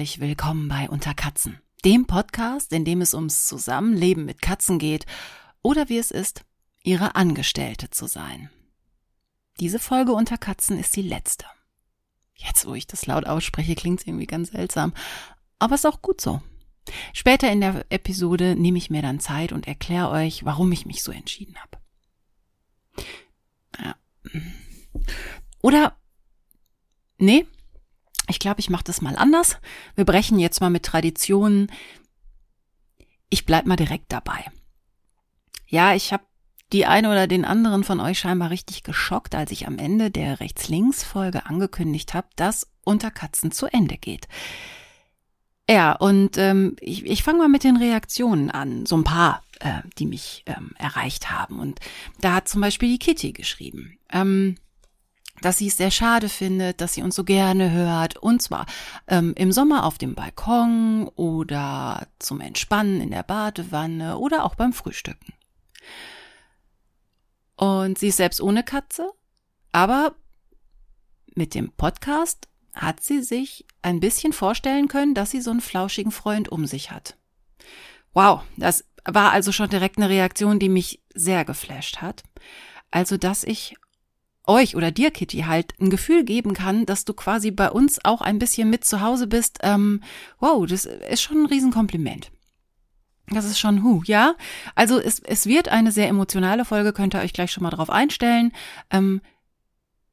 Herzlich willkommen bei Unter Katzen, dem Podcast, in dem es ums Zusammenleben mit Katzen geht oder wie es ist, ihre Angestellte zu sein. Diese Folge Unter Katzen ist die letzte. Jetzt, wo ich das laut ausspreche, klingt es irgendwie ganz seltsam, aber ist auch gut so. Später in der Episode nehme ich mir dann Zeit und erkläre euch, warum ich mich so entschieden habe. Ja. Oder nee, ich glaube, ich mache das mal anders. Wir brechen jetzt mal mit Traditionen. Ich bleib mal direkt dabei. Ja, ich habe die eine oder den anderen von euch scheinbar richtig geschockt, als ich am Ende der Rechts-Links-Folge angekündigt habe, dass Unter Katzen zu Ende geht. Ja, und ähm, ich, ich fange mal mit den Reaktionen an. So ein paar, äh, die mich ähm, erreicht haben. Und da hat zum Beispiel die Kitty geschrieben. Ähm, dass sie es sehr schade findet, dass sie uns so gerne hört. Und zwar ähm, im Sommer auf dem Balkon oder zum Entspannen in der Badewanne oder auch beim Frühstücken. Und sie ist selbst ohne Katze, aber mit dem Podcast hat sie sich ein bisschen vorstellen können, dass sie so einen flauschigen Freund um sich hat. Wow, das war also schon direkt eine Reaktion, die mich sehr geflasht hat. Also, dass ich euch oder dir, Kitty, halt ein Gefühl geben kann, dass du quasi bei uns auch ein bisschen mit zu Hause bist, ähm, wow, das ist schon ein Riesenkompliment. Das ist schon hu, ja. Also es, es wird eine sehr emotionale Folge, könnt ihr euch gleich schon mal drauf einstellen. Ähm,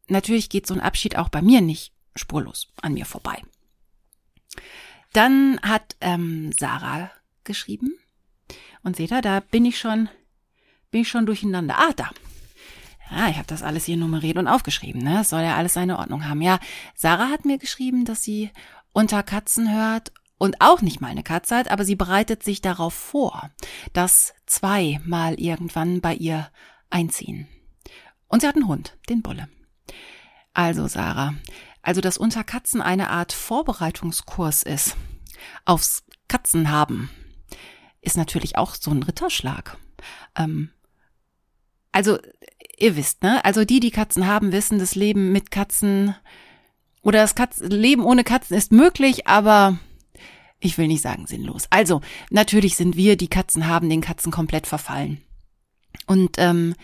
natürlich geht so ein Abschied auch bei mir nicht spurlos an mir vorbei. Dann hat ähm, Sarah geschrieben. Und seht ihr, da bin ich schon, bin ich schon durcheinander. Ah, da. Ja, ich habe das alles hier nummeriert und aufgeschrieben, ne? Soll ja alles seine Ordnung haben. Ja, Sarah hat mir geschrieben, dass sie unter Katzen hört und auch nicht mal eine Katze hat, aber sie bereitet sich darauf vor, dass zwei mal irgendwann bei ihr einziehen. Und sie hat einen Hund, den Bulle. Also, Sarah, also dass unter Katzen eine Art Vorbereitungskurs ist aufs Katzenhaben, ist natürlich auch so ein Ritterschlag. Ähm, also ihr wisst, ne? Also die, die Katzen haben, wissen, das Leben mit Katzen oder das Katzen, Leben ohne Katzen ist möglich, aber ich will nicht sagen sinnlos. Also, natürlich sind wir, die Katzen haben, den Katzen komplett verfallen. Und ähm,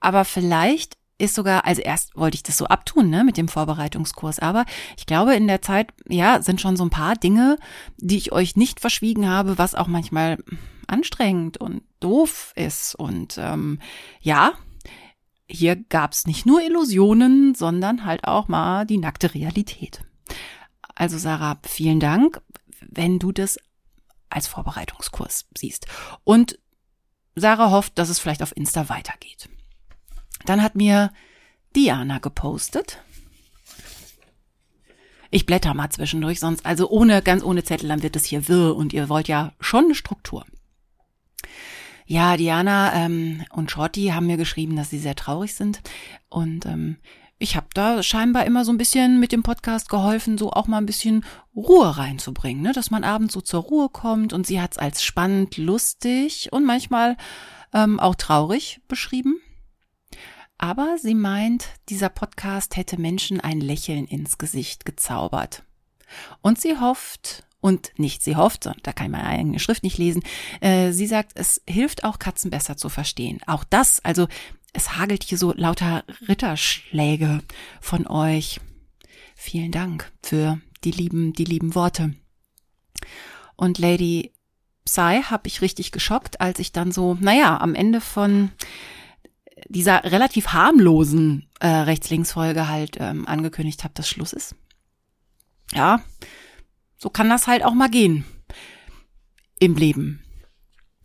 aber vielleicht ist sogar, also erst wollte ich das so abtun, ne, mit dem Vorbereitungskurs, aber ich glaube, in der Zeit, ja, sind schon so ein paar Dinge, die ich euch nicht verschwiegen habe, was auch manchmal anstrengend und doof ist. Und ähm, ja, hier gab's nicht nur Illusionen, sondern halt auch mal die nackte Realität. Also Sarah, vielen Dank, wenn du das als Vorbereitungskurs siehst. Und Sarah hofft, dass es vielleicht auf Insta weitergeht. Dann hat mir Diana gepostet. Ich blätter mal zwischendurch, sonst, also ohne, ganz ohne Zettel, dann wird es hier wirr und ihr wollt ja schon eine Struktur. Ja, Diana ähm, und Shorty haben mir geschrieben, dass sie sehr traurig sind. Und ähm, ich habe da scheinbar immer so ein bisschen mit dem Podcast geholfen, so auch mal ein bisschen Ruhe reinzubringen, ne? dass man abends so zur Ruhe kommt. Und sie hat es als spannend, lustig und manchmal ähm, auch traurig beschrieben. Aber sie meint, dieser Podcast hätte Menschen ein Lächeln ins Gesicht gezaubert. Und sie hofft, und nicht sie hofft, sondern da kann ich meine eigene Schrift nicht lesen. Äh, sie sagt, es hilft auch Katzen besser zu verstehen. Auch das, also es hagelt hier so lauter Ritterschläge von euch. Vielen Dank für die lieben, die lieben Worte. Und Lady Psy habe ich richtig geschockt, als ich dann so, naja, am Ende von dieser relativ harmlosen äh, Rechts-Links-Folge halt ähm, angekündigt habe, dass Schluss ist. Ja, so kann das halt auch mal gehen im Leben.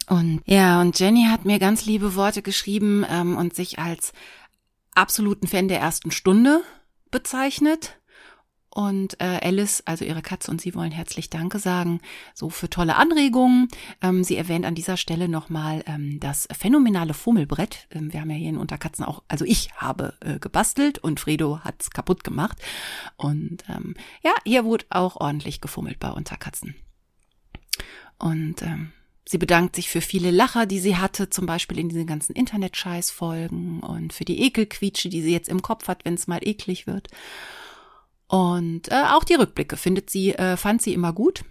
Und ja, und Jenny hat mir ganz liebe Worte geschrieben ähm, und sich als absoluten Fan der ersten Stunde bezeichnet. Und äh, Alice, also ihre Katze und sie wollen herzlich Danke sagen, so für tolle Anregungen. Ähm, sie erwähnt an dieser Stelle nochmal ähm, das phänomenale Fummelbrett. Ähm, wir haben ja hier in Unterkatzen auch, also ich habe äh, gebastelt und Fredo hat's kaputt gemacht. Und ähm, ja, hier wurde auch ordentlich gefummelt bei Unterkatzen. Und ähm, Sie bedankt sich für viele Lacher, die sie hatte, zum Beispiel in diesen ganzen Internet-Scheiß-Folgen und für die Ekelquietsche, die sie jetzt im Kopf hat, wenn es mal eklig wird. Und äh, auch die Rückblicke findet sie, äh, fand sie immer gut,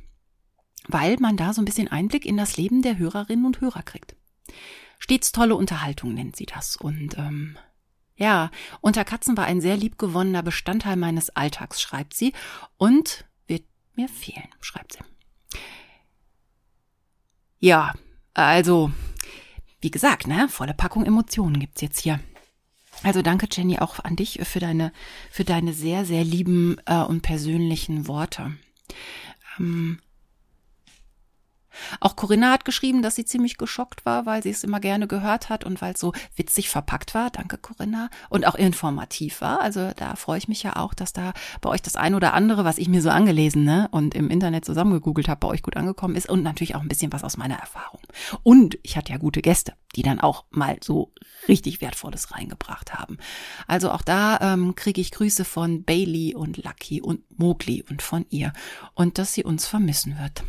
weil man da so ein bisschen Einblick in das Leben der Hörerinnen und Hörer kriegt. Stets tolle Unterhaltung nennt sie das. Und ähm, ja, unter Katzen war ein sehr liebgewonnener Bestandteil meines Alltags, schreibt sie, und wird mir fehlen, schreibt sie. Ja, also, wie gesagt, ne, volle Packung Emotionen gibt's jetzt hier. Also danke, Jenny, auch an dich für deine, für deine sehr, sehr lieben äh, und persönlichen Worte. Ähm, auch Corinna hat geschrieben, dass sie ziemlich geschockt war, weil sie es immer gerne gehört hat und weil es so witzig verpackt war. Danke, Corinna. Und auch informativ war. Also da freue ich mich ja auch, dass da bei euch das ein oder andere, was ich mir so angelesen ne, und im Internet zusammengegoogelt habe, bei euch gut angekommen ist. Und natürlich auch ein bisschen was aus meiner Erfahrung. Und ich hatte ja gute Gäste, die dann auch mal so richtig Wertvolles reingebracht haben. Also auch da ähm, kriege ich Grüße von Bailey und Lucky und Mowgli und von ihr. Und dass sie uns vermissen wird.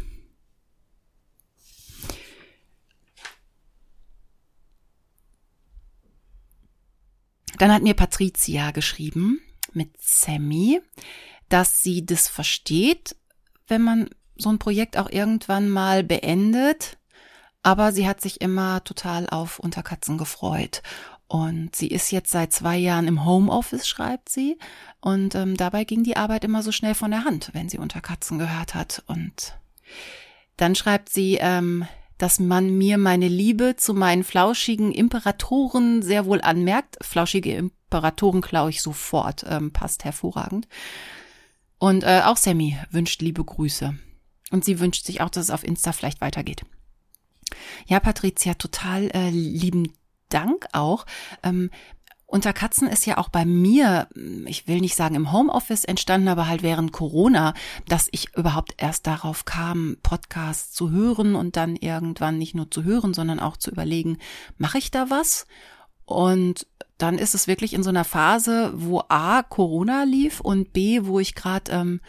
Dann hat mir Patricia geschrieben mit Sammy, dass sie das versteht, wenn man so ein Projekt auch irgendwann mal beendet. Aber sie hat sich immer total auf Unterkatzen gefreut. Und sie ist jetzt seit zwei Jahren im Homeoffice, schreibt sie. Und ähm, dabei ging die Arbeit immer so schnell von der Hand, wenn sie Unterkatzen gehört hat. Und dann schreibt sie, ähm, dass man mir meine Liebe zu meinen flauschigen Imperatoren sehr wohl anmerkt. Flauschige Imperatoren klaue ich sofort, ähm, passt hervorragend. Und äh, auch Sammy wünscht liebe Grüße. Und sie wünscht sich auch, dass es auf Insta vielleicht weitergeht. Ja, Patricia, total äh, lieben Dank auch. Ähm, unter Katzen ist ja auch bei mir, ich will nicht sagen im Homeoffice entstanden, aber halt während Corona, dass ich überhaupt erst darauf kam, Podcasts zu hören und dann irgendwann nicht nur zu hören, sondern auch zu überlegen, mache ich da was? Und dann ist es wirklich in so einer Phase, wo A, Corona lief und B, wo ich gerade ähm,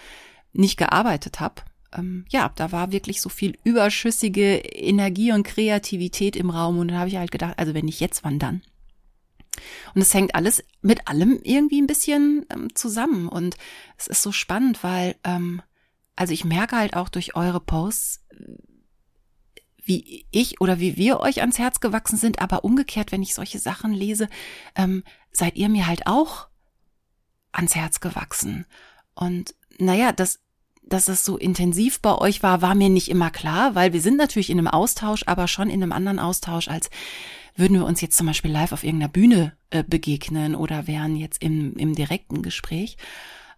nicht gearbeitet habe. Ähm, ja, da war wirklich so viel überschüssige Energie und Kreativität im Raum und da habe ich halt gedacht, also wenn nicht jetzt, wann dann? Und es hängt alles mit allem irgendwie ein bisschen ähm, zusammen. Und es ist so spannend, weil, ähm, also ich merke halt auch durch eure Posts, wie ich oder wie wir euch ans Herz gewachsen sind, aber umgekehrt, wenn ich solche Sachen lese, ähm, seid ihr mir halt auch ans Herz gewachsen. Und naja, das, dass es so intensiv bei euch war, war mir nicht immer klar, weil wir sind natürlich in einem Austausch, aber schon in einem anderen Austausch als würden wir uns jetzt zum Beispiel live auf irgendeiner Bühne äh, begegnen oder wären jetzt im, im direkten Gespräch.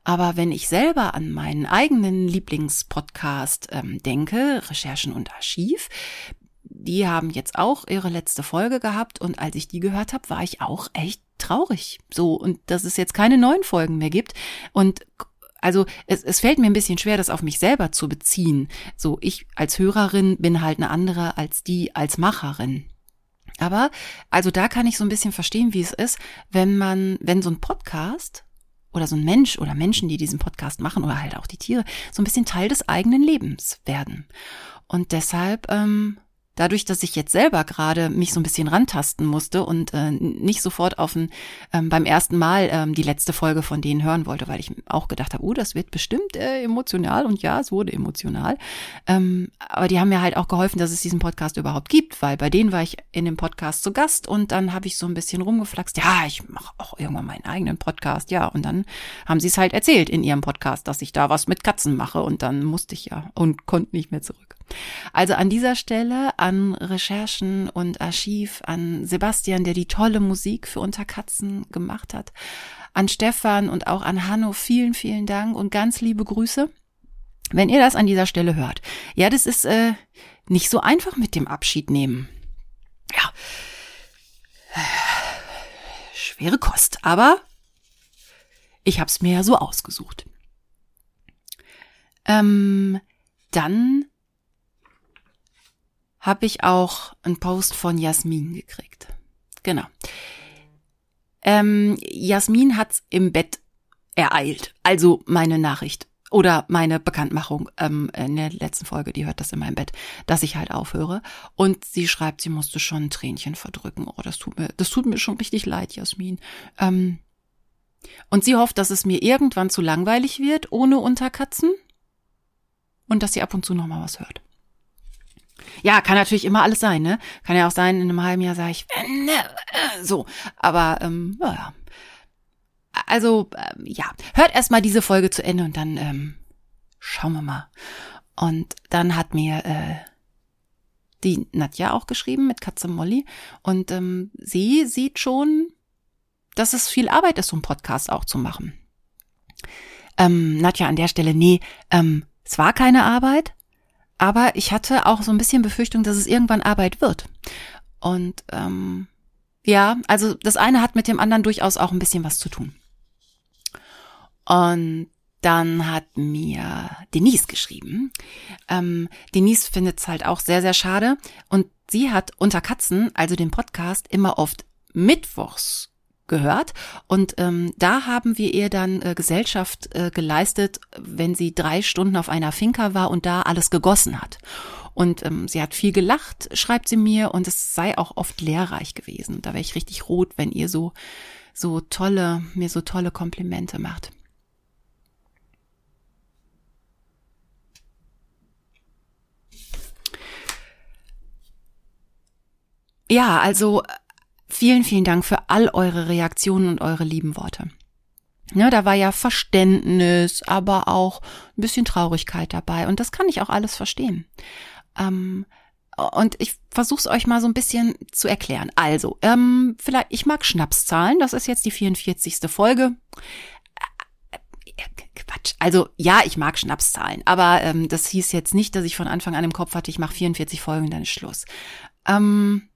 Aber wenn ich selber an meinen eigenen Lieblingspodcast ähm, denke, Recherchen und Archiv, die haben jetzt auch ihre letzte Folge gehabt und als ich die gehört habe, war ich auch echt traurig. So, und dass es jetzt keine neuen Folgen mehr gibt. Und also es, es fällt mir ein bisschen schwer, das auf mich selber zu beziehen. So, ich als Hörerin bin halt eine andere als die als Macherin. Aber, also da kann ich so ein bisschen verstehen, wie es ist, wenn man, wenn so ein Podcast oder so ein Mensch oder Menschen, die diesen Podcast machen oder halt auch die Tiere, so ein bisschen Teil des eigenen Lebens werden. Und deshalb ähm, dadurch, dass ich jetzt selber gerade mich so ein bisschen rantasten musste und äh, nicht sofort auf ein, ähm, beim ersten Mal ähm, die letzte Folge von denen hören wollte, weil ich auch gedacht habe, oh, das wird bestimmt äh, emotional und ja, es wurde emotional. Ähm, aber die haben mir halt auch geholfen, dass es diesen Podcast überhaupt gibt, weil bei denen war ich in dem Podcast zu Gast und dann habe ich so ein bisschen rumgeflaxt, ja, ich mache auch irgendwann meinen eigenen Podcast, ja, und dann haben sie es halt erzählt in ihrem Podcast, dass ich da was mit Katzen mache und dann musste ich ja und konnte nicht mehr zurück. Also an dieser Stelle an Recherchen und Archiv, an Sebastian, der die tolle Musik für Unterkatzen gemacht hat, an Stefan und auch an Hanno vielen, vielen Dank und ganz liebe Grüße. Wenn ihr das an dieser Stelle hört. Ja, das ist äh, nicht so einfach mit dem Abschied nehmen. Ja. Schwere Kost, aber ich habe es mir ja so ausgesucht. Ähm, dann habe ich auch einen Post von Jasmin gekriegt. Genau. Ähm, Jasmin hat's im Bett ereilt. Also meine Nachricht oder meine Bekanntmachung ähm, in der letzten Folge, die hört das in meinem Bett, dass ich halt aufhöre. Und sie schreibt, sie musste schon ein Tränchen verdrücken. Oh, das tut mir, das tut mir schon richtig leid, Jasmin. Ähm, Und sie hofft, dass es mir irgendwann zu langweilig wird ohne Unterkatzen und dass sie ab und zu noch mal was hört. Ja, kann natürlich immer alles sein, ne? Kann ja auch sein, in einem halben Jahr sage ich, äh, ne, äh, so. Aber, ähm, naja. Also, ähm, ja, hört erstmal diese Folge zu Ende und dann ähm, schauen wir mal. Und dann hat mir äh, die Nadja auch geschrieben mit Katze Molly. Und ähm, sie sieht schon, dass es viel Arbeit ist, so einen Podcast auch zu machen. Ähm, Nadja an der Stelle, nee, ähm, es war keine Arbeit, aber ich hatte auch so ein bisschen Befürchtung, dass es irgendwann Arbeit wird. Und ähm, ja, also das eine hat mit dem anderen durchaus auch ein bisschen was zu tun. Und dann hat mir Denise geschrieben. Ähm, Denise findet es halt auch sehr, sehr schade. Und sie hat unter Katzen, also den Podcast, immer oft mittwochs gehört. Und ähm, da haben wir ihr dann äh, Gesellschaft äh, geleistet, wenn sie drei Stunden auf einer Finca war und da alles gegossen hat. Und ähm, sie hat viel gelacht, schreibt sie mir, und es sei auch oft lehrreich gewesen. Da wäre ich richtig rot, wenn ihr so so tolle mir so tolle Komplimente macht. Ja, also Vielen, vielen Dank für all eure Reaktionen und eure lieben Worte. Ja, da war ja Verständnis, aber auch ein bisschen Traurigkeit dabei. Und das kann ich auch alles verstehen. Ähm, und ich versuche es euch mal so ein bisschen zu erklären. Also, ähm, vielleicht, ich mag Schnapszahlen. Das ist jetzt die 44. Folge. Quatsch. Also ja, ich mag Schnapszahlen, aber ähm, das hieß jetzt nicht, dass ich von Anfang an im Kopf hatte, ich mache 44 Folgen dann ist Schluss. Ähm,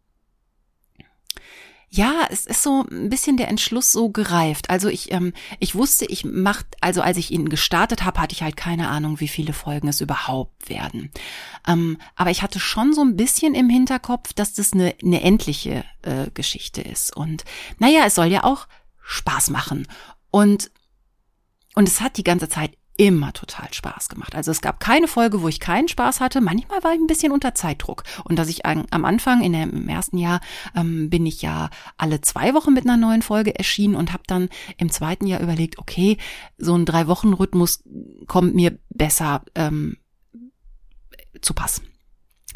ja, es ist so ein bisschen der Entschluss so gereift. Also ich, ähm, ich wusste, ich mach, also als ich ihn gestartet habe, hatte ich halt keine Ahnung, wie viele Folgen es überhaupt werden. Ähm, aber ich hatte schon so ein bisschen im Hinterkopf, dass das eine, eine endliche äh, Geschichte ist. Und naja, es soll ja auch Spaß machen. Und und es hat die ganze Zeit immer total Spaß gemacht. Also es gab keine Folge, wo ich keinen Spaß hatte. Manchmal war ich ein bisschen unter Zeitdruck. Und dass ich am Anfang, in dem, im ersten Jahr, ähm, bin ich ja alle zwei Wochen mit einer neuen Folge erschienen und habe dann im zweiten Jahr überlegt, okay, so ein Drei-Wochen-Rhythmus kommt mir besser ähm, zu Pass.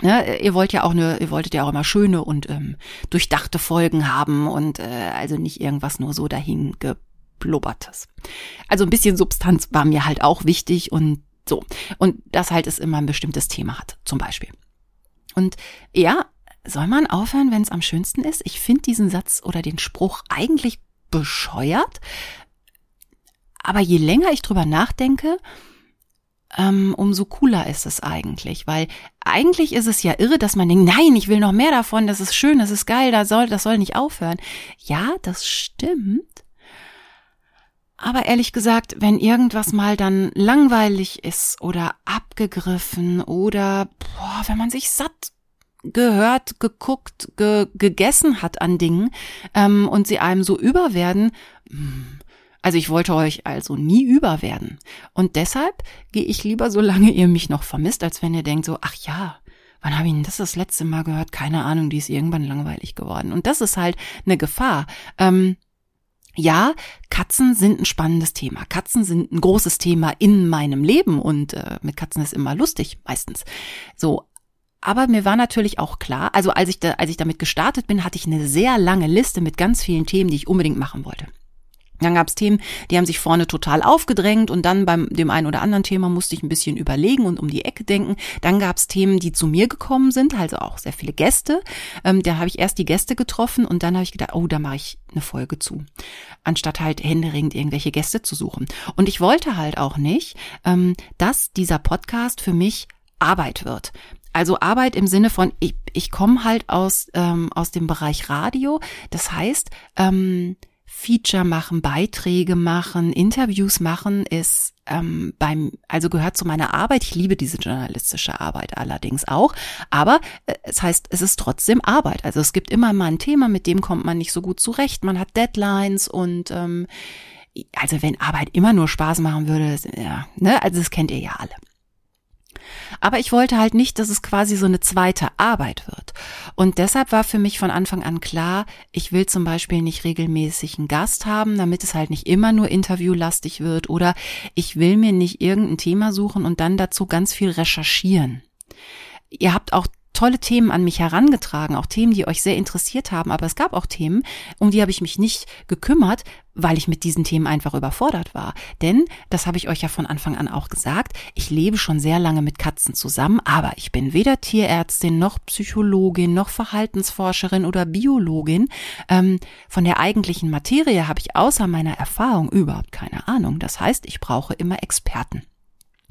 Ja, ihr wollt ja auch eine, ihr wolltet ja auch immer schöne und ähm, durchdachte Folgen haben und äh, also nicht irgendwas nur so dahin ge Blubbertes. Also ein bisschen Substanz war mir halt auch wichtig und so. Und das halt es immer ein bestimmtes Thema hat, zum Beispiel. Und ja, soll man aufhören, wenn es am schönsten ist? Ich finde diesen Satz oder den Spruch eigentlich bescheuert. Aber je länger ich drüber nachdenke, ähm, umso cooler ist es eigentlich, weil eigentlich ist es ja irre, dass man denkt, nein, ich will noch mehr davon, das ist schön, das ist geil, das soll, das soll nicht aufhören. Ja, das stimmt. Aber ehrlich gesagt, wenn irgendwas mal dann langweilig ist oder abgegriffen oder boah, wenn man sich satt gehört, geguckt, ge gegessen hat an Dingen ähm, und sie einem so überwerden, hm, also ich wollte euch also nie überwerden. Und deshalb gehe ich lieber, solange ihr mich noch vermisst, als wenn ihr denkt so, ach ja, wann habe ich denn das das letzte Mal gehört? Keine Ahnung, die ist irgendwann langweilig geworden. Und das ist halt eine Gefahr. Ähm, ja, Katzen sind ein spannendes Thema. Katzen sind ein großes Thema in meinem Leben und äh, mit Katzen ist immer lustig, meistens. So. Aber mir war natürlich auch klar, also als ich da, als ich damit gestartet bin, hatte ich eine sehr lange Liste mit ganz vielen Themen, die ich unbedingt machen wollte. Dann gab es Themen, die haben sich vorne total aufgedrängt und dann beim dem einen oder anderen Thema musste ich ein bisschen überlegen und um die Ecke denken. Dann gab es Themen, die zu mir gekommen sind, also auch sehr viele Gäste. Ähm, da habe ich erst die Gäste getroffen und dann habe ich gedacht, oh, da mache ich eine Folge zu, anstatt halt händeringend irgendwelche Gäste zu suchen. Und ich wollte halt auch nicht, ähm, dass dieser Podcast für mich Arbeit wird. Also Arbeit im Sinne von, ich, ich komme halt aus, ähm, aus dem Bereich Radio. Das heißt, ähm, Feature machen, Beiträge machen, Interviews machen ist ähm, beim, also gehört zu meiner Arbeit. Ich liebe diese journalistische Arbeit allerdings auch. Aber äh, es heißt, es ist trotzdem Arbeit. Also es gibt immer mal ein Thema, mit dem kommt man nicht so gut zurecht. Man hat Deadlines und ähm, also wenn Arbeit immer nur Spaß machen würde, ja, ne, also das kennt ihr ja alle. Aber ich wollte halt nicht, dass es quasi so eine zweite Arbeit wird. Und deshalb war für mich von Anfang an klar, ich will zum Beispiel nicht regelmäßig einen Gast haben, damit es halt nicht immer nur interviewlastig wird oder ich will mir nicht irgendein Thema suchen und dann dazu ganz viel recherchieren. Ihr habt auch tolle Themen an mich herangetragen, auch Themen, die euch sehr interessiert haben, aber es gab auch Themen, um die habe ich mich nicht gekümmert, weil ich mit diesen Themen einfach überfordert war. Denn, das habe ich euch ja von Anfang an auch gesagt, ich lebe schon sehr lange mit Katzen zusammen, aber ich bin weder Tierärztin noch Psychologin noch Verhaltensforscherin oder Biologin. Ähm, von der eigentlichen Materie habe ich außer meiner Erfahrung überhaupt keine Ahnung. Das heißt, ich brauche immer Experten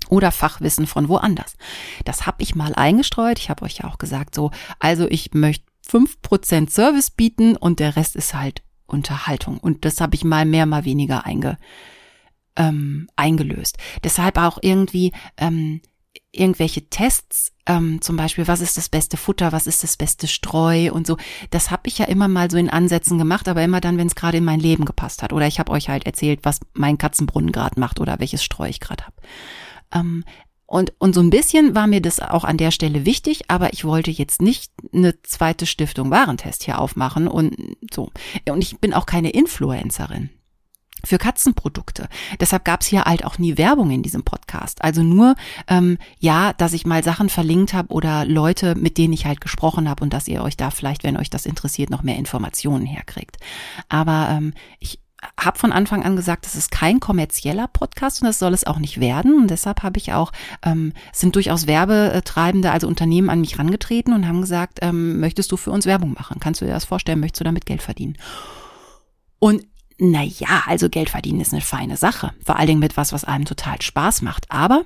oder Fachwissen von woanders. Das habe ich mal eingestreut. Ich habe euch ja auch gesagt, so, also ich möchte fünf Prozent Service bieten und der Rest ist halt Unterhaltung. Und das habe ich mal mehr, mal weniger einge, ähm, eingelöst. Deshalb auch irgendwie ähm, irgendwelche Tests, ähm, zum Beispiel, was ist das beste Futter, was ist das beste Streu und so. Das habe ich ja immer mal so in Ansätzen gemacht, aber immer dann, wenn es gerade in mein Leben gepasst hat. Oder ich habe euch halt erzählt, was mein Katzenbrunnen gerade macht oder welches Streu ich gerade habe. Ähm, und, und so ein bisschen war mir das auch an der Stelle wichtig, aber ich wollte jetzt nicht eine zweite Stiftung Warentest hier aufmachen und so. Und ich bin auch keine Influencerin für Katzenprodukte. Deshalb gab es hier halt auch nie Werbung in diesem Podcast. Also nur, ähm, ja, dass ich mal Sachen verlinkt habe oder Leute, mit denen ich halt gesprochen habe und dass ihr euch da vielleicht, wenn euch das interessiert, noch mehr Informationen herkriegt. Aber ähm, ich habe von Anfang an gesagt, das ist kein kommerzieller Podcast und das soll es auch nicht werden. Und deshalb habe ich auch, ähm, sind durchaus Werbetreibende, also Unternehmen an mich rangetreten und haben gesagt, ähm, möchtest du für uns Werbung machen? Kannst du dir das vorstellen? Möchtest du damit Geld verdienen? Und na ja, also Geld verdienen ist eine feine Sache. Vor allen Dingen mit was, was einem total Spaß macht. Aber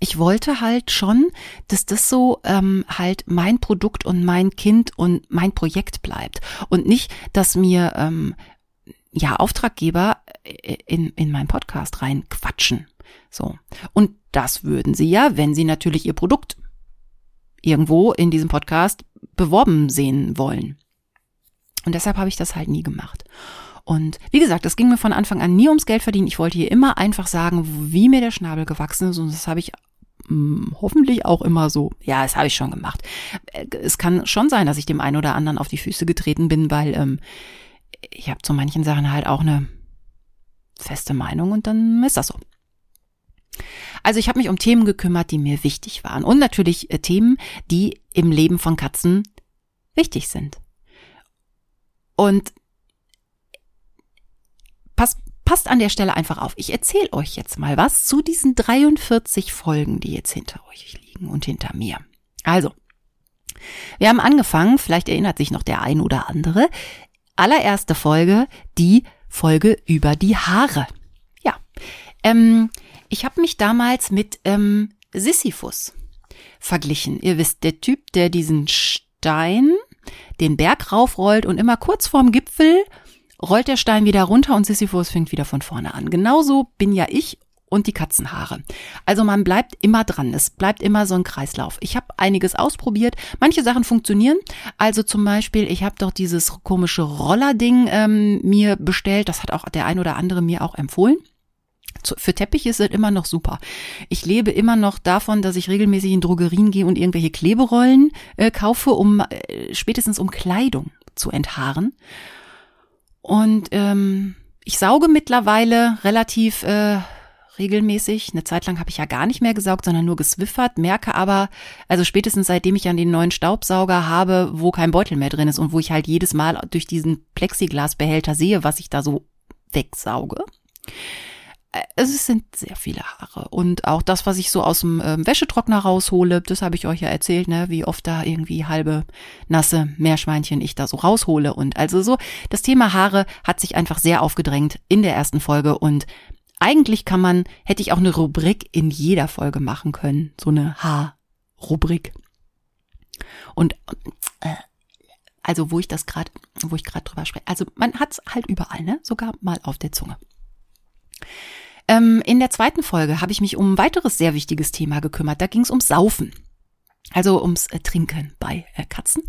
ich wollte halt schon, dass das so ähm, halt mein Produkt und mein Kind und mein Projekt bleibt. Und nicht, dass mir ähm, ja, Auftraggeber äh, in, in meinen Podcast rein quatschen. So. Und das würden sie ja, wenn sie natürlich ihr Produkt irgendwo in diesem Podcast beworben sehen wollen. Und deshalb habe ich das halt nie gemacht. Und wie gesagt, es ging mir von Anfang an nie ums Geld verdienen. Ich wollte hier immer einfach sagen, wie mir der Schnabel gewachsen ist. Und das habe ich hm, hoffentlich auch immer so. Ja, das habe ich schon gemacht. Äh, es kann schon sein, dass ich dem einen oder anderen auf die Füße getreten bin, weil ähm, ich habe zu manchen Sachen halt auch eine feste Meinung und dann ist das so. Also ich habe mich um Themen gekümmert, die mir wichtig waren und natürlich äh, Themen, die im Leben von Katzen wichtig sind. Und passt, passt an der Stelle einfach auf. Ich erzähle euch jetzt mal was zu diesen 43 Folgen, die jetzt hinter euch liegen und hinter mir. Also, wir haben angefangen, vielleicht erinnert sich noch der ein oder andere, allererste Folge, die Folge über die Haare. Ja, ähm, ich habe mich damals mit ähm, Sisyphus verglichen. Ihr wisst, der Typ, der diesen Stein den Berg raufrollt und immer kurz vorm Gipfel rollt der Stein wieder runter und Sisyphus fängt wieder von vorne an. Genauso bin ja ich und die Katzenhaare. Also man bleibt immer dran. Es bleibt immer so ein Kreislauf. Ich habe einiges ausprobiert. Manche Sachen funktionieren. Also zum Beispiel, ich habe doch dieses komische Rollerding ähm, mir bestellt. Das hat auch der ein oder andere mir auch empfohlen. Für Teppiche ist es immer noch super. Ich lebe immer noch davon, dass ich regelmäßig in Drogerien gehe und irgendwelche Kleberollen äh, kaufe, um äh, spätestens um Kleidung zu enthaaren. Und ähm, ich sauge mittlerweile relativ äh, regelmäßig. Eine Zeit lang habe ich ja gar nicht mehr gesaugt, sondern nur geswiffert, merke aber, also spätestens seitdem ich an den neuen Staubsauger habe, wo kein Beutel mehr drin ist und wo ich halt jedes Mal durch diesen Plexiglasbehälter sehe, was ich da so wegsauge. Äh, es sind sehr viele Haare. Und auch das, was ich so aus dem ähm, Wäschetrockner raushole, das habe ich euch ja erzählt, ne, wie oft da irgendwie halbe nasse Meerschweinchen ich da so raushole. Und also so, das Thema Haare hat sich einfach sehr aufgedrängt in der ersten Folge und eigentlich kann man, hätte ich auch eine Rubrik in jeder Folge machen können. So eine H-Rubrik. Und äh, also wo ich das gerade, wo ich gerade drüber spreche. Also man hat's halt überall, ne? Sogar mal auf der Zunge. Ähm, in der zweiten Folge habe ich mich um ein weiteres sehr wichtiges Thema gekümmert. Da ging es ums Saufen. Also ums äh, Trinken bei äh, Katzen.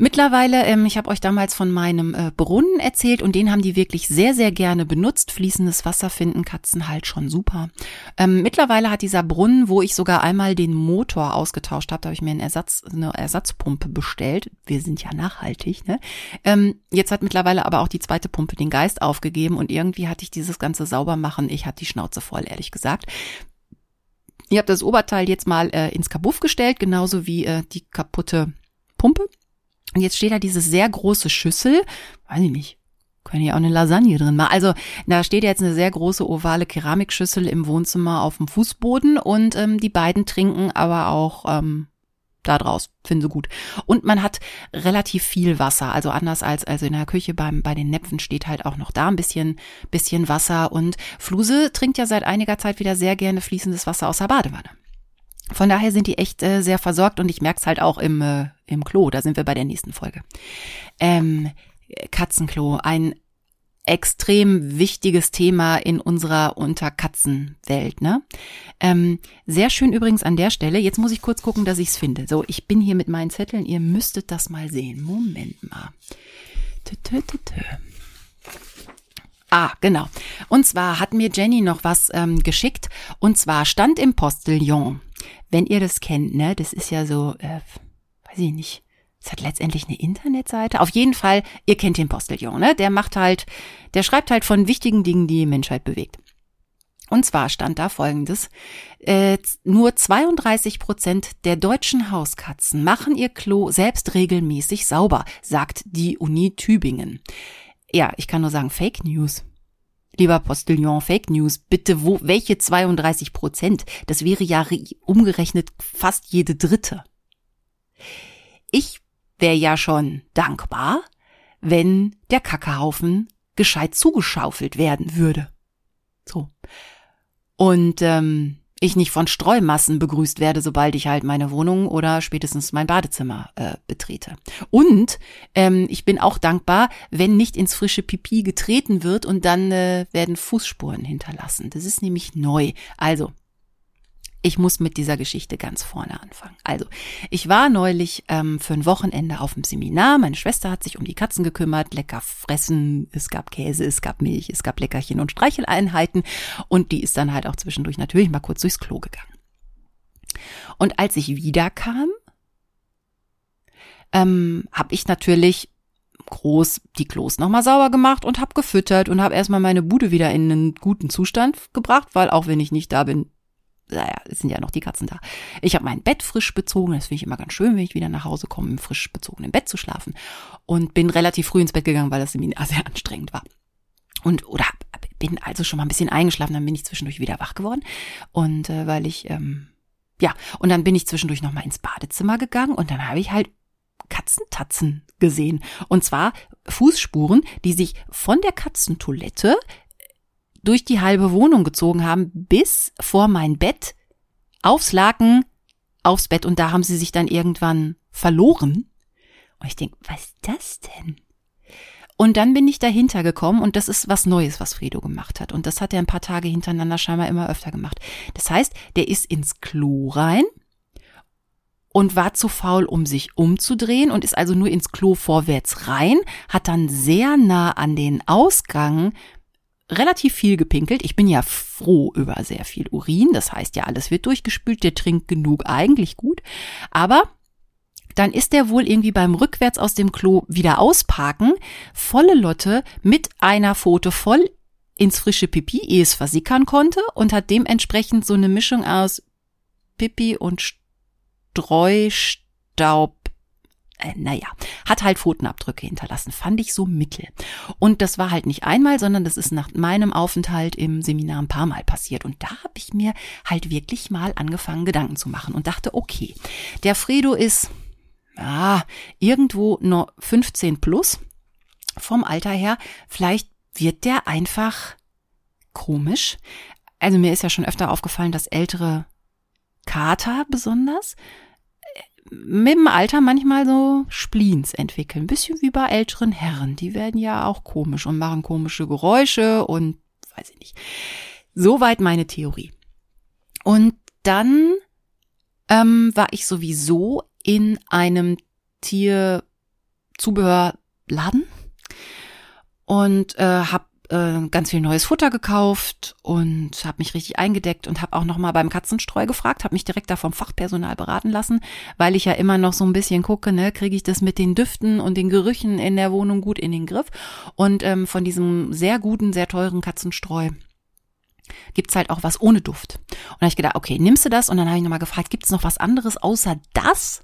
Mittlerweile, ähm, ich habe euch damals von meinem äh, Brunnen erzählt und den haben die wirklich sehr, sehr gerne benutzt. Fließendes Wasser finden Katzen halt schon super. Ähm, mittlerweile hat dieser Brunnen, wo ich sogar einmal den Motor ausgetauscht habe, da habe ich mir einen Ersatz, eine Ersatzpumpe bestellt. Wir sind ja nachhaltig, ne? Ähm, jetzt hat mittlerweile aber auch die zweite Pumpe den Geist aufgegeben und irgendwie hatte ich dieses ganze Saubermachen, ich hatte die Schnauze voll, ehrlich gesagt. Ihr habt das Oberteil jetzt mal äh, ins Kabuff gestellt, genauso wie äh, die kaputte Pumpe. Und jetzt steht da diese sehr große Schüssel, weiß ich nicht, können hier auch eine Lasagne drin machen. Also da steht jetzt eine sehr große ovale Keramikschüssel im Wohnzimmer auf dem Fußboden und ähm, die beiden trinken aber auch ähm, da draus, finden sie gut. Und man hat relativ viel Wasser, also anders als also in der Küche beim bei den Näpfen steht halt auch noch da ein bisschen bisschen Wasser und Fluse trinkt ja seit einiger Zeit wieder sehr gerne fließendes Wasser aus der Badewanne. Von daher sind die echt äh, sehr versorgt und ich merke es halt auch im, äh, im Klo. Da sind wir bei der nächsten Folge. Ähm, Katzenklo, ein extrem wichtiges Thema in unserer Unterkatzenwelt. Ne? Ähm, sehr schön übrigens an der Stelle. Jetzt muss ich kurz gucken, dass ich es finde. So, ich bin hier mit meinen Zetteln. Ihr müsstet das mal sehen. Moment mal. Tö, tö, tö. Ah, genau. Und zwar hat mir Jenny noch was ähm, geschickt. Und zwar stand im Postillon wenn ihr das kennt, ne, das ist ja so, äh, weiß ich nicht, es hat letztendlich eine Internetseite. Auf jeden Fall, ihr kennt den Postillon, ne? Der macht halt, der schreibt halt von wichtigen Dingen, die die Menschheit bewegt. Und zwar stand da folgendes, äh, nur 32 Prozent der deutschen Hauskatzen machen ihr Klo selbst regelmäßig sauber, sagt die Uni Tübingen. Ja, ich kann nur sagen, Fake News. Lieber Postillon, Fake News, bitte wo, welche 32 Prozent? Das wäre ja umgerechnet fast jede dritte. Ich wäre ja schon dankbar, wenn der Kackehaufen gescheit zugeschaufelt werden würde. So. Und ähm, ich nicht von Streumassen begrüßt werde, sobald ich halt meine Wohnung oder spätestens mein Badezimmer äh, betrete. Und ähm, ich bin auch dankbar, wenn nicht ins frische Pipi getreten wird und dann äh, werden Fußspuren hinterlassen. Das ist nämlich neu. Also ich muss mit dieser Geschichte ganz vorne anfangen. Also, ich war neulich ähm, für ein Wochenende auf dem Seminar. Meine Schwester hat sich um die Katzen gekümmert, lecker fressen. Es gab Käse, es gab Milch, es gab Leckerchen und Streicheleinheiten. Und die ist dann halt auch zwischendurch natürlich mal kurz durchs Klo gegangen. Und als ich wiederkam, ähm, habe ich natürlich groß die Klos nochmal sauber gemacht und habe gefüttert und habe erstmal meine Bude wieder in einen guten Zustand gebracht, weil auch wenn ich nicht da bin, naja, es sind ja noch die Katzen da. Ich habe mein Bett frisch bezogen. Das finde ich immer ganz schön, wenn ich wieder nach Hause komme, im frisch bezogenen Bett zu schlafen. Und bin relativ früh ins Bett gegangen, weil das Seminar sehr anstrengend war. Und oder bin also schon mal ein bisschen eingeschlafen, dann bin ich zwischendurch wieder wach geworden. Und äh, weil ich, ähm, ja, und dann bin ich zwischendurch nochmal ins Badezimmer gegangen und dann habe ich halt Katzentatzen gesehen. Und zwar Fußspuren, die sich von der Katzentoilette durch die halbe Wohnung gezogen haben, bis vor mein Bett, aufs Laken, aufs Bett und da haben sie sich dann irgendwann verloren. Und ich denke, was ist das denn? Und dann bin ich dahinter gekommen und das ist was Neues, was Fredo gemacht hat. Und das hat er ein paar Tage hintereinander scheinbar immer öfter gemacht. Das heißt, der ist ins Klo rein und war zu faul, um sich umzudrehen und ist also nur ins Klo vorwärts rein, hat dann sehr nah an den Ausgang relativ viel gepinkelt. Ich bin ja froh über sehr viel Urin. Das heißt ja, alles wird durchgespült. Der trinkt genug, eigentlich gut. Aber dann ist der wohl irgendwie beim Rückwärts aus dem Klo wieder ausparken, volle Lotte mit einer Pfote voll ins frische Pipi, ehe es versickern konnte und hat dementsprechend so eine Mischung aus Pipi und Streustaub äh, naja, hat halt Pfotenabdrücke hinterlassen. Fand ich so mittel. Und das war halt nicht einmal, sondern das ist nach meinem Aufenthalt im Seminar ein paar Mal passiert. Und da habe ich mir halt wirklich mal angefangen, Gedanken zu machen und dachte, okay, der Fredo ist ah, irgendwo nur 15 plus vom Alter her. Vielleicht wird der einfach komisch. Also mir ist ja schon öfter aufgefallen, dass ältere Kater besonders mit dem Alter manchmal so Spleens entwickeln. Ein bisschen wie bei älteren Herren. Die werden ja auch komisch und machen komische Geräusche und weiß ich nicht. Soweit meine Theorie. Und dann ähm, war ich sowieso in einem Tier Tierzubehörladen und äh, habe äh, ganz viel neues Futter gekauft und habe mich richtig eingedeckt und habe auch noch mal beim Katzenstreu gefragt, habe mich direkt da vom Fachpersonal beraten lassen, weil ich ja immer noch so ein bisschen gucke, ne, kriege ich das mit den Düften und den Gerüchen in der Wohnung gut in den Griff und ähm, von diesem sehr guten, sehr teuren Katzenstreu gibt's halt auch was ohne Duft. Und da habe ich gedacht, okay, nimmst du das? Und dann habe ich nochmal gefragt, gibt's noch was anderes außer das?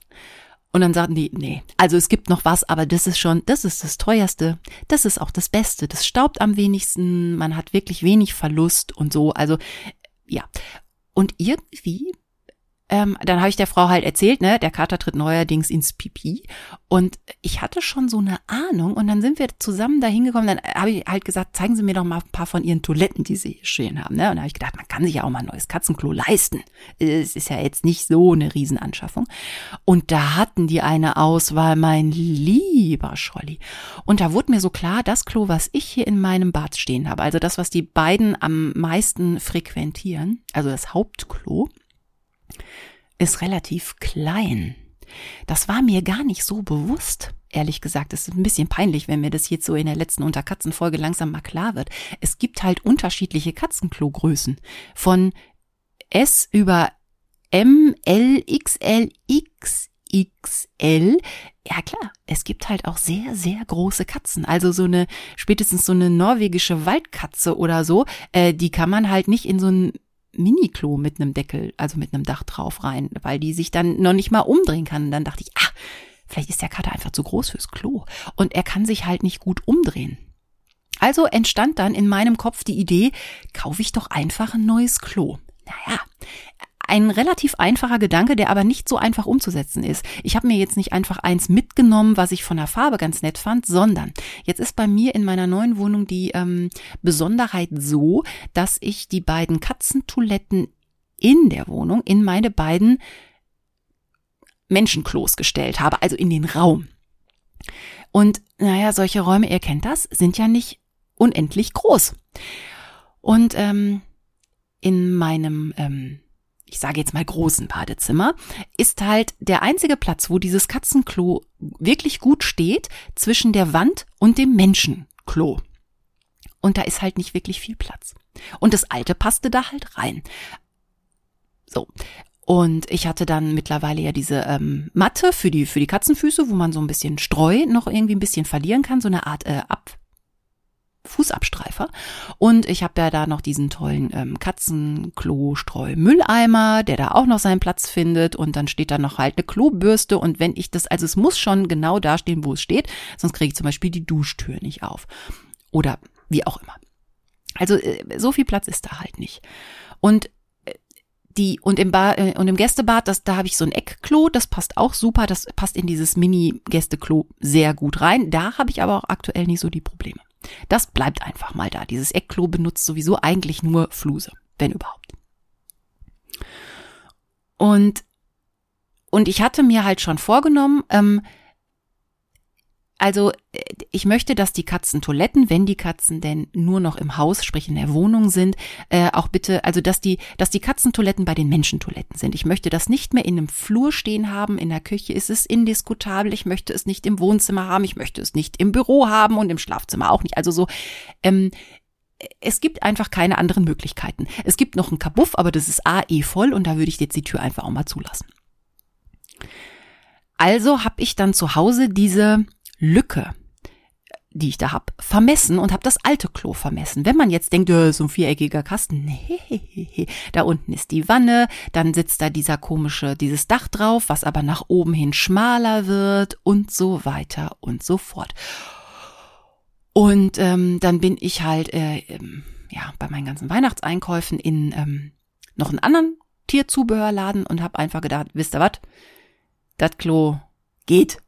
Und dann sagten die, nee, also es gibt noch was, aber das ist schon, das ist das teuerste, das ist auch das Beste, das staubt am wenigsten, man hat wirklich wenig Verlust und so, also ja. Und irgendwie ähm, dann habe ich der Frau halt erzählt, ne, der Kater tritt neuerdings ins Pipi. Und ich hatte schon so eine Ahnung. Und dann sind wir zusammen da hingekommen. Dann habe ich halt gesagt, zeigen Sie mir doch mal ein paar von Ihren Toiletten, die Sie hier stehen haben. Ne? Und da habe ich gedacht, man kann sich ja auch mal ein neues Katzenklo leisten. Es ist ja jetzt nicht so eine Riesenanschaffung. Und da hatten die eine Auswahl, mein lieber Scholli. Und da wurde mir so klar, das Klo, was ich hier in meinem Bad stehen habe, also das, was die beiden am meisten frequentieren, also das Hauptklo, ist relativ klein. Das war mir gar nicht so bewusst. Ehrlich gesagt, es ist ein bisschen peinlich, wenn mir das jetzt so in der letzten Unterkatzenfolge langsam mal klar wird. Es gibt halt unterschiedliche Katzenklogrößen. Von S über M, L, XL, XXL. Ja klar, es gibt halt auch sehr, sehr große Katzen. Also so eine, spätestens so eine norwegische Waldkatze oder so, äh, die kann man halt nicht in so ein Mini-Klo mit einem Deckel, also mit einem Dach drauf rein, weil die sich dann noch nicht mal umdrehen kann. Und dann dachte ich, ah, vielleicht ist der Kater einfach zu groß fürs Klo. Und er kann sich halt nicht gut umdrehen. Also entstand dann in meinem Kopf die Idee, kaufe ich doch einfach ein neues Klo. Naja, ein relativ einfacher Gedanke, der aber nicht so einfach umzusetzen ist. Ich habe mir jetzt nicht einfach eins mitgenommen, was ich von der Farbe ganz nett fand, sondern jetzt ist bei mir in meiner neuen Wohnung die ähm, Besonderheit so, dass ich die beiden Katzentoiletten in der Wohnung in meine beiden Menschenklos gestellt habe, also in den Raum. Und naja, solche Räume, ihr kennt das, sind ja nicht unendlich groß. Und ähm, in meinem ähm, ich sage jetzt mal großen Badezimmer, ist halt der einzige Platz, wo dieses Katzenklo wirklich gut steht, zwischen der Wand und dem Menschenklo. Und da ist halt nicht wirklich viel Platz. Und das alte passte da halt rein. So. Und ich hatte dann mittlerweile ja diese ähm, Matte für die für die Katzenfüße, wo man so ein bisschen Streu noch irgendwie ein bisschen verlieren kann, so eine Art äh, Ab Fußabstreifer. Und ich habe ja da noch diesen tollen ähm, Katzenklo-Streu-Mülleimer, der da auch noch seinen Platz findet. Und dann steht da noch halt eine Klobürste. Und wenn ich das, also es muss schon genau da stehen, wo es steht, sonst kriege ich zum Beispiel die Duschtür nicht auf. Oder wie auch immer. Also äh, so viel Platz ist da halt nicht. Und äh, die und im Bar äh, und im Gästebad, das da habe ich so ein Eckklo, das passt auch super, das passt in dieses Mini Gästeklo sehr gut rein. Da habe ich aber auch aktuell nicht so die Probleme. Das bleibt einfach mal da. Dieses Eckklo benutzt sowieso eigentlich nur Fluse, wenn überhaupt. Und, und ich hatte mir halt schon vorgenommen, ähm, also äh, ich möchte, dass die Katzentoiletten, wenn die Katzen denn nur noch im Haus, sprich in der Wohnung sind, äh, auch bitte, also dass die, dass die Katzentoiletten bei den Menschentoiletten sind. Ich möchte das nicht mehr in einem Flur stehen haben. In der Küche ist es indiskutabel. Ich möchte es nicht im Wohnzimmer haben. Ich möchte es nicht im Büro haben und im Schlafzimmer auch nicht. Also so, ähm, es gibt einfach keine anderen Möglichkeiten. Es gibt noch ein Kabuff, aber das ist A eh voll und da würde ich jetzt die Tür einfach auch mal zulassen. Also habe ich dann zu Hause diese Lücke, die ich da hab, vermessen und habe das alte Klo vermessen. Wenn man jetzt denkt, ja, so ein viereckiger Kasten, nee, da unten ist die Wanne, dann sitzt da dieser komische, dieses Dach drauf, was aber nach oben hin schmaler wird und so weiter und so fort. Und ähm, dann bin ich halt äh, ähm, ja bei meinen ganzen Weihnachtseinkäufen in ähm, noch einen anderen Tierzubehörladen und habe einfach gedacht, wisst ihr was? Das Klo geht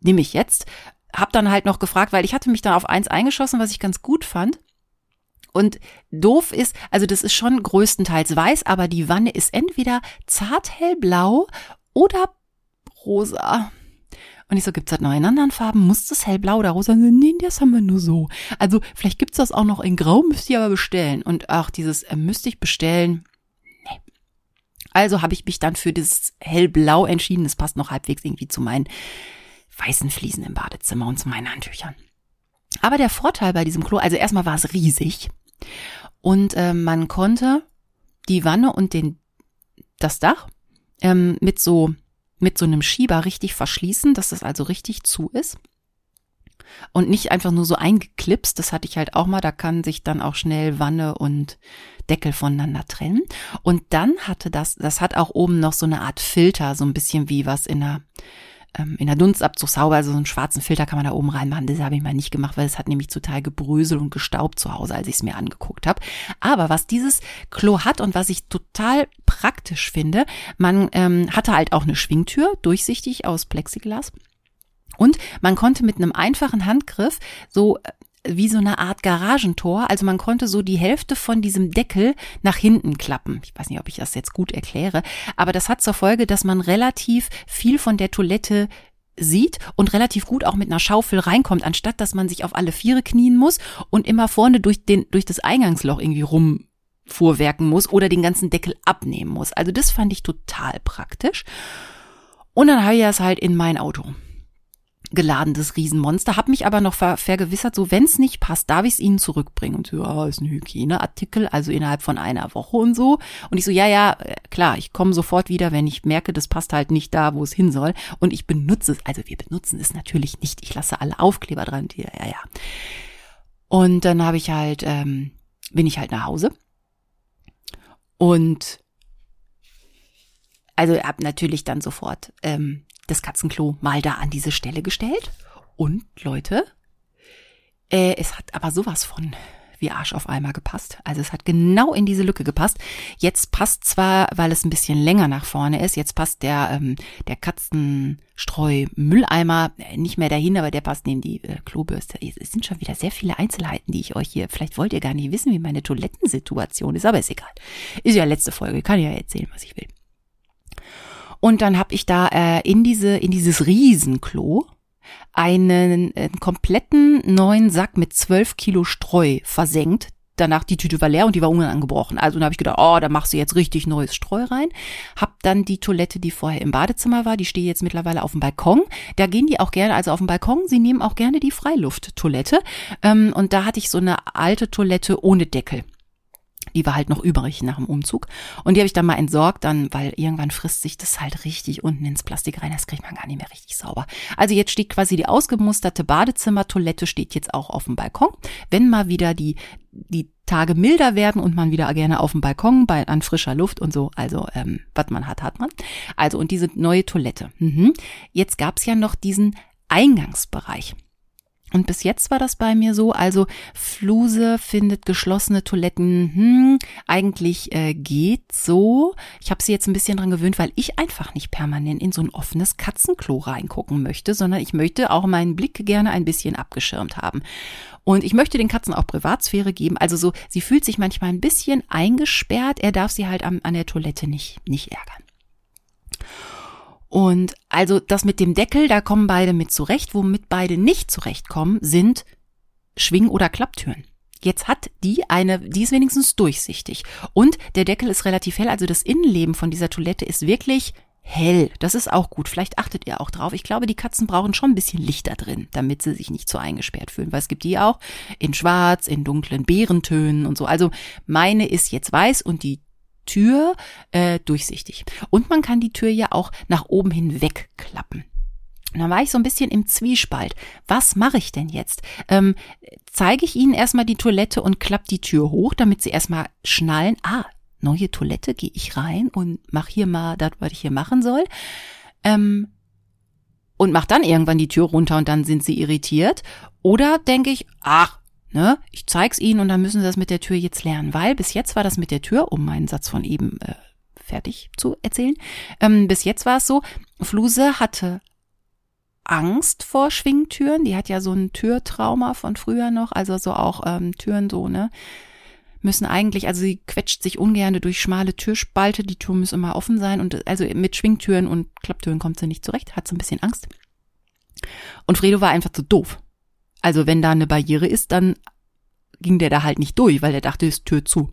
nehme ich jetzt. Hab dann halt noch gefragt, weil ich hatte mich dann auf eins eingeschossen, was ich ganz gut fand. Und doof ist, also das ist schon größtenteils weiß, aber die Wanne ist entweder zart hellblau oder rosa. Und ich so, gibt's das noch in anderen Farben? Muss das hellblau oder rosa? Nee, das haben wir nur so. Also vielleicht gibt's das auch noch in grau, müsst ihr aber bestellen. Und auch dieses äh, müsste ich bestellen. Nee. Also habe ich mich dann für dieses hellblau entschieden. Das passt noch halbwegs irgendwie zu meinen weißen Fliesen im Badezimmer und zu meinen Handtüchern. Aber der Vorteil bei diesem Klo, also erstmal war es riesig und äh, man konnte die Wanne und den das Dach ähm, mit so mit so einem Schieber richtig verschließen, dass das also richtig zu ist und nicht einfach nur so eingeklipst. Das hatte ich halt auch mal. Da kann sich dann auch schnell Wanne und Deckel voneinander trennen. Und dann hatte das, das hat auch oben noch so eine Art Filter, so ein bisschen wie was in der ähm, in der Dunstabzugshaube, also so einen schwarzen Filter kann man da oben reinmachen. Das habe ich mal nicht gemacht, weil es hat nämlich total gebröselt und gestaubt zu Hause, als ich es mir angeguckt habe. Aber was dieses Klo hat und was ich total praktisch finde, man ähm, hatte halt auch eine Schwingtür, durchsichtig aus Plexiglas. Und man konnte mit einem einfachen Handgriff so äh, wie so eine Art Garagentor. Also man konnte so die Hälfte von diesem Deckel nach hinten klappen. Ich weiß nicht, ob ich das jetzt gut erkläre, aber das hat zur Folge, dass man relativ viel von der Toilette sieht und relativ gut auch mit einer Schaufel reinkommt, anstatt dass man sich auf alle Viere knien muss und immer vorne durch den, durch das Eingangsloch irgendwie rumfuhrwerken muss oder den ganzen Deckel abnehmen muss. Also das fand ich total praktisch. Und dann habe ich das halt in mein Auto geladenes Riesenmonster, habe mich aber noch ver vergewissert, so wenn es nicht passt, darf ich es ihnen zurückbringen. Und so, ja, ist ein Hygieneartikel, also innerhalb von einer Woche und so. Und ich so, ja, ja, äh, klar, ich komme sofort wieder, wenn ich merke, das passt halt nicht da, wo es hin soll. Und ich benutze es, also wir benutzen es natürlich nicht. Ich lasse alle Aufkleber dran, die, ja, ja. Und dann habe ich halt, ähm, bin ich halt nach Hause. Und also habe natürlich dann sofort ähm, das Katzenklo mal da an diese Stelle gestellt. Und Leute, äh, es hat aber sowas von wie Arsch auf Eimer gepasst. Also es hat genau in diese Lücke gepasst. Jetzt passt zwar, weil es ein bisschen länger nach vorne ist, jetzt passt der, ähm, der Katzenstreu-Mülleimer nicht mehr dahin, aber der passt neben die äh, Klobürste. Es sind schon wieder sehr viele Einzelheiten, die ich euch hier, vielleicht wollt ihr gar nicht wissen, wie meine Toilettensituation ist, aber ist egal. Ist ja letzte Folge, kann ich ja erzählen, was ich will. Und dann habe ich da äh, in diese in dieses Riesenklo einen, einen kompletten neuen Sack mit zwölf Kilo Streu versenkt. Danach die Tüte war leer und die war unangebrochen. Also dann habe ich gedacht, oh, da machst du jetzt richtig neues Streu rein. Hab dann die Toilette, die vorher im Badezimmer war, die steht jetzt mittlerweile auf dem Balkon. Da gehen die auch gerne, also auf dem Balkon, sie nehmen auch gerne die Freilufttoilette. Ähm, und da hatte ich so eine alte Toilette ohne Deckel. Die war halt noch übrig nach dem Umzug. Und die habe ich dann mal entsorgt, dann, weil irgendwann frisst sich das halt richtig unten ins Plastik rein. Das kriegt man gar nicht mehr richtig sauber. Also jetzt steht quasi die ausgemusterte Badezimmertoilette steht jetzt auch auf dem Balkon. Wenn mal wieder die, die Tage milder werden und man wieder gerne auf dem Balkon bei, an frischer Luft und so, also ähm, was man hat, hat man. Also und diese neue Toilette. Mhm. Jetzt gab's ja noch diesen Eingangsbereich. Und bis jetzt war das bei mir so, also Fluse findet geschlossene Toiletten, hm, eigentlich äh, geht so. Ich habe sie jetzt ein bisschen dran gewöhnt, weil ich einfach nicht permanent in so ein offenes Katzenklo reingucken möchte, sondern ich möchte auch meinen Blick gerne ein bisschen abgeschirmt haben. Und ich möchte den Katzen auch Privatsphäre geben. Also so, sie fühlt sich manchmal ein bisschen eingesperrt. Er darf sie halt an, an der Toilette nicht, nicht ärgern. Und also das mit dem Deckel, da kommen beide mit zurecht. Womit beide nicht zurechtkommen, sind Schwing- oder Klapptüren. Jetzt hat die eine, die ist wenigstens durchsichtig. Und der Deckel ist relativ hell, also das Innenleben von dieser Toilette ist wirklich hell. Das ist auch gut. Vielleicht achtet ihr auch drauf. Ich glaube, die Katzen brauchen schon ein bisschen Licht da drin, damit sie sich nicht so eingesperrt fühlen, weil es gibt die auch in schwarz, in dunklen Beerentönen und so. Also meine ist jetzt weiß und die Tür äh, durchsichtig. Und man kann die Tür ja auch nach oben hin wegklappen. Und dann war ich so ein bisschen im Zwiespalt. Was mache ich denn jetzt? Ähm, zeige ich Ihnen erstmal die Toilette und klapp die Tür hoch, damit Sie erstmal schnallen, ah, neue Toilette, gehe ich rein und mach hier mal das, was ich hier machen soll. Ähm, und mach dann irgendwann die Tür runter und dann sind sie irritiert. Oder denke ich, ach, Ne? Ich zeig's ihnen und dann müssen sie das mit der Tür jetzt lernen, weil bis jetzt war das mit der Tür, um meinen Satz von eben äh, fertig zu erzählen. Ähm, bis jetzt war es so, Fluse hatte Angst vor Schwingtüren. Die hat ja so ein Türtrauma von früher noch, also so auch ähm, Türen so, ne? Müssen eigentlich, also sie quetscht sich ungern durch schmale Türspalte, die Tür muss immer offen sein und also mit Schwingtüren und Klapptüren kommt sie nicht zurecht, hat so ein bisschen Angst. Und Fredo war einfach zu doof. Also wenn da eine Barriere ist, dann ging der da halt nicht durch, weil der dachte, ist Tür zu.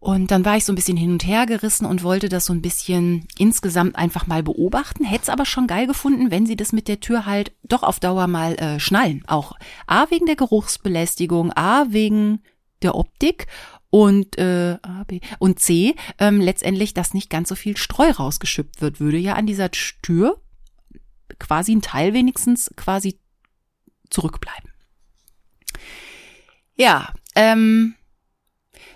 Und dann war ich so ein bisschen hin und her gerissen und wollte das so ein bisschen insgesamt einfach mal beobachten. Hätte es aber schon geil gefunden, wenn sie das mit der Tür halt doch auf Dauer mal äh, schnallen. Auch A wegen der Geruchsbelästigung, A wegen der Optik und äh, A, B und C ähm, letztendlich, dass nicht ganz so viel Streu rausgeschüppt wird, würde ja an dieser Tür quasi ein Teil wenigstens quasi zurückbleiben. Ja, ähm,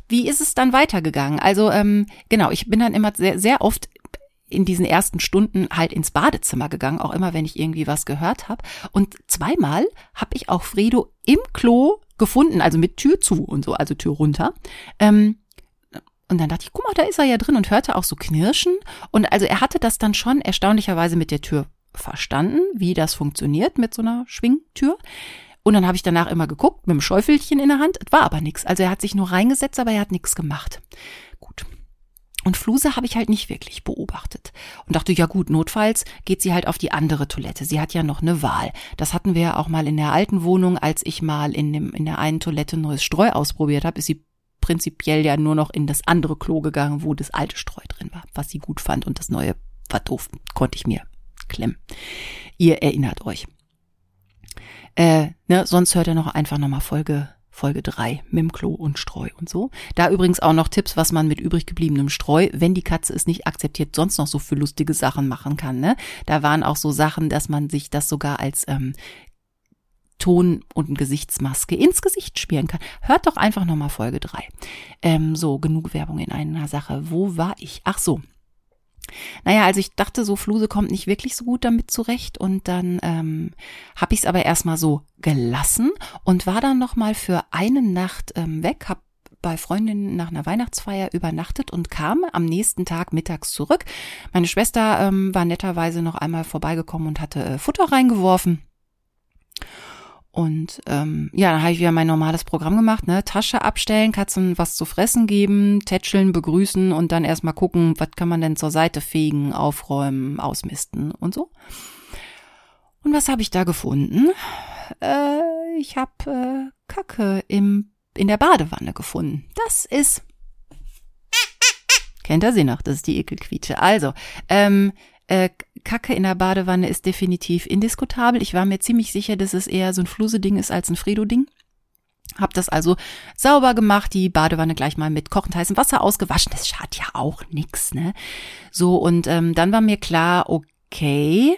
wie ist es dann weitergegangen? Also ähm, genau, ich bin dann immer sehr, sehr oft in diesen ersten Stunden halt ins Badezimmer gegangen, auch immer, wenn ich irgendwie was gehört habe. Und zweimal habe ich auch Fredo im Klo gefunden, also mit Tür zu und so, also Tür runter. Ähm, und dann dachte ich, guck mal, da ist er ja drin und hörte auch so knirschen. Und also er hatte das dann schon erstaunlicherweise mit der Tür verstanden, wie das funktioniert mit so einer Schwingtür. Und dann habe ich danach immer geguckt mit dem Schäufelchen in der Hand. Es war aber nichts. Also er hat sich nur reingesetzt, aber er hat nichts gemacht. Gut. Und Fluse habe ich halt nicht wirklich beobachtet und dachte, ja gut, notfalls geht sie halt auf die andere Toilette. Sie hat ja noch eine Wahl. Das hatten wir ja auch mal in der alten Wohnung, als ich mal in, dem, in der einen Toilette neues Streu ausprobiert habe, ist sie prinzipiell ja nur noch in das andere Klo gegangen, wo das alte Streu drin war, was sie gut fand und das neue war doof, konnte ich mir klemmen. Ihr erinnert euch. Äh, ne, sonst hört ihr noch einfach nochmal Folge Folge 3, mit dem Klo und Streu und so. Da übrigens auch noch Tipps, was man mit übrig gebliebenem Streu, wenn die Katze es nicht akzeptiert, sonst noch so für lustige Sachen machen kann. Ne? Da waren auch so Sachen, dass man sich das sogar als ähm, Ton und Gesichtsmaske ins Gesicht spielen kann. Hört doch einfach nochmal Folge 3. Ähm, so, genug Werbung in einer Sache. Wo war ich? Ach so, naja, also ich dachte so, Fluse kommt nicht wirklich so gut damit zurecht und dann ähm, habe ich es aber erstmal so gelassen und war dann nochmal für eine Nacht ähm, weg, habe bei Freundinnen nach einer Weihnachtsfeier übernachtet und kam am nächsten Tag mittags zurück. Meine Schwester ähm, war netterweise noch einmal vorbeigekommen und hatte äh, Futter reingeworfen. Und ähm, ja, dann habe ich wieder mein normales Programm gemacht, ne? Tasche abstellen, Katzen was zu fressen geben, tätscheln, begrüßen und dann erstmal gucken, was kann man denn zur Seite fegen, aufräumen, ausmisten und so. Und was habe ich da gefunden? Äh, ich habe äh, Kacke im, in der Badewanne gefunden. Das ist. Kennt ihr sie noch? Das ist die Ekelquietsche. Also, ähm, äh, Kacke in der Badewanne ist definitiv indiskutabel. Ich war mir ziemlich sicher, dass es eher so ein Fluse-Ding ist als ein Fredo-Ding. Hab das also sauber gemacht, die Badewanne gleich mal mit kochend heißem Wasser ausgewaschen. Das schadet ja auch nix, ne? So, und ähm, dann war mir klar, okay,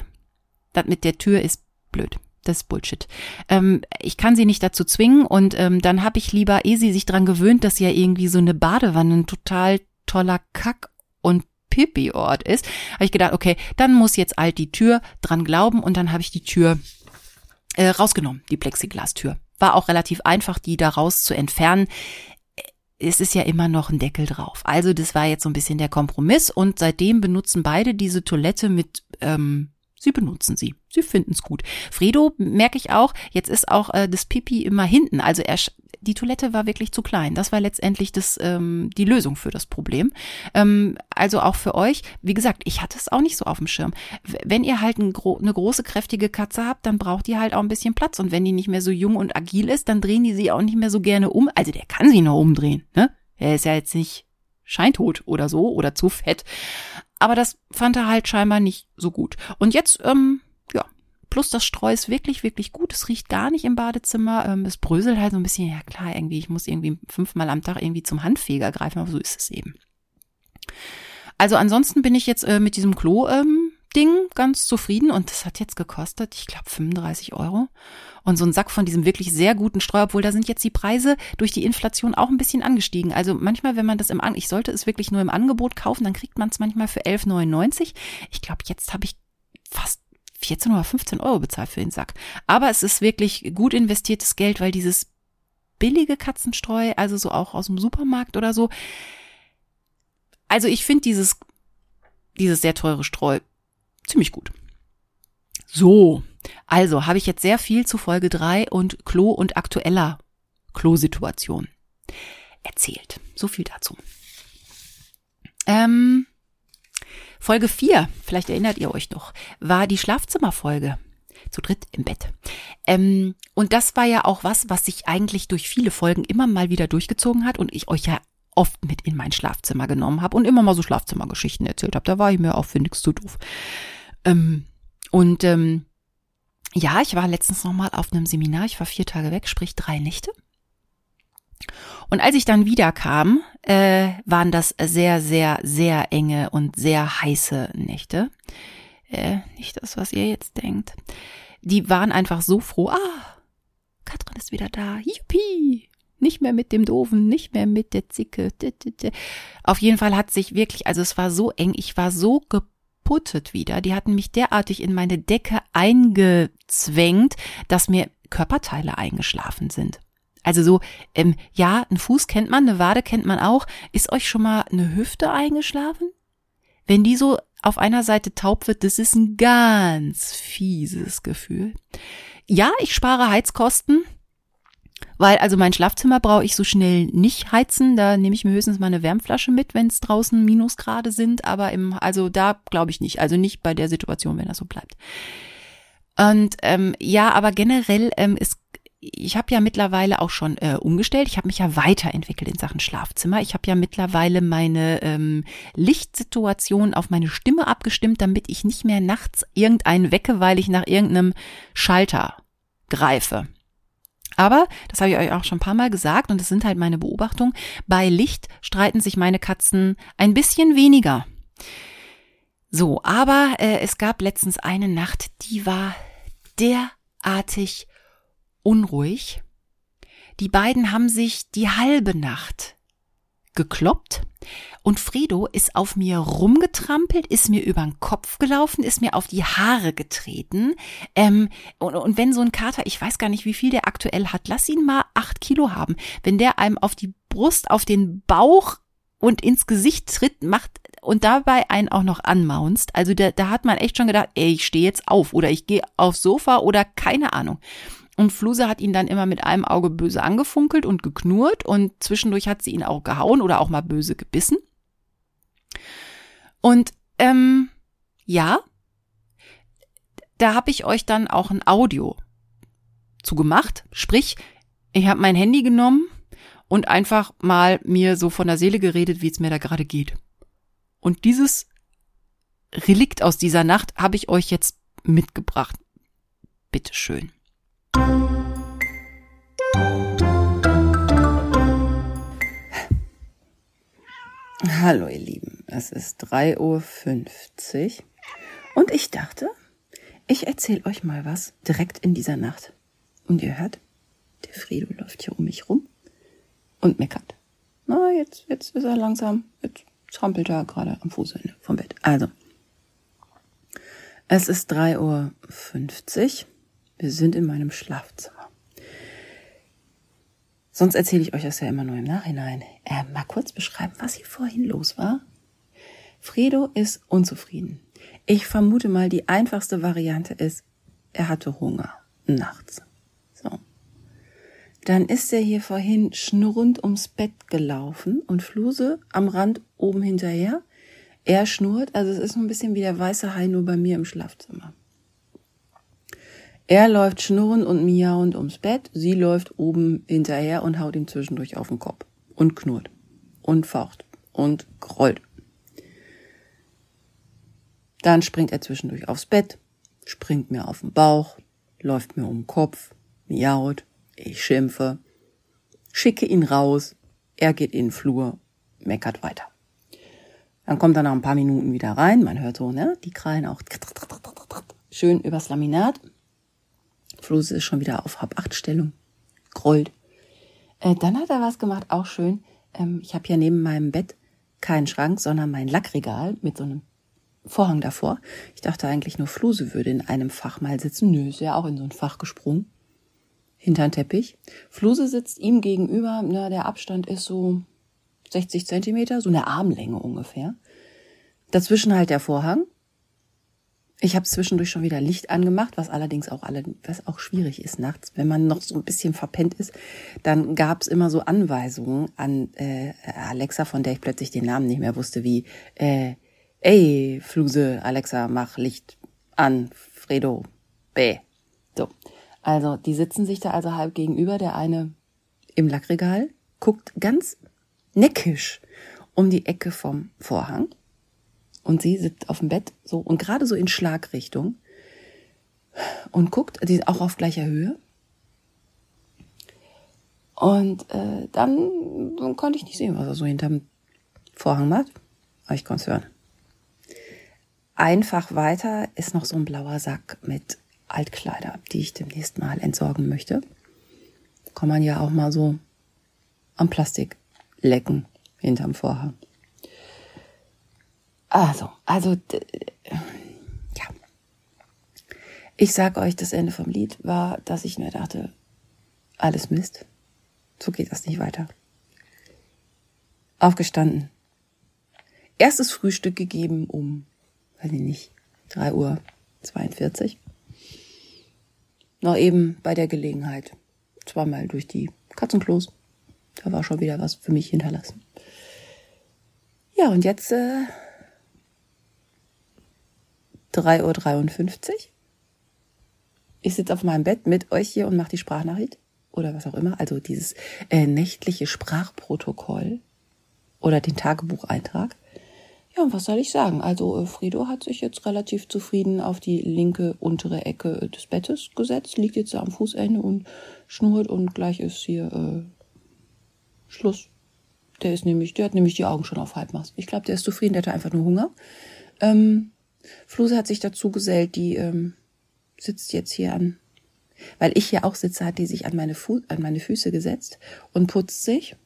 das mit der Tür ist blöd. Das ist Bullshit. Ähm, ich kann sie nicht dazu zwingen und ähm, dann habe ich lieber, ehe sie sich dran gewöhnt, dass ja irgendwie so eine Badewanne ein total toller Kack und Pipi-Ort ist, habe ich gedacht, okay, dann muss jetzt alt die Tür dran glauben und dann habe ich die Tür äh, rausgenommen, die Plexiglastür. War auch relativ einfach, die da raus zu entfernen. Es ist ja immer noch ein Deckel drauf. Also das war jetzt so ein bisschen der Kompromiss und seitdem benutzen beide diese Toilette mit ähm, Sie benutzen sie. Sie finden es gut. Fredo merke ich auch, jetzt ist auch äh, das Pipi immer hinten. Also er, die Toilette war wirklich zu klein. Das war letztendlich das, ähm, die Lösung für das Problem. Ähm, also auch für euch, wie gesagt, ich hatte es auch nicht so auf dem Schirm. Wenn ihr halt ein gro eine große, kräftige Katze habt, dann braucht die halt auch ein bisschen Platz. Und wenn die nicht mehr so jung und agil ist, dann drehen die sie auch nicht mehr so gerne um. Also der kann sie noch umdrehen, ne? Er ist ja jetzt nicht scheintot oder so oder zu fett. Aber das fand er halt scheinbar nicht so gut. Und jetzt, ähm, Plus das Streu ist wirklich, wirklich gut. Es riecht gar nicht im Badezimmer. Ähm, es bröselt halt so ein bisschen. Ja klar, irgendwie, ich muss irgendwie fünfmal am Tag irgendwie zum Handfeger greifen, aber so ist es eben. Also ansonsten bin ich jetzt äh, mit diesem Klo ähm, ganz zufrieden und das hat jetzt gekostet, ich glaube 35 Euro. Und so ein Sack von diesem wirklich sehr guten Streu, obwohl da sind jetzt die Preise durch die Inflation auch ein bisschen angestiegen. Also manchmal, wenn man das im An ich sollte es wirklich nur im Angebot kaufen, dann kriegt man es manchmal für 11,99. Ich glaube, jetzt habe ich fast 14 oder 15 Euro bezahlt für den Sack. Aber es ist wirklich gut investiertes Geld, weil dieses billige Katzenstreu, also so auch aus dem Supermarkt oder so, also ich finde dieses, dieses sehr teure Streu ziemlich gut. So, also habe ich jetzt sehr viel zu Folge 3 und Klo und aktueller Klosituation erzählt. So viel dazu. Ähm, Folge 4, vielleicht erinnert ihr euch noch, war die Schlafzimmerfolge. Zu dritt im Bett. Ähm, und das war ja auch was, was sich eigentlich durch viele Folgen immer mal wieder durchgezogen hat und ich euch ja oft mit in mein Schlafzimmer genommen habe und immer mal so Schlafzimmergeschichten erzählt habe. Da war ich mir auch für nichts zu doof. Ähm, und ähm, ja, ich war letztens noch mal auf einem Seminar. Ich war vier Tage weg, sprich drei Nächte. Und als ich dann wiederkam, äh, waren das sehr, sehr, sehr enge und sehr heiße Nächte. Äh, nicht das, was ihr jetzt denkt. Die waren einfach so froh. Ah, Katrin ist wieder da. Juppie. Nicht mehr mit dem Doofen, nicht mehr mit der Zicke. Auf jeden Fall hat sich wirklich, also es war so eng, ich war so geputtet wieder. Die hatten mich derartig in meine Decke eingezwängt, dass mir Körperteile eingeschlafen sind. Also so, ähm, ja, ein Fuß kennt man, eine Wade kennt man auch. Ist euch schon mal eine Hüfte eingeschlafen? Wenn die so auf einer Seite taub wird, das ist ein ganz fieses Gefühl. Ja, ich spare Heizkosten, weil also mein Schlafzimmer brauche ich so schnell nicht heizen. Da nehme ich mir höchstens mal eine Wärmflasche mit, wenn es draußen Minusgrade sind. Aber im, also da glaube ich nicht. Also nicht bei der Situation, wenn das so bleibt. Und ähm, ja, aber generell ähm, ist ich habe ja mittlerweile auch schon äh, umgestellt. Ich habe mich ja weiterentwickelt in Sachen Schlafzimmer. Ich habe ja mittlerweile meine ähm, Lichtsituation auf meine Stimme abgestimmt, damit ich nicht mehr nachts irgendeinen wecke, weil ich nach irgendeinem Schalter greife. Aber, das habe ich euch auch schon ein paar Mal gesagt und das sind halt meine Beobachtungen, bei Licht streiten sich meine Katzen ein bisschen weniger. So, aber äh, es gab letztens eine Nacht, die war derartig unruhig. Die beiden haben sich die halbe Nacht gekloppt und Fredo ist auf mir rumgetrampelt, ist mir über den Kopf gelaufen, ist mir auf die Haare getreten. Ähm, und, und wenn so ein Kater, ich weiß gar nicht, wie viel der aktuell hat, lass ihn mal acht Kilo haben. Wenn der einem auf die Brust, auf den Bauch und ins Gesicht tritt, macht und dabei einen auch noch anmaunst. Also da, da hat man echt schon gedacht, ey, ich stehe jetzt auf oder ich gehe aufs Sofa oder keine Ahnung. Und Fluse hat ihn dann immer mit einem Auge böse angefunkelt und geknurrt und zwischendurch hat sie ihn auch gehauen oder auch mal böse gebissen. Und ähm, ja, da habe ich euch dann auch ein Audio zugemacht. Sprich, ich habe mein Handy genommen und einfach mal mir so von der Seele geredet, wie es mir da gerade geht. Und dieses Relikt aus dieser Nacht habe ich euch jetzt mitgebracht. Bitteschön. Hallo ihr Lieben, es ist 3.50 Uhr und ich dachte, ich erzähle euch mal was direkt in dieser Nacht. Und ihr hört, der Fredo läuft hier um mich rum und meckert. Na, jetzt, jetzt ist er langsam, jetzt trampelt er gerade am Fußende vom Bett. Also, es ist 3.50 Uhr wir sind in meinem Schlafzimmer. Sonst erzähle ich euch das ja immer nur im Nachhinein. Äh, mal kurz beschreiben, was hier vorhin los war. Fredo ist unzufrieden. Ich vermute mal, die einfachste Variante ist, er hatte Hunger nachts. So. Dann ist er hier vorhin schnurrend ums Bett gelaufen und Fluse am Rand oben hinterher. Er schnurrt, also es ist so ein bisschen wie der weiße Hai nur bei mir im Schlafzimmer. Er läuft schnurrend und miauend ums Bett, sie läuft oben hinterher und haut ihm zwischendurch auf den Kopf und knurrt und faucht und grollt. Dann springt er zwischendurch aufs Bett, springt mir auf den Bauch, läuft mir um den Kopf, miaut, ich schimpfe, schicke ihn raus, er geht in den Flur, meckert weiter. Dann kommt er nach ein paar Minuten wieder rein, man hört so, ne, die Krallen auch schön übers Laminat, Fluse ist schon wieder auf Hab-Acht-Stellung. Grollt. Äh, dann hat er was gemacht, auch schön. Ähm, ich habe hier neben meinem Bett keinen Schrank, sondern mein Lackregal mit so einem Vorhang davor. Ich dachte eigentlich nur Fluse würde in einem Fach mal sitzen. Nö, ist ja auch in so ein Fach gesprungen. Hinter den Teppich. Fluse sitzt ihm gegenüber. Na, der Abstand ist so 60 Zentimeter, so eine Armlänge ungefähr. Dazwischen halt der Vorhang. Ich habe zwischendurch schon wieder Licht angemacht, was allerdings auch alle, was auch schwierig ist nachts, wenn man noch so ein bisschen verpennt ist, dann gab's immer so Anweisungen an äh, Alexa, von der ich plötzlich den Namen nicht mehr wusste, wie äh, Ey, Fluse, Alexa, mach Licht an, Fredo, B. So. Also, die sitzen sich da also halb gegenüber, der eine im Lackregal, guckt ganz neckisch um die Ecke vom Vorhang und sie sitzt auf dem Bett so und gerade so in Schlagrichtung und guckt, die ist auch auf gleicher Höhe. Und äh, dann, dann konnte ich nicht sehen, was er so hinterm Vorhang macht. Aber ich konnte es hören. Einfach weiter ist noch so ein blauer Sack mit Altkleider, die ich demnächst mal entsorgen möchte. Kann man ja auch mal so am Plastik lecken hinterm Vorhang. Also, also, ja. Ich sag euch, das Ende vom Lied war, dass ich mir dachte, alles Mist. So geht das nicht weiter. Aufgestanden. Erstes Frühstück gegeben um, weiß ich nicht, drei Uhr 42. Noch eben bei der Gelegenheit zweimal durch die Katzenklos. Da war schon wieder was für mich hinterlassen. Ja, und jetzt äh, 3.53 Uhr. Ich sitze auf meinem Bett mit euch hier und mache die Sprachnachricht oder was auch immer, also dieses äh, nächtliche Sprachprotokoll oder den Tagebucheintrag. Ja, und was soll ich sagen? Also äh, Frido hat sich jetzt relativ zufrieden auf die linke untere Ecke des Bettes gesetzt, liegt jetzt am Fußende und schnurrt und gleich ist hier äh, Schluss. Der ist nämlich, der hat nämlich die Augen schon auf Halbmast. Ich glaube, der ist zufrieden, der hat einfach nur Hunger. Ähm, Fluse hat sich dazu gesellt, die ähm, sitzt jetzt hier an, weil ich hier auch sitze, hat die sich an meine, Fu an meine Füße gesetzt und putzt sich.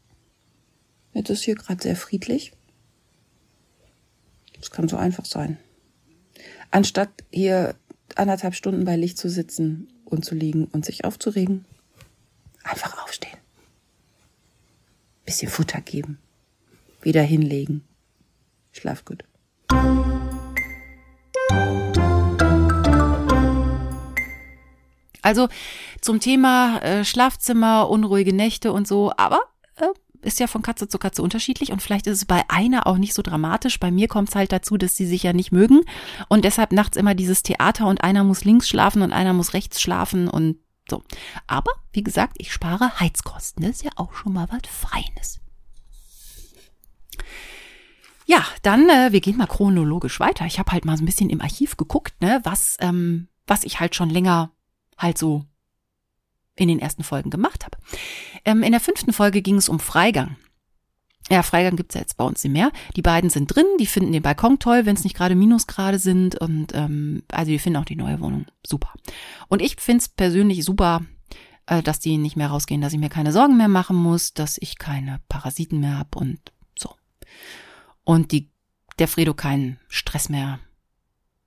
Jetzt ist hier gerade sehr friedlich. Das kann so einfach sein. Anstatt hier anderthalb Stunden bei Licht zu sitzen und zu liegen und sich aufzuregen, einfach aufstehen. Bisschen Futter geben. Wieder hinlegen. Schlaf gut. Also zum Thema äh, Schlafzimmer, unruhige Nächte und so, aber äh, ist ja von Katze zu Katze unterschiedlich und vielleicht ist es bei einer auch nicht so dramatisch. Bei mir kommt es halt dazu, dass sie sich ja nicht mögen und deshalb nachts immer dieses Theater und einer muss links schlafen und einer muss rechts schlafen und so. Aber wie gesagt, ich spare Heizkosten. Das ist ja auch schon mal was Feines. Ja, dann, äh, wir gehen mal chronologisch weiter. Ich habe halt mal so ein bisschen im Archiv geguckt, ne, was, ähm, was ich halt schon länger halt so in den ersten Folgen gemacht habe. Ähm, in der fünften Folge ging es um Freigang. Ja, Freigang gibt's ja jetzt bei uns nicht mehr. Die beiden sind drin, die finden den Balkon toll, wenn es nicht gerade Minusgrade sind. Und ähm, also die finden auch die neue Wohnung super. Und ich find's persönlich super, äh, dass die nicht mehr rausgehen, dass ich mir keine Sorgen mehr machen muss, dass ich keine Parasiten mehr hab und so. Und die, der Fredo keinen Stress mehr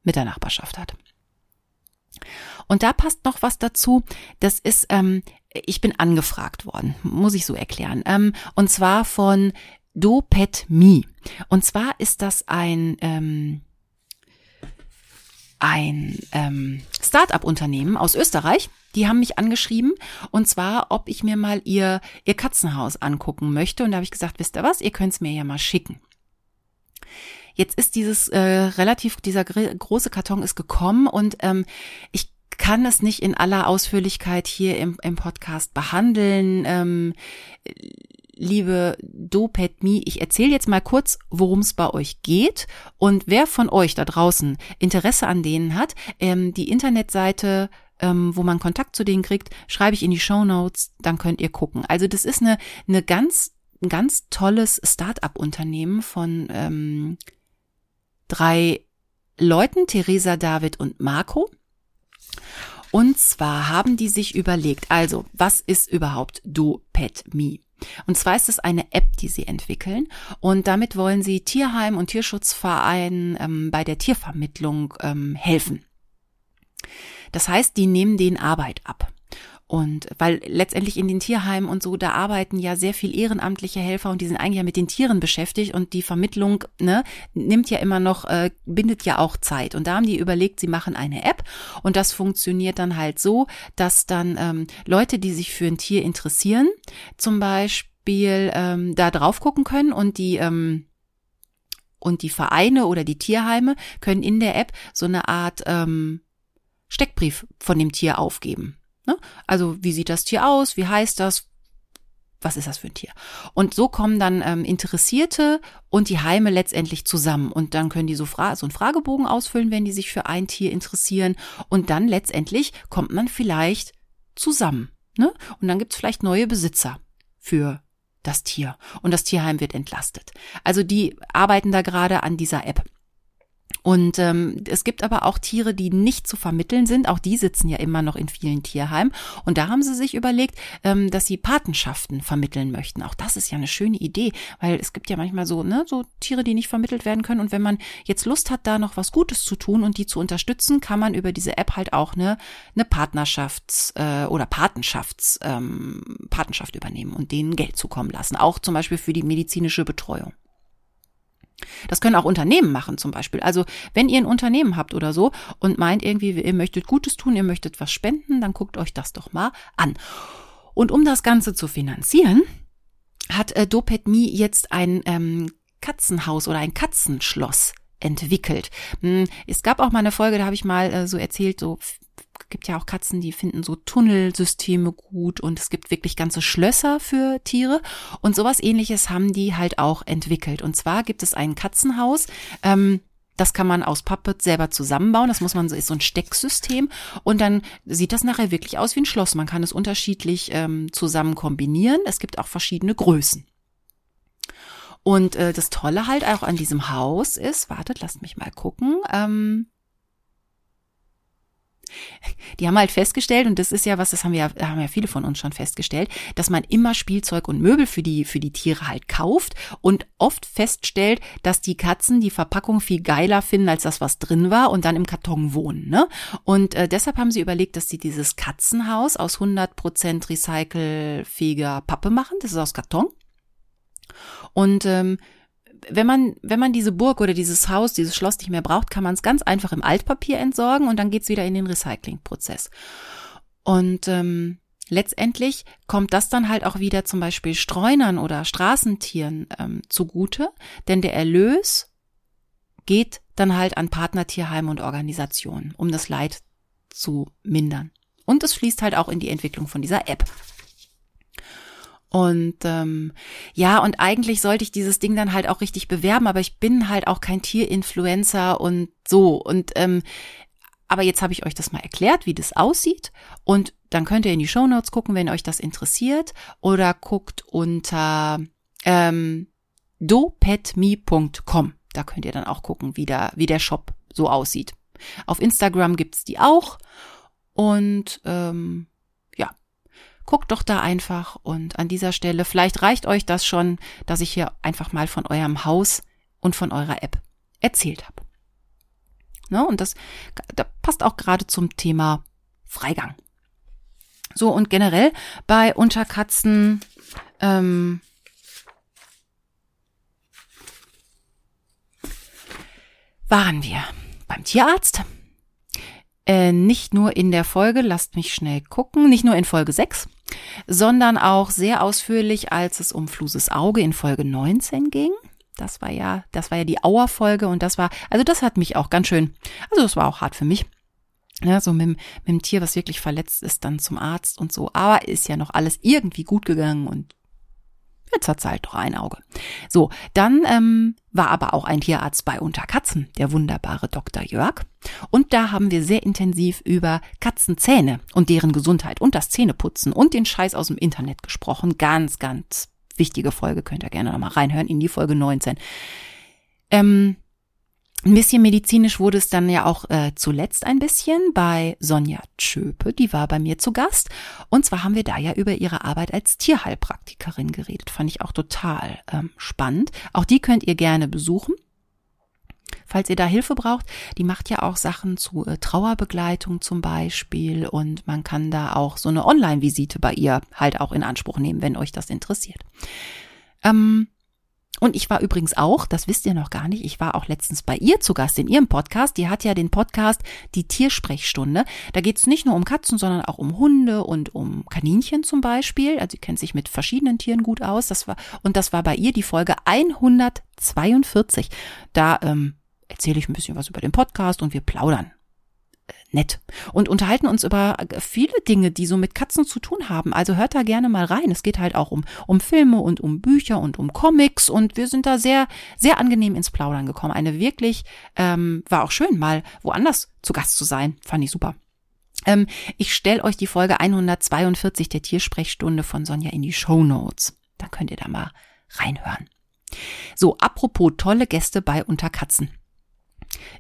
mit der Nachbarschaft hat. Und da passt noch was dazu. Das ist, ähm, ich bin angefragt worden, muss ich so erklären. Ähm, und zwar von DoPetMe. Und zwar ist das ein ähm, ein ähm, Start-up-Unternehmen aus Österreich. Die haben mich angeschrieben und zwar, ob ich mir mal ihr ihr Katzenhaus angucken möchte. Und da habe ich gesagt, wisst ihr was? Ihr könnt es mir ja mal schicken. Jetzt ist dieses äh, relativ, dieser große Karton ist gekommen und ähm, ich kann es nicht in aller Ausführlichkeit hier im, im Podcast behandeln. Ähm, liebe DoPetMe, ich erzähle jetzt mal kurz, worum es bei euch geht. Und wer von euch da draußen Interesse an denen hat, ähm, die Internetseite ähm, wo man Kontakt zu denen kriegt, schreibe ich in die Show Notes, dann könnt ihr gucken. Also das ist eine, eine ganz, ganz tolles Start-up-Unternehmen von ähm, drei Leuten, Theresa, David und Marco. Und zwar haben die sich überlegt, also was ist überhaupt DoPetMe? Und zwar ist es eine App, die sie entwickeln. Und damit wollen sie Tierheim und Tierschutzvereinen ähm, bei der Tiervermittlung ähm, helfen. Das heißt, die nehmen denen Arbeit ab. Und weil letztendlich in den Tierheimen und so, da arbeiten ja sehr viel ehrenamtliche Helfer und die sind eigentlich ja mit den Tieren beschäftigt und die Vermittlung ne, nimmt ja immer noch, äh, bindet ja auch Zeit. Und da haben die überlegt, sie machen eine App und das funktioniert dann halt so, dass dann ähm, Leute, die sich für ein Tier interessieren, zum Beispiel ähm, da drauf gucken können und die ähm, und die Vereine oder die Tierheime können in der App so eine Art ähm, Steckbrief von dem Tier aufgeben. Ne? Also wie sieht das Tier aus? Wie heißt das? was ist das für ein Tier? Und so kommen dann ähm, Interessierte und die Heime letztendlich zusammen. Und dann können die so, Fra so einen Fragebogen ausfüllen, wenn die sich für ein Tier interessieren. Und dann letztendlich kommt man vielleicht zusammen. Ne? Und dann gibt's vielleicht neue Besitzer für das Tier. Und das Tierheim wird entlastet. Also die arbeiten da gerade an dieser App. Und ähm, es gibt aber auch Tiere, die nicht zu vermitteln sind. Auch die sitzen ja immer noch in vielen Tierheimen. Und da haben sie sich überlegt, ähm, dass sie Patenschaften vermitteln möchten. Auch das ist ja eine schöne Idee, weil es gibt ja manchmal so, ne, so Tiere, die nicht vermittelt werden können. Und wenn man jetzt Lust hat, da noch was Gutes zu tun und die zu unterstützen, kann man über diese App halt auch eine, eine Partnerschafts- äh, oder Patenschafts, ähm, Patenschaft übernehmen und denen Geld zukommen lassen. Auch zum Beispiel für die medizinische Betreuung. Das können auch Unternehmen machen zum Beispiel. Also wenn ihr ein Unternehmen habt oder so und meint irgendwie, ihr möchtet Gutes tun, ihr möchtet was spenden, dann guckt euch das doch mal an. Und um das Ganze zu finanzieren, hat äh, DoPetMe jetzt ein ähm, Katzenhaus oder ein Katzenschloss entwickelt. Hm, es gab auch mal eine Folge, da habe ich mal äh, so erzählt, so gibt ja auch Katzen, die finden so Tunnelsysteme gut und es gibt wirklich ganze Schlösser für Tiere und sowas ähnliches haben die halt auch entwickelt. Und zwar gibt es ein Katzenhaus, ähm, das kann man aus Puppet selber zusammenbauen. Das muss man so ist so ein Stecksystem und dann sieht das nachher wirklich aus wie ein Schloss. Man kann es unterschiedlich ähm, zusammen kombinieren. Es gibt auch verschiedene Größen. Und äh, das Tolle halt auch an diesem Haus ist, wartet, lasst mich mal gucken. Ähm, die haben halt festgestellt, und das ist ja was, das haben ja, haben ja viele von uns schon festgestellt, dass man immer Spielzeug und Möbel für die, für die Tiere halt kauft und oft feststellt, dass die Katzen die Verpackung viel geiler finden als das, was drin war und dann im Karton wohnen, ne? Und äh, deshalb haben sie überlegt, dass sie dieses Katzenhaus aus 100% recycelfähiger Pappe machen. Das ist aus Karton. Und ähm, wenn man, wenn man diese Burg oder dieses Haus, dieses Schloss nicht mehr braucht, kann man es ganz einfach im Altpapier entsorgen und dann geht's wieder in den Recyclingprozess. Und ähm, letztendlich kommt das dann halt auch wieder zum Beispiel Streunern oder Straßentieren ähm, zugute, denn der Erlös geht dann halt an Partnertierheime und Organisationen, um das Leid zu mindern. Und es fließt halt auch in die Entwicklung von dieser App. Und ähm, ja, und eigentlich sollte ich dieses Ding dann halt auch richtig bewerben, aber ich bin halt auch kein Tierinfluencer und so. Und ähm, aber jetzt habe ich euch das mal erklärt, wie das aussieht. Und dann könnt ihr in die Show Notes gucken, wenn euch das interessiert. Oder guckt unter ähm, dopetme.com. Da könnt ihr dann auch gucken, wie der, wie der Shop so aussieht. Auf Instagram gibt's die auch. Und ähm, guckt doch da einfach und an dieser Stelle, vielleicht reicht euch das schon, dass ich hier einfach mal von eurem Haus und von eurer App erzählt habe. Ne? Und das, das passt auch gerade zum Thema Freigang. So, und generell bei Unterkatzen, ähm, waren wir beim Tierarzt, äh, nicht nur in der Folge, lasst mich schnell gucken, nicht nur in Folge 6, sondern auch sehr ausführlich, als es um Fluses Auge in Folge 19 ging. Das war ja, das war ja die Auerfolge und das war, also das hat mich auch ganz schön, also das war auch hart für mich. Ja, so mit, mit dem Tier, was wirklich verletzt ist, dann zum Arzt und so. Aber ist ja noch alles irgendwie gut gegangen und Jetzt halt doch ein Auge. So, dann ähm, war aber auch ein Tierarzt bei Unterkatzen, der wunderbare Dr. Jörg. Und da haben wir sehr intensiv über Katzenzähne und deren Gesundheit und das Zähneputzen und den Scheiß aus dem Internet gesprochen. Ganz, ganz wichtige Folge, könnt ihr gerne nochmal reinhören in die Folge 19. Ähm, ein bisschen medizinisch wurde es dann ja auch äh, zuletzt ein bisschen bei Sonja Tschöpe, die war bei mir zu Gast. Und zwar haben wir da ja über ihre Arbeit als Tierheilpraktikerin geredet. Fand ich auch total ähm, spannend. Auch die könnt ihr gerne besuchen. Falls ihr da Hilfe braucht, die macht ja auch Sachen zu äh, Trauerbegleitung zum Beispiel und man kann da auch so eine Online-Visite bei ihr halt auch in Anspruch nehmen, wenn euch das interessiert. Ähm, und ich war übrigens auch, das wisst ihr noch gar nicht, ich war auch letztens bei ihr zu Gast in ihrem Podcast. Die hat ja den Podcast Die Tiersprechstunde. Da geht es nicht nur um Katzen, sondern auch um Hunde und um Kaninchen zum Beispiel. Also sie kennt sich mit verschiedenen Tieren gut aus. Das war, und das war bei ihr die Folge 142. Da ähm, erzähle ich ein bisschen was über den Podcast und wir plaudern nett und unterhalten uns über viele Dinge, die so mit Katzen zu tun haben. Also hört da gerne mal rein. Es geht halt auch um, um Filme und um Bücher und um Comics und wir sind da sehr, sehr angenehm ins Plaudern gekommen. Eine wirklich, ähm, war auch schön, mal woanders zu Gast zu sein. Fand ich super. Ähm, ich stelle euch die Folge 142 der Tiersprechstunde von Sonja in die Show Notes. Dann könnt ihr da mal reinhören. So, apropos tolle Gäste bei Unterkatzen.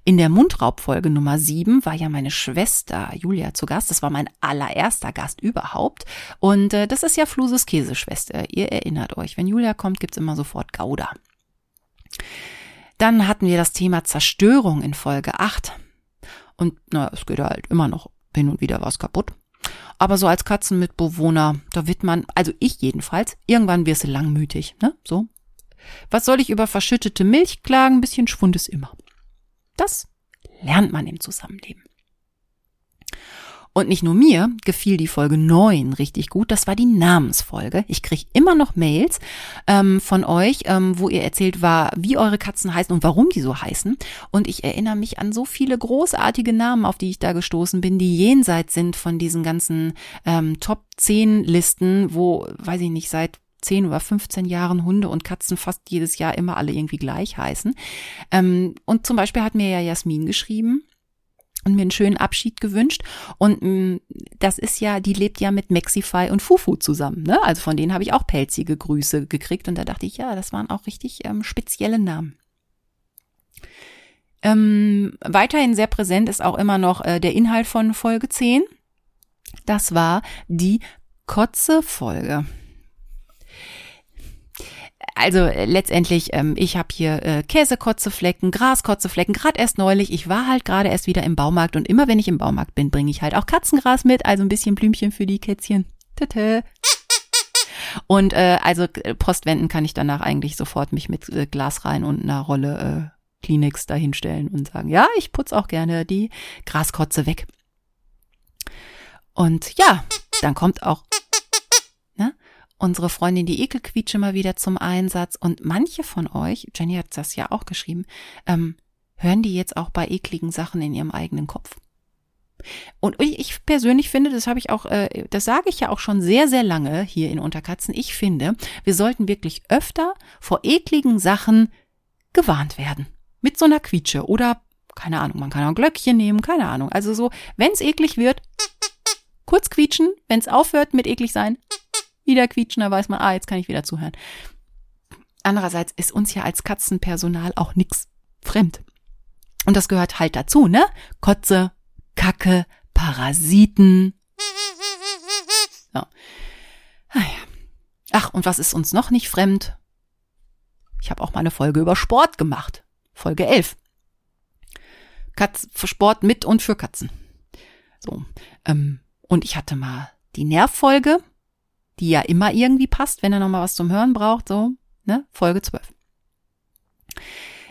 In der Mundraubfolge Nummer 7 war ja meine Schwester Julia zu Gast. Das war mein allererster Gast überhaupt. Und äh, das ist ja Fluses Käseschwester. Ihr erinnert euch, wenn Julia kommt, gibt's immer sofort Gouda. Dann hatten wir das Thema Zerstörung in Folge 8. Und na, es geht halt immer noch hin und wieder was kaputt. Aber so als Katzenmitbewohner, da wird man, also ich jedenfalls, irgendwann wirst du langmütig, ne? So. Was soll ich über verschüttete Milch klagen? Ein bisschen Schwund ist immer. Das lernt man im Zusammenleben. Und nicht nur mir gefiel die Folge 9 richtig gut, das war die Namensfolge. Ich kriege immer noch Mails ähm, von euch, ähm, wo ihr erzählt war, wie eure Katzen heißen und warum die so heißen. Und ich erinnere mich an so viele großartige Namen, auf die ich da gestoßen bin, die jenseits sind von diesen ganzen ähm, Top 10 Listen, wo, weiß ich nicht, seit 10 oder 15 Jahren Hunde und Katzen fast jedes Jahr immer alle irgendwie gleich heißen. Ähm, und zum Beispiel hat mir ja Jasmin geschrieben, und mir einen schönen Abschied gewünscht. Und mh, mm, das ist ja, die lebt ja mit Maxify und Fufu zusammen. Ne? Also von denen habe ich auch pelzige Grüße gekriegt. Und da dachte ich, ja, das waren auch richtig ähm, spezielle Namen. Ähm, weiterhin sehr präsent ist auch immer noch äh, der Inhalt von Folge 10. Das war die Kotze-Folge also äh, letztendlich, ähm, ich habe hier äh, Käsekotzeflecken, Graskotzeflecken, gerade erst neulich. Ich war halt gerade erst wieder im Baumarkt und immer wenn ich im Baumarkt bin, bringe ich halt auch Katzengras mit, also ein bisschen Blümchen für die Kätzchen. Tete. Und äh, also äh, Postwenden kann ich danach eigentlich sofort mich mit äh, Glas rein und einer Rolle äh, Kleenex dahinstellen und sagen, ja, ich putz auch gerne die Graskotze weg. Und ja, dann kommt auch unsere Freundin die Ekelquietsche mal wieder zum Einsatz. Und manche von euch, Jenny hat das ja auch geschrieben, ähm, hören die jetzt auch bei ekligen Sachen in ihrem eigenen Kopf. Und ich persönlich finde, das habe ich auch, äh, das sage ich ja auch schon sehr, sehr lange hier in Unterkatzen. Ich finde, wir sollten wirklich öfter vor ekligen Sachen gewarnt werden. Mit so einer Quietsche oder, keine Ahnung, man kann auch ein Glöckchen nehmen, keine Ahnung. Also so, wenn es eklig wird, kurz quietschen, wenn es aufhört mit eklig sein, wieder quietschen, da weiß man, ah, jetzt kann ich wieder zuhören. Andererseits ist uns ja als Katzenpersonal auch nix fremd. Und das gehört halt dazu, ne? Kotze, Kacke, Parasiten. So. Ah ja. Ach, und was ist uns noch nicht fremd? Ich habe auch mal eine Folge über Sport gemacht. Folge 11. Katz, Sport mit und für Katzen. So. Ähm, und ich hatte mal die Nervfolge die ja immer irgendwie passt, wenn er nochmal was zum Hören braucht, so, ne, Folge 12.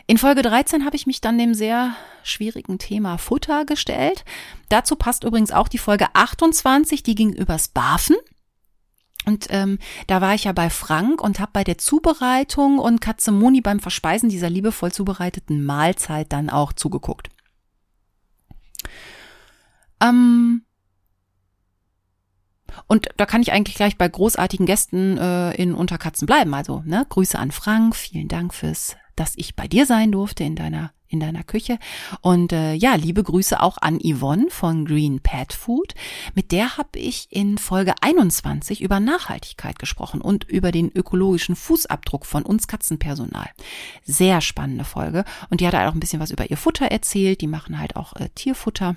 In Folge 13 habe ich mich dann dem sehr schwierigen Thema Futter gestellt. Dazu passt übrigens auch die Folge 28, die ging übers Barfen. Und ähm, da war ich ja bei Frank und habe bei der Zubereitung und Katze Moni beim Verspeisen dieser liebevoll zubereiteten Mahlzeit dann auch zugeguckt. Ähm, und da kann ich eigentlich gleich bei großartigen Gästen äh, in Unterkatzen bleiben. Also, ne, Grüße an Frank, vielen Dank fürs, dass ich bei dir sein durfte in deiner in deiner Küche. Und äh, ja, liebe Grüße auch an Yvonne von Green Pet Food. Mit der habe ich in Folge 21 über Nachhaltigkeit gesprochen und über den ökologischen Fußabdruck von uns Katzenpersonal. Sehr spannende Folge. Und die hat halt auch ein bisschen was über ihr Futter erzählt. Die machen halt auch äh, Tierfutter.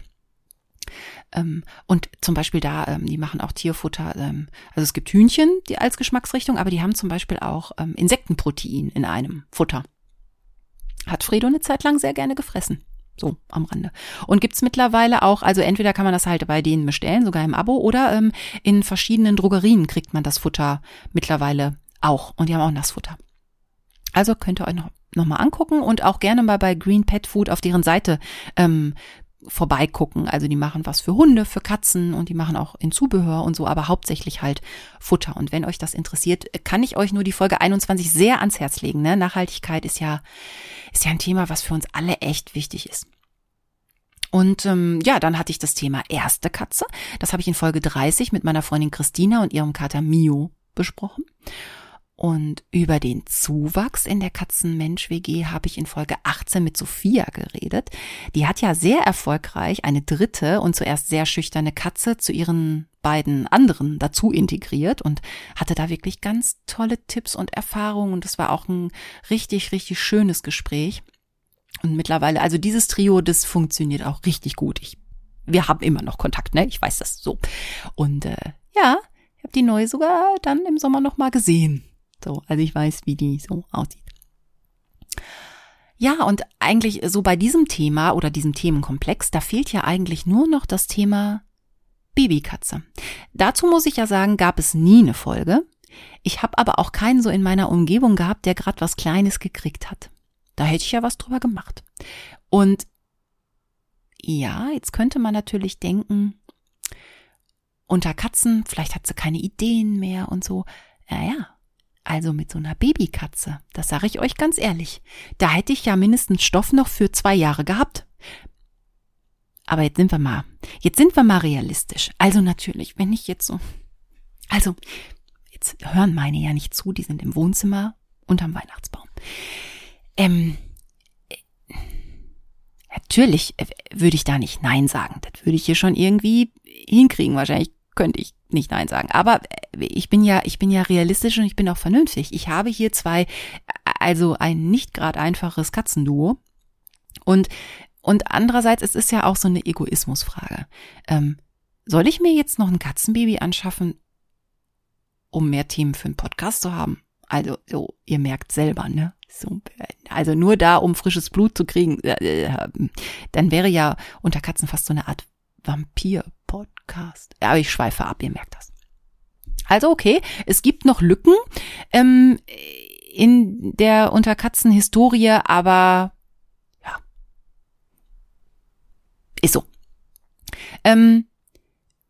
Ähm, und zum Beispiel da, ähm, die machen auch Tierfutter. Ähm, also es gibt Hühnchen, die als Geschmacksrichtung, aber die haben zum Beispiel auch Insektenprotein in einem Futter. Hat Fredo eine Zeit lang sehr gerne gefressen. So am Rande. Und gibt's mittlerweile auch, also entweder kann man das halt bei denen bestellen, sogar im Abo, oder in verschiedenen Drogerien kriegt man das Futter mittlerweile auch. Und die haben auch Nassfutter. Also könnt ihr euch noch, noch mal angucken und auch gerne mal bei Green Pet Food auf deren Seite ähm, vorbeigucken. Also die machen was für Hunde, für Katzen und die machen auch in Zubehör und so, aber hauptsächlich halt Futter. Und wenn euch das interessiert, kann ich euch nur die Folge 21 sehr ans Herz legen. Ne? Nachhaltigkeit ist ja, ist ja ein Thema, was für uns alle echt wichtig ist. Und ähm, ja, dann hatte ich das Thema erste Katze. Das habe ich in Folge 30 mit meiner Freundin Christina und ihrem Kater Mio besprochen. Und über den Zuwachs in der Katzenmensch-WG habe ich in Folge 18 mit Sophia geredet. Die hat ja sehr erfolgreich eine dritte und zuerst sehr schüchterne Katze zu ihren beiden anderen dazu integriert und hatte da wirklich ganz tolle Tipps und Erfahrungen. Und es war auch ein richtig, richtig schönes Gespräch. Und mittlerweile, also dieses Trio, das funktioniert auch richtig gut. Ich, wir haben immer noch Kontakt, ne? Ich weiß das so. Und äh, ja, ich habe die neue sogar dann im Sommer noch mal gesehen. So, also ich weiß, wie die so aussieht. Ja, und eigentlich so bei diesem Thema oder diesem Themenkomplex, da fehlt ja eigentlich nur noch das Thema Babykatze. Dazu muss ich ja sagen, gab es nie eine Folge. Ich habe aber auch keinen so in meiner Umgebung gehabt, der gerade was Kleines gekriegt hat. Da hätte ich ja was drüber gemacht. Und ja, jetzt könnte man natürlich denken, unter Katzen, vielleicht hat sie keine Ideen mehr und so. Naja, also mit so einer Babykatze, das sage ich euch ganz ehrlich, da hätte ich ja mindestens Stoff noch für zwei Jahre gehabt. Aber jetzt sind wir mal, jetzt sind wir mal realistisch. Also natürlich, wenn ich jetzt so, also jetzt hören meine ja nicht zu, die sind im Wohnzimmer unterm Weihnachtsbaum. Ähm, natürlich äh, würde ich da nicht Nein sagen. Das würde ich hier schon irgendwie hinkriegen. Wahrscheinlich könnte ich nicht Nein sagen. Aber äh, ich bin ja, ich bin ja realistisch und ich bin auch vernünftig. Ich habe hier zwei, also ein nicht gerade einfaches Katzenduo. Und, und andererseits, es ist ja auch so eine Egoismusfrage. Ähm, soll ich mir jetzt noch ein Katzenbaby anschaffen, um mehr Themen für einen Podcast zu haben? Also, so, ihr merkt selber, ne? So, also nur da, um frisches Blut zu kriegen, äh, äh, dann wäre ja unter Katzen fast so eine Art Vampir Podcast. Aber ich schweife ab, ihr merkt das. Also okay, es gibt noch Lücken ähm, in der Unterkatzen-Historie, aber ja, ist so. Ähm,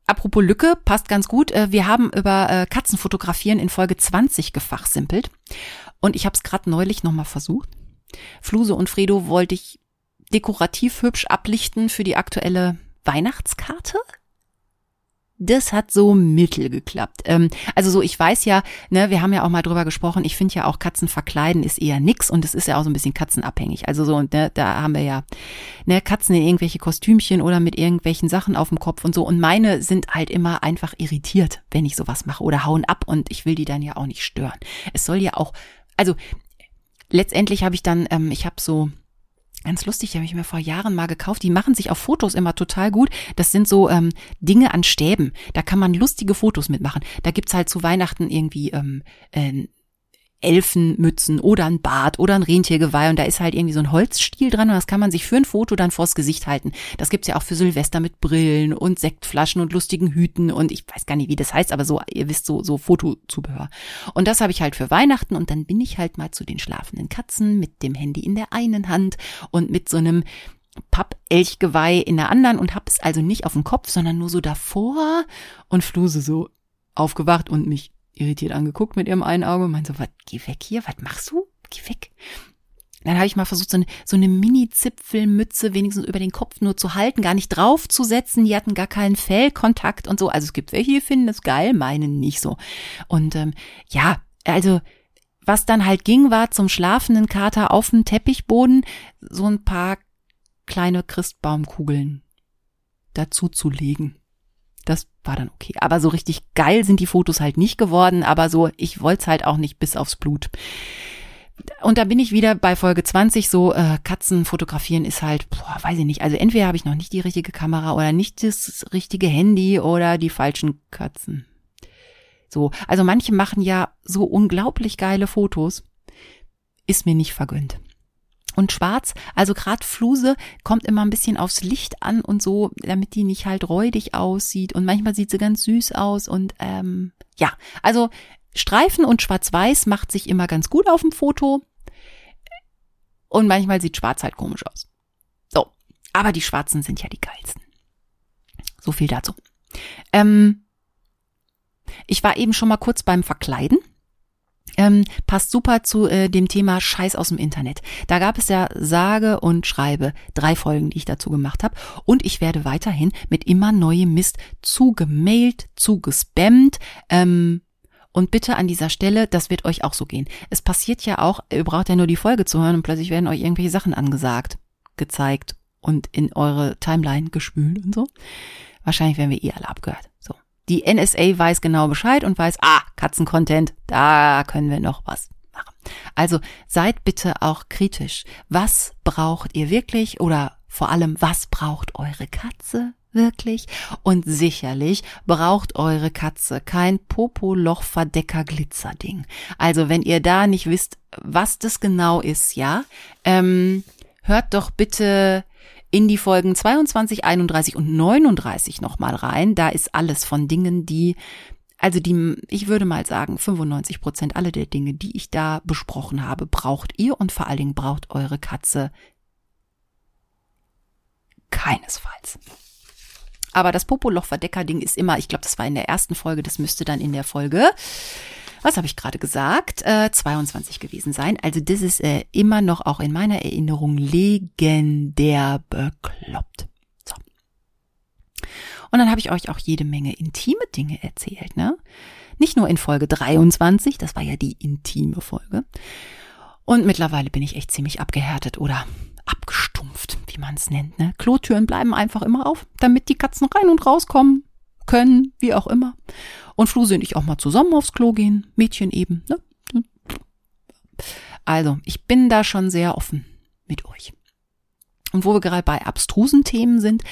apropos Lücke, passt ganz gut. Äh, wir haben über äh, Katzenfotografieren in Folge 20 gefachsimpelt und ich habe es gerade neulich nochmal versucht. Fluse und Fredo wollte ich dekorativ hübsch ablichten für die aktuelle Weihnachtskarte das hat so mittel geklappt. Ähm, also so, ich weiß ja, ne, wir haben ja auch mal drüber gesprochen, ich finde ja auch Katzen verkleiden ist eher nix und es ist ja auch so ein bisschen katzenabhängig. Also so, ne, da haben wir ja ne, Katzen in irgendwelche Kostümchen oder mit irgendwelchen Sachen auf dem Kopf und so. Und meine sind halt immer einfach irritiert, wenn ich sowas mache oder hauen ab und ich will die dann ja auch nicht stören. Es soll ja auch, also letztendlich habe ich dann, ähm, ich habe so Ganz lustig, die habe ich mir vor Jahren mal gekauft. Die machen sich auf Fotos immer total gut. Das sind so ähm, Dinge an Stäben. Da kann man lustige Fotos mitmachen. Da gibt's halt zu Weihnachten irgendwie ähm, äh, Elfenmützen oder ein Bart oder ein Rentiergeweih und da ist halt irgendwie so ein Holzstiel dran und das kann man sich für ein Foto dann vors Gesicht halten. Das gibt's ja auch für Silvester mit Brillen und Sektflaschen und lustigen Hüten und ich weiß gar nicht, wie das heißt, aber so, ihr wisst, so, so Fotozubehör. Und das habe ich halt für Weihnachten und dann bin ich halt mal zu den schlafenden Katzen mit dem Handy in der einen Hand und mit so einem Pappelchgeweih in der anderen und hab es also nicht auf dem Kopf, sondern nur so davor und Fluse so aufgewacht und mich irritiert angeguckt mit ihrem einen Auge und meinte so, was, geh weg hier, was machst du? Geh weg. Dann habe ich mal versucht, so eine, so eine Mini-Zipfelmütze wenigstens über den Kopf nur zu halten, gar nicht draufzusetzen. Die hatten gar keinen Fellkontakt und so. Also es gibt welche, die finden das geil, meinen nicht so. Und ähm, ja, also was dann halt ging, war zum schlafenden Kater auf dem Teppichboden so ein paar kleine Christbaumkugeln dazu zu legen das war dann okay. Aber so richtig geil sind die Fotos halt nicht geworden, aber so, ich wollte es halt auch nicht bis aufs Blut. Und da bin ich wieder bei Folge 20, so äh, Katzen fotografieren ist halt, boah, weiß ich nicht. Also entweder habe ich noch nicht die richtige Kamera oder nicht das richtige Handy oder die falschen Katzen. So, also manche machen ja so unglaublich geile Fotos. Ist mir nicht vergönnt. Und schwarz, also gerade Fluse, kommt immer ein bisschen aufs Licht an und so, damit die nicht halt räudig aussieht. Und manchmal sieht sie ganz süß aus. Und ähm, ja, also Streifen und Schwarz-Weiß macht sich immer ganz gut auf dem Foto. Und manchmal sieht Schwarz halt komisch aus. So, aber die Schwarzen sind ja die geilsten. So viel dazu. Ähm, ich war eben schon mal kurz beim Verkleiden. Ähm, passt super zu äh, dem Thema Scheiß aus dem Internet. Da gab es ja sage und schreibe drei Folgen, die ich dazu gemacht habe. Und ich werde weiterhin mit immer neuem Mist zugemailt, zugespammt. Ähm, und bitte an dieser Stelle, das wird euch auch so gehen. Es passiert ja auch, ihr braucht ja nur die Folge zu hören und plötzlich werden euch irgendwelche Sachen angesagt, gezeigt und in eure Timeline gespült und so. Wahrscheinlich werden wir eh alle abgehört. So. Die NSA weiß genau Bescheid und weiß, ah, Katzencontent, da können wir noch was machen. Also seid bitte auch kritisch. Was braucht ihr wirklich oder vor allem, was braucht eure Katze wirklich? Und sicherlich braucht eure Katze kein Popoloch-Verdecker-Glitzerding. Also wenn ihr da nicht wisst, was das genau ist, ja, ähm, hört doch bitte in die Folgen 22, 31 und 39 nochmal rein. Da ist alles von Dingen, die, also die, ich würde mal sagen, 95 Prozent alle der Dinge, die ich da besprochen habe, braucht ihr und vor allen Dingen braucht eure Katze keinesfalls. Aber das Popoloch-Verdecker-Ding ist immer, ich glaube, das war in der ersten Folge, das müsste dann in der Folge was habe ich gerade gesagt, äh, 22 gewesen sein. Also das ist äh, immer noch auch in meiner Erinnerung legendär bekloppt. So. Und dann habe ich euch auch jede Menge intime Dinge erzählt, ne? Nicht nur in Folge 23, das war ja die intime Folge. Und mittlerweile bin ich echt ziemlich abgehärtet oder abgestumpft, wie man es nennt. Ne? Klotüren bleiben einfach immer auf, damit die Katzen rein und rauskommen können, wie auch immer. Und Fluse und ich auch mal zusammen aufs Klo gehen, Mädchen eben. Ne? Also, ich bin da schon sehr offen mit euch. Und wo wir gerade bei abstrusen Themen sind,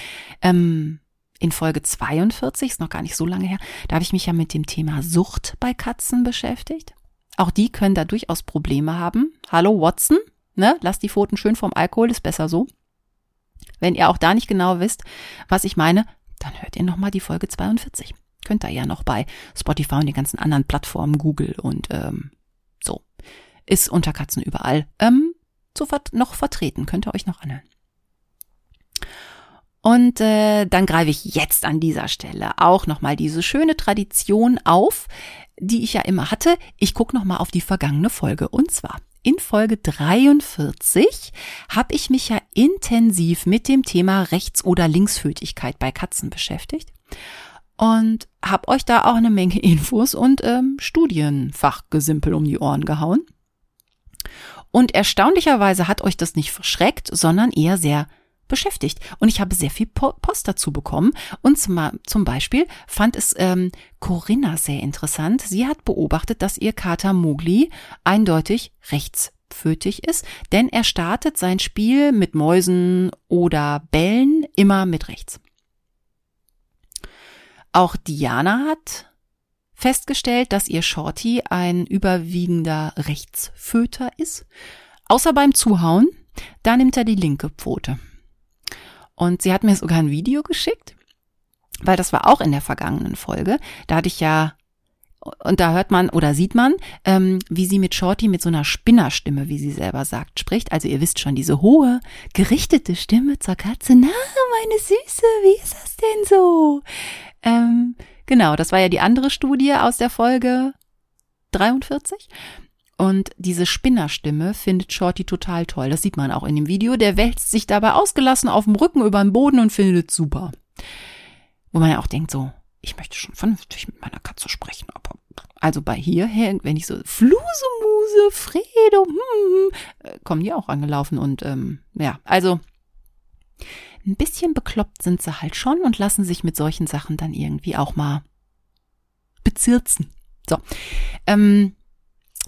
ähm, in Folge 42, ist noch gar nicht so lange her, da habe ich mich ja mit dem Thema Sucht bei Katzen beschäftigt. Auch die können da durchaus Probleme haben. Hallo Watson, ne? Lass die Pfoten schön vom Alkohol, ist besser so. Wenn ihr auch da nicht genau wisst, was ich meine, dann hört ihr nochmal die Folge 42. Könnt ihr ja noch bei Spotify und den ganzen anderen Plattformen, Google und ähm, so. Ist unter Katzen überall ähm, so noch vertreten. Könnt ihr euch noch anhören. Und äh, dann greife ich jetzt an dieser Stelle auch nochmal diese schöne Tradition auf, die ich ja immer hatte. Ich gucke nochmal auf die vergangene Folge. Und zwar in Folge 43 habe ich mich ja intensiv mit dem Thema Rechts- oder Linksfüßigkeit bei Katzen beschäftigt und habe euch da auch eine Menge Infos und ähm, Studienfachgesimpel um die Ohren gehauen. Und erstaunlicherweise hat euch das nicht verschreckt, sondern eher sehr beschäftigt. Und ich habe sehr viel Post dazu bekommen. Und zum, Beispiel fand es ähm, Corinna sehr interessant. Sie hat beobachtet, dass ihr Kater Mowgli eindeutig rechtspfötig ist, denn er startet sein Spiel mit Mäusen oder Bällen immer mit rechts. Auch Diana hat festgestellt, dass ihr Shorty ein überwiegender Rechtsföter ist. Außer beim Zuhauen, da nimmt er die linke Pfote. Und sie hat mir sogar ein Video geschickt, weil das war auch in der vergangenen Folge. Da hatte ich ja und da hört man oder sieht man, ähm, wie sie mit Shorty mit so einer Spinnerstimme, wie sie selber sagt, spricht. Also ihr wisst schon, diese hohe, gerichtete Stimme zur Katze. Na, meine Süße, wie ist das denn so? Ähm, genau, das war ja die andere Studie aus der Folge 43. Und diese Spinnerstimme findet Shorty total toll. Das sieht man auch in dem Video. Der wälzt sich dabei ausgelassen auf dem Rücken über den Boden und findet es super. Wo man ja auch denkt so, ich möchte schon vernünftig mit meiner Katze sprechen. Aber also bei hierher, wenn ich so Flusemuse, Fredo, hm, hm, äh, kommen die auch angelaufen und ähm, ja, also ein bisschen bekloppt sind sie halt schon und lassen sich mit solchen Sachen dann irgendwie auch mal bezirzen. So. Ähm,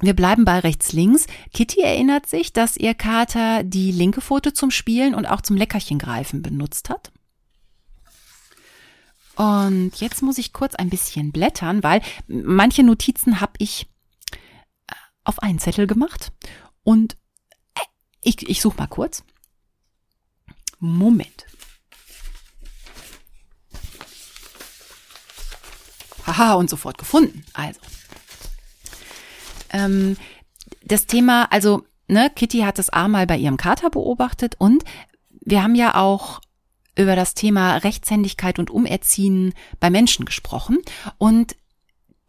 wir bleiben bei rechts-links. Kitty erinnert sich, dass ihr Kater die linke Pfote zum Spielen und auch zum Leckerchen greifen benutzt hat. Und jetzt muss ich kurz ein bisschen blättern, weil manche Notizen habe ich äh, auf einen Zettel gemacht. Und äh, ich, ich suche mal kurz. Moment. Haha, und sofort gefunden. Also, ähm, das Thema, also ne, Kitty hat das A mal bei ihrem Kater beobachtet und wir haben ja auch über das Thema Rechtshändigkeit und Umerziehen bei Menschen gesprochen und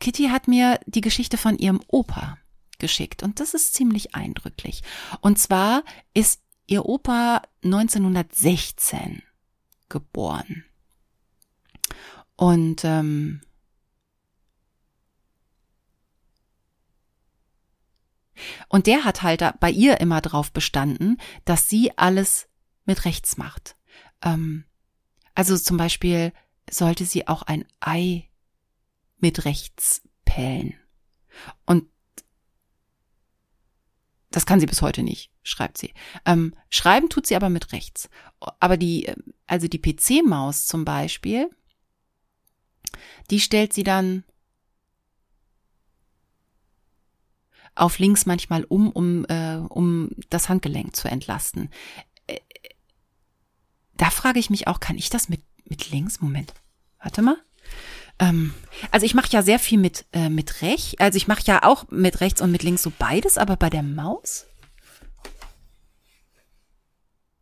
Kitty hat mir die Geschichte von ihrem Opa geschickt und das ist ziemlich eindrücklich. Und zwar ist ihr Opa 1916 geboren. Und ähm, Und der hat halt bei ihr immer drauf bestanden, dass sie alles mit rechts macht. Ähm, also zum Beispiel sollte sie auch ein Ei mit rechts pellen. Und das kann sie bis heute nicht, schreibt sie. Ähm, schreiben tut sie aber mit rechts. Aber die, also die PC-Maus zum Beispiel, die stellt sie dann auf links manchmal um, um, äh, um das Handgelenk zu entlasten. Äh, da frage ich mich auch, kann ich das mit, mit links? Moment, warte mal. Ähm, also ich mache ja sehr viel mit, äh, mit rechts. Also ich mache ja auch mit rechts und mit links so beides, aber bei der Maus?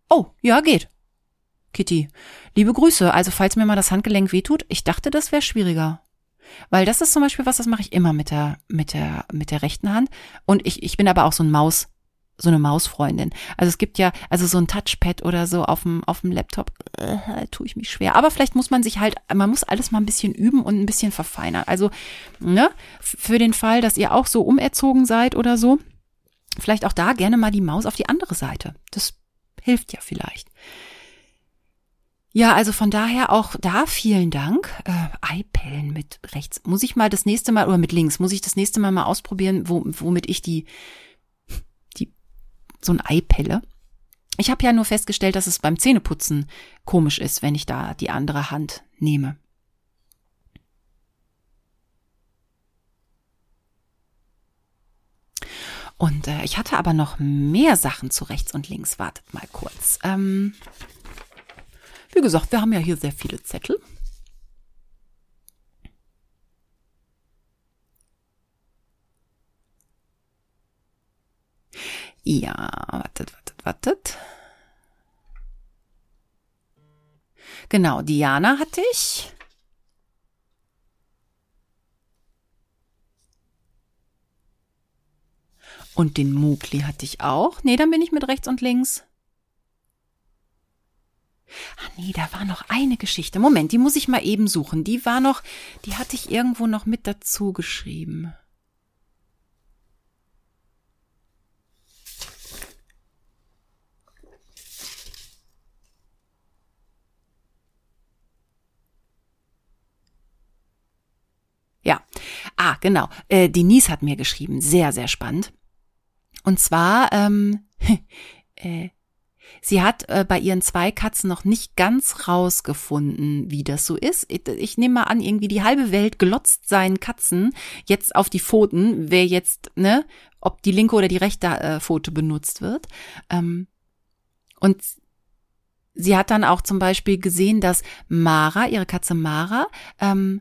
Oh, ja, geht. Kitty, liebe Grüße. Also falls mir mal das Handgelenk wehtut, ich dachte, das wäre schwieriger. Weil das ist zum Beispiel was, das mache ich immer mit der, mit der, mit der rechten Hand. Und ich, ich bin aber auch so ein Maus, so eine Mausfreundin. Also es gibt ja, also so ein Touchpad oder so auf dem, auf dem Laptop, äh, tue ich mich schwer. Aber vielleicht muss man sich halt, man muss alles mal ein bisschen üben und ein bisschen verfeinern. Also, ne, für den Fall, dass ihr auch so umerzogen seid oder so, vielleicht auch da gerne mal die Maus auf die andere Seite. Das hilft ja vielleicht. Ja, also von daher auch da vielen Dank. Äh, Eipellen mit rechts. Muss ich mal das nächste Mal, oder mit links, muss ich das nächste Mal mal ausprobieren, wo, womit ich die, die, so ein Ei pelle. Ich habe ja nur festgestellt, dass es beim Zähneputzen komisch ist, wenn ich da die andere Hand nehme. Und äh, ich hatte aber noch mehr Sachen zu rechts und links. Wartet mal kurz. Ähm, wie gesagt, wir haben ja hier sehr viele Zettel. Ja, wartet, wartet, wartet. Genau, Diana hatte ich. Und den Mugli hatte ich auch. Nee, dann bin ich mit rechts und links. Ah nee, da war noch eine Geschichte. Moment, die muss ich mal eben suchen. Die war noch, die hatte ich irgendwo noch mit dazu geschrieben. Ja, ah, genau. Äh, Denise hat mir geschrieben, sehr, sehr spannend. Und zwar, ähm, äh, Sie hat äh, bei ihren zwei Katzen noch nicht ganz rausgefunden, wie das so ist. Ich, ich nehme mal an, irgendwie die halbe Welt glotzt seinen Katzen jetzt auf die Pfoten, wer jetzt, ne, ob die linke oder die rechte äh, Pfote benutzt wird. Ähm, und sie hat dann auch zum Beispiel gesehen, dass Mara, ihre Katze Mara, ähm,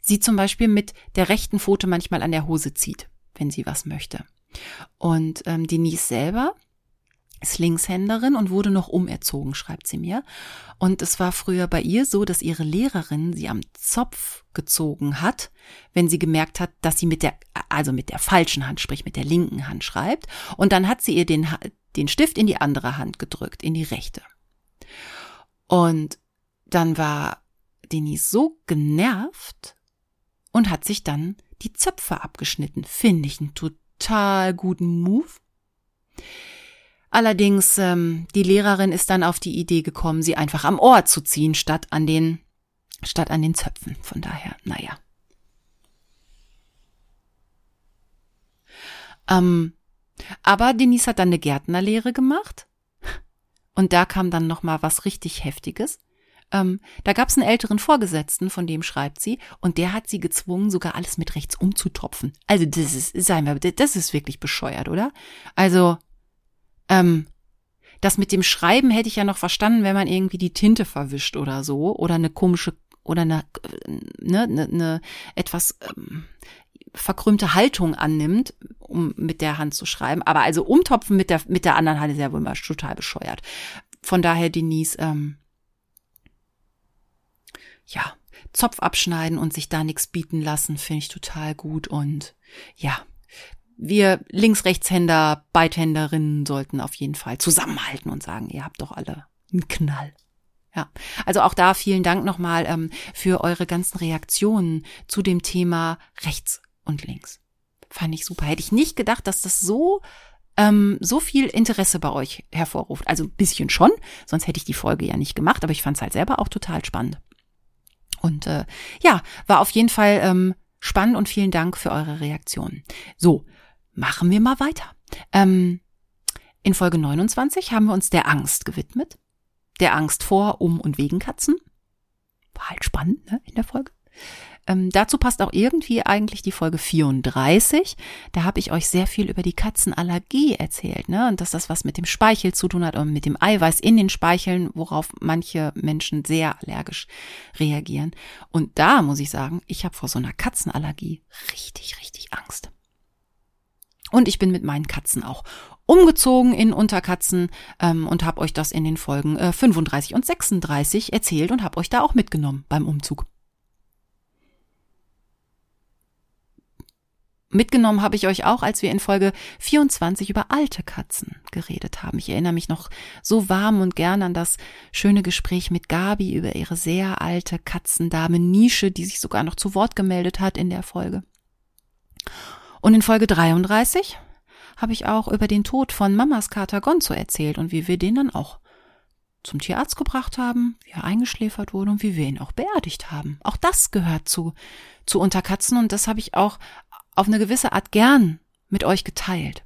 sie zum Beispiel mit der rechten Pfote manchmal an der Hose zieht, wenn sie was möchte. Und ähm, Denise selber, ist Linkshänderin und wurde noch umerzogen, schreibt sie mir. Und es war früher bei ihr so, dass ihre Lehrerin sie am Zopf gezogen hat, wenn sie gemerkt hat, dass sie mit der, also mit der falschen Hand, sprich mit der linken Hand schreibt. Und dann hat sie ihr den, den Stift in die andere Hand gedrückt, in die rechte. Und dann war Denise so genervt und hat sich dann die Zöpfe abgeschnitten. Finde ich einen total guten Move. Allerdings, ähm, die Lehrerin ist dann auf die Idee gekommen, sie einfach am Ohr zu ziehen, statt an den, statt an den Zöpfen. Von daher, naja. Ähm, aber Denise hat dann eine Gärtnerlehre gemacht. Und da kam dann noch mal was richtig Heftiges. Ähm, da gab es einen älteren Vorgesetzten, von dem schreibt sie, und der hat sie gezwungen, sogar alles mit rechts umzutropfen. Also das ist, seien wir, das ist wirklich bescheuert, oder? Also ähm, das mit dem Schreiben hätte ich ja noch verstanden, wenn man irgendwie die Tinte verwischt oder so oder eine komische oder eine ne, ne, ne etwas ähm, verkrümmte Haltung annimmt, um mit der Hand zu schreiben. Aber also umtopfen mit der mit der anderen Hand ist ja wohl mal total bescheuert. Von daher Denise, ähm, ja, Zopf abschneiden und sich da nichts bieten lassen, finde ich total gut und ja, wir Links-Rechtshänder, Beidhänderinnen sollten auf jeden Fall zusammenhalten und sagen, ihr habt doch alle einen Knall. Ja, also auch da vielen Dank nochmal ähm, für eure ganzen Reaktionen zu dem Thema rechts und links. Fand ich super. Hätte ich nicht gedacht, dass das so ähm, so viel Interesse bei euch hervorruft. Also ein bisschen schon, sonst hätte ich die Folge ja nicht gemacht, aber ich fand es halt selber auch total spannend. Und äh, ja, war auf jeden Fall ähm, spannend und vielen Dank für eure Reaktionen. So, machen wir mal weiter. Ähm, in Folge 29 haben wir uns der Angst gewidmet. Der Angst vor, um und wegen Katzen. War halt spannend, ne, in der Folge. Ähm, dazu passt auch irgendwie eigentlich die Folge 34. Da habe ich euch sehr viel über die Katzenallergie erzählt, ne? Und dass das was mit dem Speichel zu tun hat und mit dem Eiweiß in den Speicheln, worauf manche Menschen sehr allergisch reagieren. Und da muss ich sagen, ich habe vor so einer Katzenallergie richtig, richtig Angst. Und ich bin mit meinen Katzen auch umgezogen in Unterkatzen ähm, und habe euch das in den Folgen äh, 35 und 36 erzählt und habe euch da auch mitgenommen beim Umzug. Mitgenommen habe ich euch auch, als wir in Folge 24 über alte Katzen geredet haben. Ich erinnere mich noch so warm und gern an das schöne Gespräch mit Gabi über ihre sehr alte Katzendame Nische, die sich sogar noch zu Wort gemeldet hat in der Folge. Und in Folge 33 habe ich auch über den Tod von Mamas Kater Gonzo erzählt und wie wir den dann auch zum Tierarzt gebracht haben, wie er eingeschläfert wurde und wie wir ihn auch beerdigt haben. Auch das gehört zu, zu Unterkatzen und das habe ich auch auf eine gewisse Art gern mit euch geteilt.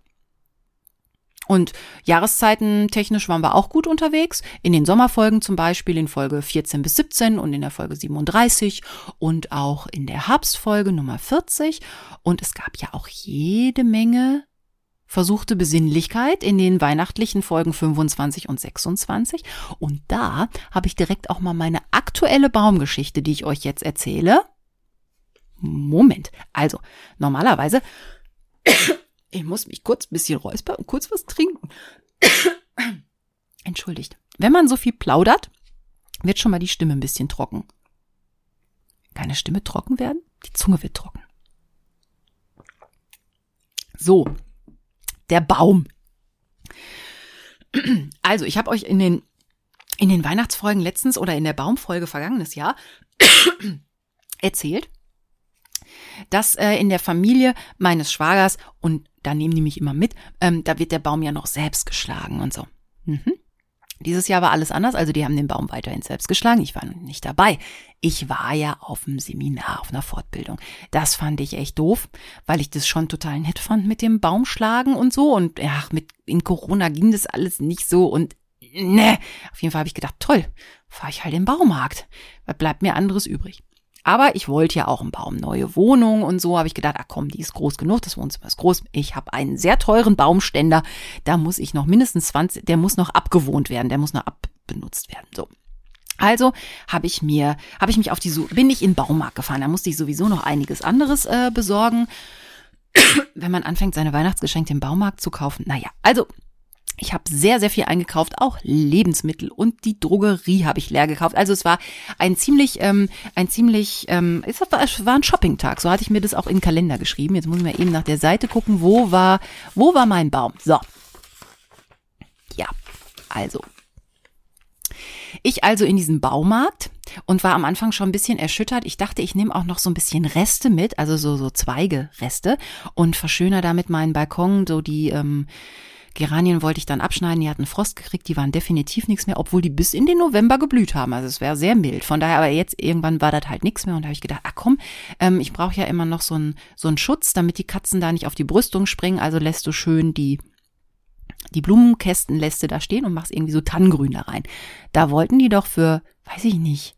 Und Jahreszeiten technisch waren wir auch gut unterwegs. In den Sommerfolgen zum Beispiel in Folge 14 bis 17 und in der Folge 37 und auch in der Herbstfolge Nummer 40. Und es gab ja auch jede Menge versuchte Besinnlichkeit in den weihnachtlichen Folgen 25 und 26. Und da habe ich direkt auch mal meine aktuelle Baumgeschichte, die ich euch jetzt erzähle, Moment. Also, normalerweise, ich muss mich kurz ein bisschen räuspern und kurz was trinken. Entschuldigt. Wenn man so viel plaudert, wird schon mal die Stimme ein bisschen trocken. Keine Stimme trocken werden? Die Zunge wird trocken. So, der Baum. Also, ich habe euch in den in den Weihnachtsfolgen letztens oder in der Baumfolge vergangenes Jahr erzählt, dass äh, in der Familie meines Schwagers, und da nehmen die mich immer mit, ähm, da wird der Baum ja noch selbst geschlagen und so. Mhm. Dieses Jahr war alles anders, also die haben den Baum weiterhin selbst geschlagen. Ich war nicht dabei. Ich war ja auf einem Seminar, auf einer Fortbildung. Das fand ich echt doof, weil ich das schon total nett fand mit dem Baumschlagen und so. Und ja, mit in Corona ging das alles nicht so und ne. Auf jeden Fall habe ich gedacht, toll, fahre ich halt im Baumarkt. Was bleibt mir anderes übrig? Aber ich wollte ja auch einen Baum, neue Wohnung und so habe ich gedacht, ach komm, die ist groß genug, das Wohnzimmer ist groß. Ich habe einen sehr teuren Baumständer, da muss ich noch mindestens 20, der muss noch abgewohnt werden, der muss noch abbenutzt werden. So. Also habe ich mir, habe ich mich auf die Suche, bin ich in den Baumarkt gefahren. Da musste ich sowieso noch einiges anderes äh, besorgen. Wenn man anfängt, seine Weihnachtsgeschenke im Baumarkt zu kaufen. Naja, also ich habe sehr, sehr viel eingekauft, auch Lebensmittel und die Drogerie habe ich leer gekauft. Also es war ein ziemlich, ähm, ein ziemlich, ähm, es war, ein Shoppingtag. So hatte ich mir das auch in den Kalender geschrieben. Jetzt muss ich mal eben nach der Seite gucken, wo war, wo war mein Baum? So. Ja, also. Ich also in diesem Baumarkt und war am Anfang schon ein bisschen erschüttert. Ich dachte, ich nehme auch noch so ein bisschen Reste mit, also so, so Zweige-Reste und verschöner damit meinen Balkon, so die, ähm, Geranien wollte ich dann abschneiden, die hatten Frost gekriegt, die waren definitiv nichts mehr, obwohl die bis in den November geblüht haben. Also es wäre sehr mild. Von daher, aber jetzt irgendwann war das halt nichts mehr und da habe ich gedacht, ach komm, ähm, ich brauche ja immer noch so einen so einen Schutz, damit die Katzen da nicht auf die Brüstung springen. Also lässt du schön die die Blumenkästen lässt du da stehen und machst irgendwie so Tannengrün da rein. Da wollten die doch für, weiß ich nicht,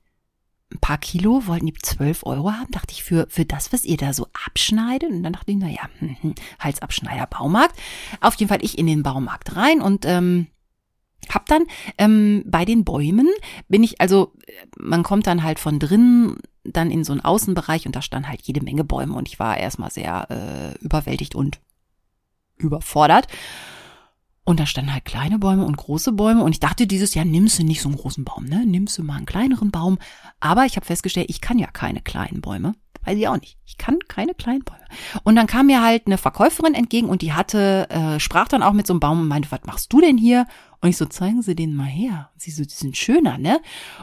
ein paar Kilo, wollten die 12 Euro haben, dachte ich, für, für das, was ihr da so abschneidet. Und dann dachte ich, naja, hm, hm, Halsabschneider Baumarkt. Auf jeden Fall ich in den Baumarkt rein und ähm, hab dann ähm, bei den Bäumen bin ich, also man kommt dann halt von drinnen dann in so einen Außenbereich und da stand halt jede Menge Bäume und ich war erstmal sehr äh, überwältigt und überfordert. Und da standen halt kleine Bäume und große Bäume. Und ich dachte dieses Jahr, nimmst du nicht so einen großen Baum, ne? Nimmst du mal einen kleineren Baum. Aber ich habe festgestellt, ich kann ja keine kleinen Bäume. Weiß ich auch nicht. Ich kann keine kleinen Bäume. Und dann kam mir halt eine Verkäuferin entgegen und die hatte, äh, sprach dann auch mit so einem Baum und meinte, was machst du denn hier? Und ich so, zeigen Sie den mal her. Und sie so, die sind schöner, ne?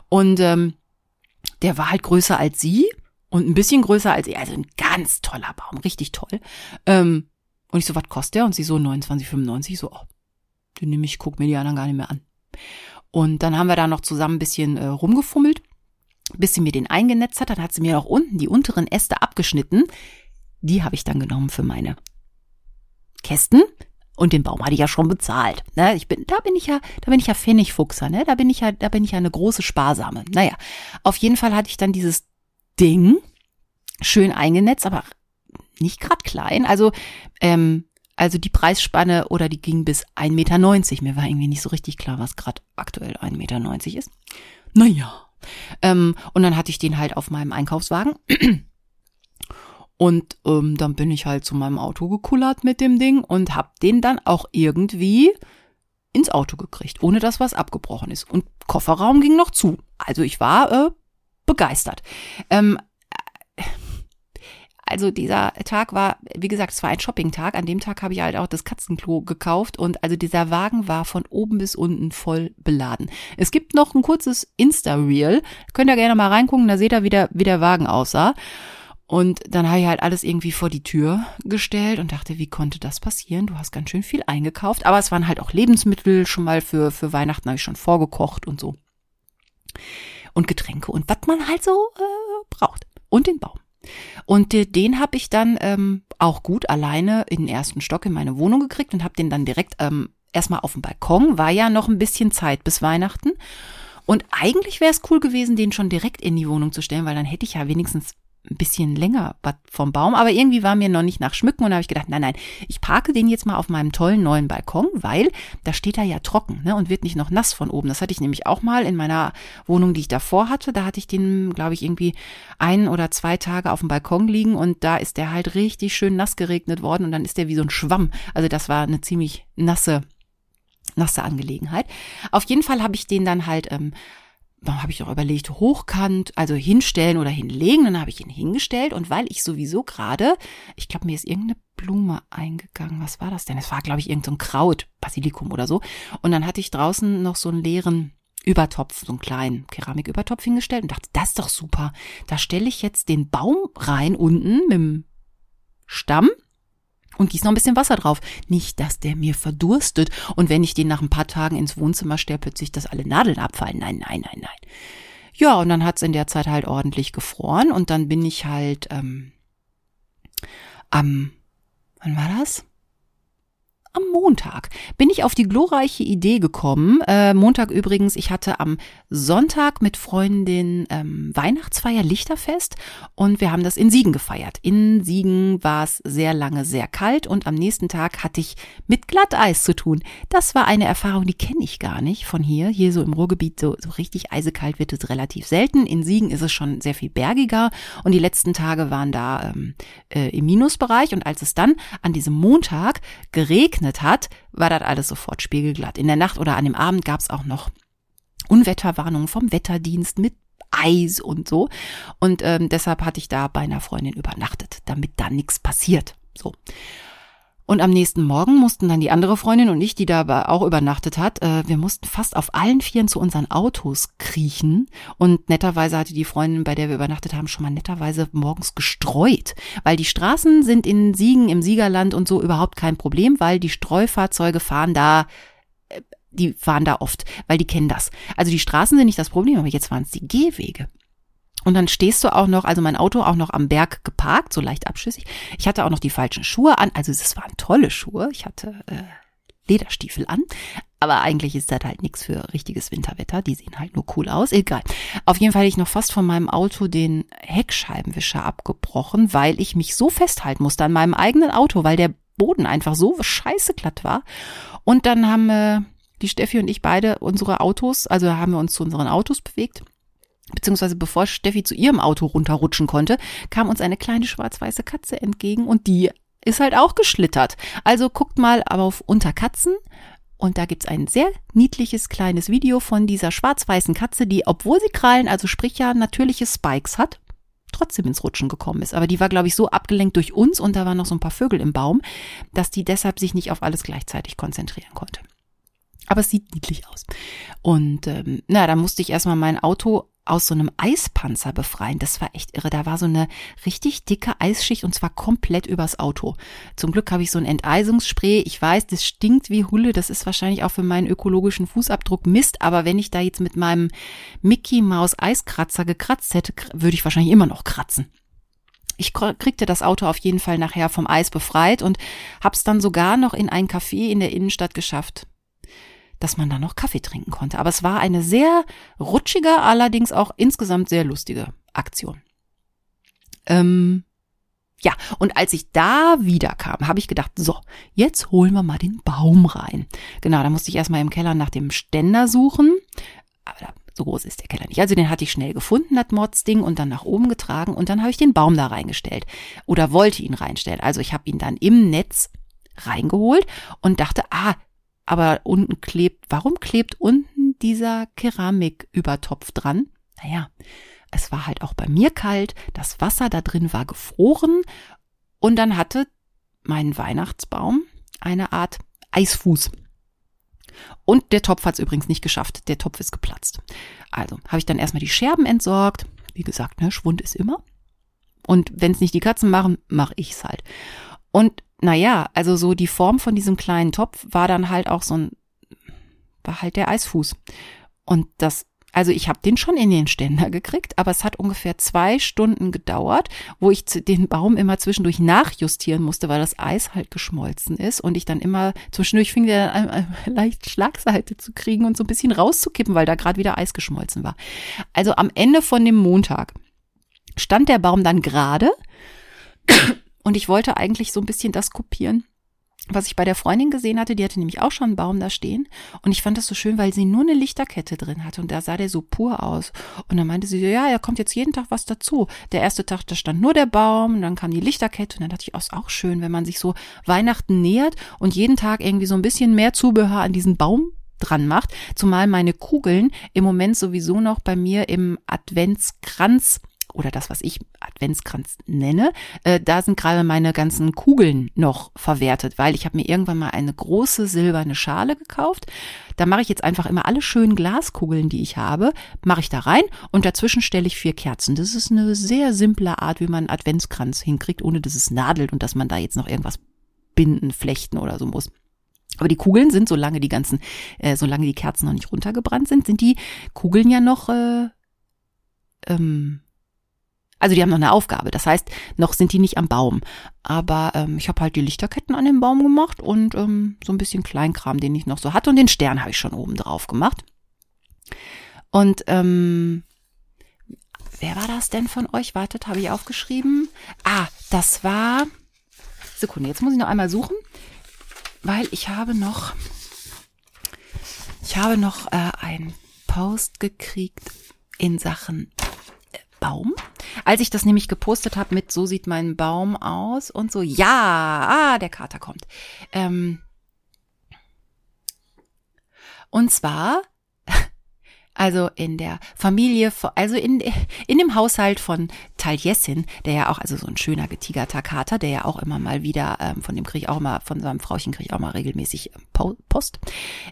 Und ähm, der war halt größer als sie und ein bisschen größer als ich. Also ein ganz toller Baum, richtig toll. Ähm, und ich so, was kostet der? Und sie so 29,95. So, oh, den nehme ich, guck mir die anderen gar nicht mehr an. Und dann haben wir da noch zusammen ein bisschen äh, rumgefummelt, bis sie mir den eingenetzt hat. Dann hat sie mir auch unten die unteren Äste abgeschnitten. Die habe ich dann genommen für meine Kästen. Und den Baum hatte ich ja schon bezahlt. Ne? Ich bin, da bin ich ja, da bin ich ja Pfennigfuchser, ne? Da bin ich ja, da bin ich ja eine große Sparsame. Naja, auf jeden Fall hatte ich dann dieses Ding schön eingenetzt, aber nicht grad klein. Also, ähm, also die Preisspanne oder die ging bis 1,90 Meter. Mir war irgendwie nicht so richtig klar, was gerade aktuell 1,90 Meter ist. Naja. Ähm, und dann hatte ich den halt auf meinem Einkaufswagen. Und ähm, dann bin ich halt zu meinem Auto gekullert mit dem Ding und hab den dann auch irgendwie ins Auto gekriegt, ohne dass was abgebrochen ist. Und Kofferraum ging noch zu. Also ich war äh, begeistert. Ähm, also dieser Tag war, wie gesagt, es war ein Shopping-Tag. An dem Tag habe ich halt auch das Katzenklo gekauft und also dieser Wagen war von oben bis unten voll beladen. Es gibt noch ein kurzes Insta-Reel. Könnt ihr gerne mal reingucken, da seht ihr, wie der, wie der Wagen aussah. Und dann habe ich halt alles irgendwie vor die Tür gestellt und dachte, wie konnte das passieren? Du hast ganz schön viel eingekauft. Aber es waren halt auch Lebensmittel schon mal für, für Weihnachten habe ich schon vorgekocht und so. Und Getränke und was man halt so äh, braucht. Und den Baum. Und den habe ich dann ähm, auch gut alleine in den ersten Stock in meine Wohnung gekriegt und habe den dann direkt ähm, erstmal auf dem Balkon. War ja noch ein bisschen Zeit bis Weihnachten. Und eigentlich wäre es cool gewesen, den schon direkt in die Wohnung zu stellen, weil dann hätte ich ja wenigstens ein bisschen länger vom Baum, aber irgendwie war mir noch nicht nach Schmücken und habe ich gedacht, nein, nein, ich parke den jetzt mal auf meinem tollen neuen Balkon, weil da steht er ja trocken ne, und wird nicht noch nass von oben. Das hatte ich nämlich auch mal in meiner Wohnung, die ich davor hatte. Da hatte ich den, glaube ich, irgendwie ein oder zwei Tage auf dem Balkon liegen und da ist der halt richtig schön nass geregnet worden und dann ist der wie so ein Schwamm. Also das war eine ziemlich nasse nasse Angelegenheit. Auf jeden Fall habe ich den dann halt ähm, habe ich auch überlegt, hochkant, also hinstellen oder hinlegen. Dann habe ich ihn hingestellt und weil ich sowieso gerade, ich glaube, mir ist irgendeine Blume eingegangen. Was war das denn? Es war, glaube ich, irgendein so Kraut, Basilikum oder so. Und dann hatte ich draußen noch so einen leeren Übertopf, so einen kleinen Keramikübertopf hingestellt und dachte, das ist doch super. Da stelle ich jetzt den Baum rein unten mit dem Stamm und gieß noch ein bisschen Wasser drauf. Nicht, dass der mir verdurstet und wenn ich den nach ein paar Tagen ins Wohnzimmer stelle, plötzlich, dass alle Nadeln abfallen. Nein, nein, nein, nein. Ja, und dann hat's in der Zeit halt ordentlich gefroren und dann bin ich halt ähm, am, wann war das? Am Montag bin ich auf die glorreiche Idee gekommen. Äh, Montag übrigens, ich hatte am Sonntag mit Freundin ähm, Weihnachtsfeier Lichterfest und wir haben das in Siegen gefeiert. In Siegen war es sehr lange sehr kalt und am nächsten Tag hatte ich mit Glatteis zu tun. Das war eine Erfahrung, die kenne ich gar nicht von hier. Hier so im Ruhrgebiet so, so richtig eisekalt wird es relativ selten. In Siegen ist es schon sehr viel bergiger und die letzten Tage waren da ähm, äh, im Minusbereich und als es dann an diesem Montag geregnet geregnet hat, war das alles sofort spiegelglatt. In der Nacht oder an dem Abend gab es auch noch Unwetterwarnungen vom Wetterdienst mit Eis und so. Und ähm, deshalb hatte ich da bei einer Freundin übernachtet, damit da nichts passiert. So. Und am nächsten Morgen mussten dann die andere Freundin und ich, die da auch übernachtet hat, äh, wir mussten fast auf allen Vieren zu unseren Autos kriechen. Und netterweise hatte die Freundin, bei der wir übernachtet haben, schon mal netterweise morgens gestreut. Weil die Straßen sind in Siegen, im Siegerland und so überhaupt kein Problem, weil die Streufahrzeuge fahren da äh, die fahren da oft, weil die kennen das. Also die Straßen sind nicht das Problem, aber jetzt waren es die Gehwege. Und dann stehst du auch noch, also mein Auto auch noch am Berg geparkt, so leicht abschüssig. Ich hatte auch noch die falschen Schuhe an, also es waren tolle Schuhe. Ich hatte äh, Lederstiefel an, aber eigentlich ist das halt nichts für richtiges Winterwetter. Die sehen halt nur cool aus. Egal. Auf jeden Fall hatte ich noch fast von meinem Auto den Heckscheibenwischer abgebrochen, weil ich mich so festhalten musste an meinem eigenen Auto, weil der Boden einfach so scheiße glatt war. Und dann haben äh, die Steffi und ich beide unsere Autos, also haben wir uns zu unseren Autos bewegt beziehungsweise bevor Steffi zu ihrem Auto runterrutschen konnte, kam uns eine kleine schwarz-weiße Katze entgegen und die ist halt auch geschlittert. Also guckt mal auf Unter Katzen und da gibt's ein sehr niedliches kleines Video von dieser schwarz-weißen Katze, die, obwohl sie Krallen, also sprich ja natürliche Spikes hat, trotzdem ins Rutschen gekommen ist. Aber die war, glaube ich, so abgelenkt durch uns und da waren noch so ein paar Vögel im Baum, dass die deshalb sich nicht auf alles gleichzeitig konzentrieren konnte. Aber es sieht niedlich aus. Und ähm, na, da musste ich erstmal mein Auto aus so einem Eispanzer befreien. Das war echt irre. Da war so eine richtig dicke Eisschicht und zwar komplett übers Auto. Zum Glück habe ich so ein Enteisungsspray. Ich weiß, das stinkt wie Hulle. Das ist wahrscheinlich auch für meinen ökologischen Fußabdruck Mist. Aber wenn ich da jetzt mit meinem Mickey Maus Eiskratzer gekratzt hätte, würde ich wahrscheinlich immer noch kratzen. Ich kriegte das Auto auf jeden Fall nachher vom Eis befreit und hab's dann sogar noch in ein Café in der Innenstadt geschafft dass man da noch Kaffee trinken konnte. Aber es war eine sehr rutschige, allerdings auch insgesamt sehr lustige Aktion. Ähm, ja, und als ich da wiederkam, habe ich gedacht, so, jetzt holen wir mal den Baum rein. Genau, da musste ich erstmal im Keller nach dem Ständer suchen. Aber so groß ist der Keller nicht. Also den hatte ich schnell gefunden, das Mordsding, und dann nach oben getragen und dann habe ich den Baum da reingestellt. Oder wollte ihn reinstellen. Also ich habe ihn dann im Netz reingeholt und dachte, ah, aber unten klebt, warum klebt unten dieser Keramikübertopf dran? Naja, es war halt auch bei mir kalt, das Wasser da drin war gefroren und dann hatte mein Weihnachtsbaum eine Art Eisfuß. Und der Topf hat es übrigens nicht geschafft. Der Topf ist geplatzt. Also habe ich dann erstmal die Scherben entsorgt. Wie gesagt, ne, Schwund ist immer. Und wenn es nicht die Katzen machen, mache ich's halt. Und naja, also so die Form von diesem kleinen Topf war dann halt auch so ein, war halt der Eisfuß. Und das, also ich habe den schon in den Ständer gekriegt, aber es hat ungefähr zwei Stunden gedauert, wo ich den Baum immer zwischendurch nachjustieren musste, weil das Eis halt geschmolzen ist und ich dann immer zwischendurch fing der an, leicht Schlagseite zu kriegen und so ein bisschen rauszukippen, weil da gerade wieder Eis geschmolzen war. Also am Ende von dem Montag stand der Baum dann gerade und ich wollte eigentlich so ein bisschen das kopieren, was ich bei der Freundin gesehen hatte, die hatte nämlich auch schon einen Baum da stehen. Und ich fand das so schön, weil sie nur eine Lichterkette drin hatte. Und da sah der so pur aus. Und dann meinte sie so, ja, er kommt jetzt jeden Tag was dazu. Der erste Tag, da stand nur der Baum, und dann kam die Lichterkette. Und dann dachte ich, oh, ist auch schön, wenn man sich so Weihnachten nähert und jeden Tag irgendwie so ein bisschen mehr Zubehör an diesen Baum dran macht. Zumal meine Kugeln im Moment sowieso noch bei mir im Adventskranz oder das, was ich Adventskranz nenne, äh, da sind gerade meine ganzen Kugeln noch verwertet, weil ich habe mir irgendwann mal eine große silberne Schale gekauft. Da mache ich jetzt einfach immer alle schönen Glaskugeln, die ich habe, mache ich da rein und dazwischen stelle ich vier Kerzen. Das ist eine sehr simple Art, wie man Adventskranz hinkriegt, ohne dass es nadelt und dass man da jetzt noch irgendwas binden, flechten oder so muss. Aber die Kugeln sind, solange die ganzen, äh, solange die Kerzen noch nicht runtergebrannt sind, sind die Kugeln ja noch äh, ähm, also die haben noch eine Aufgabe. Das heißt, noch sind die nicht am Baum. Aber ähm, ich habe halt die Lichterketten an den Baum gemacht und ähm, so ein bisschen Kleinkram, den ich noch so hatte. Und den Stern habe ich schon oben drauf gemacht. Und ähm, wer war das denn von euch? Wartet, habe ich aufgeschrieben. Ah, das war. Sekunde, jetzt muss ich noch einmal suchen, weil ich habe noch. Ich habe noch äh, einen Post gekriegt in Sachen Baum. Als ich das nämlich gepostet habe mit so sieht mein Baum aus und so, ja, ah, der Kater kommt. Ähm, und zwar, also in der Familie, also in, in dem Haushalt von Taliesin, der ja auch, also so ein schöner getigerter Kater, der ja auch immer mal wieder, ähm, von dem kriege ich auch immer, von seinem Frauchen kriege ich auch mal regelmäßig ähm, Post.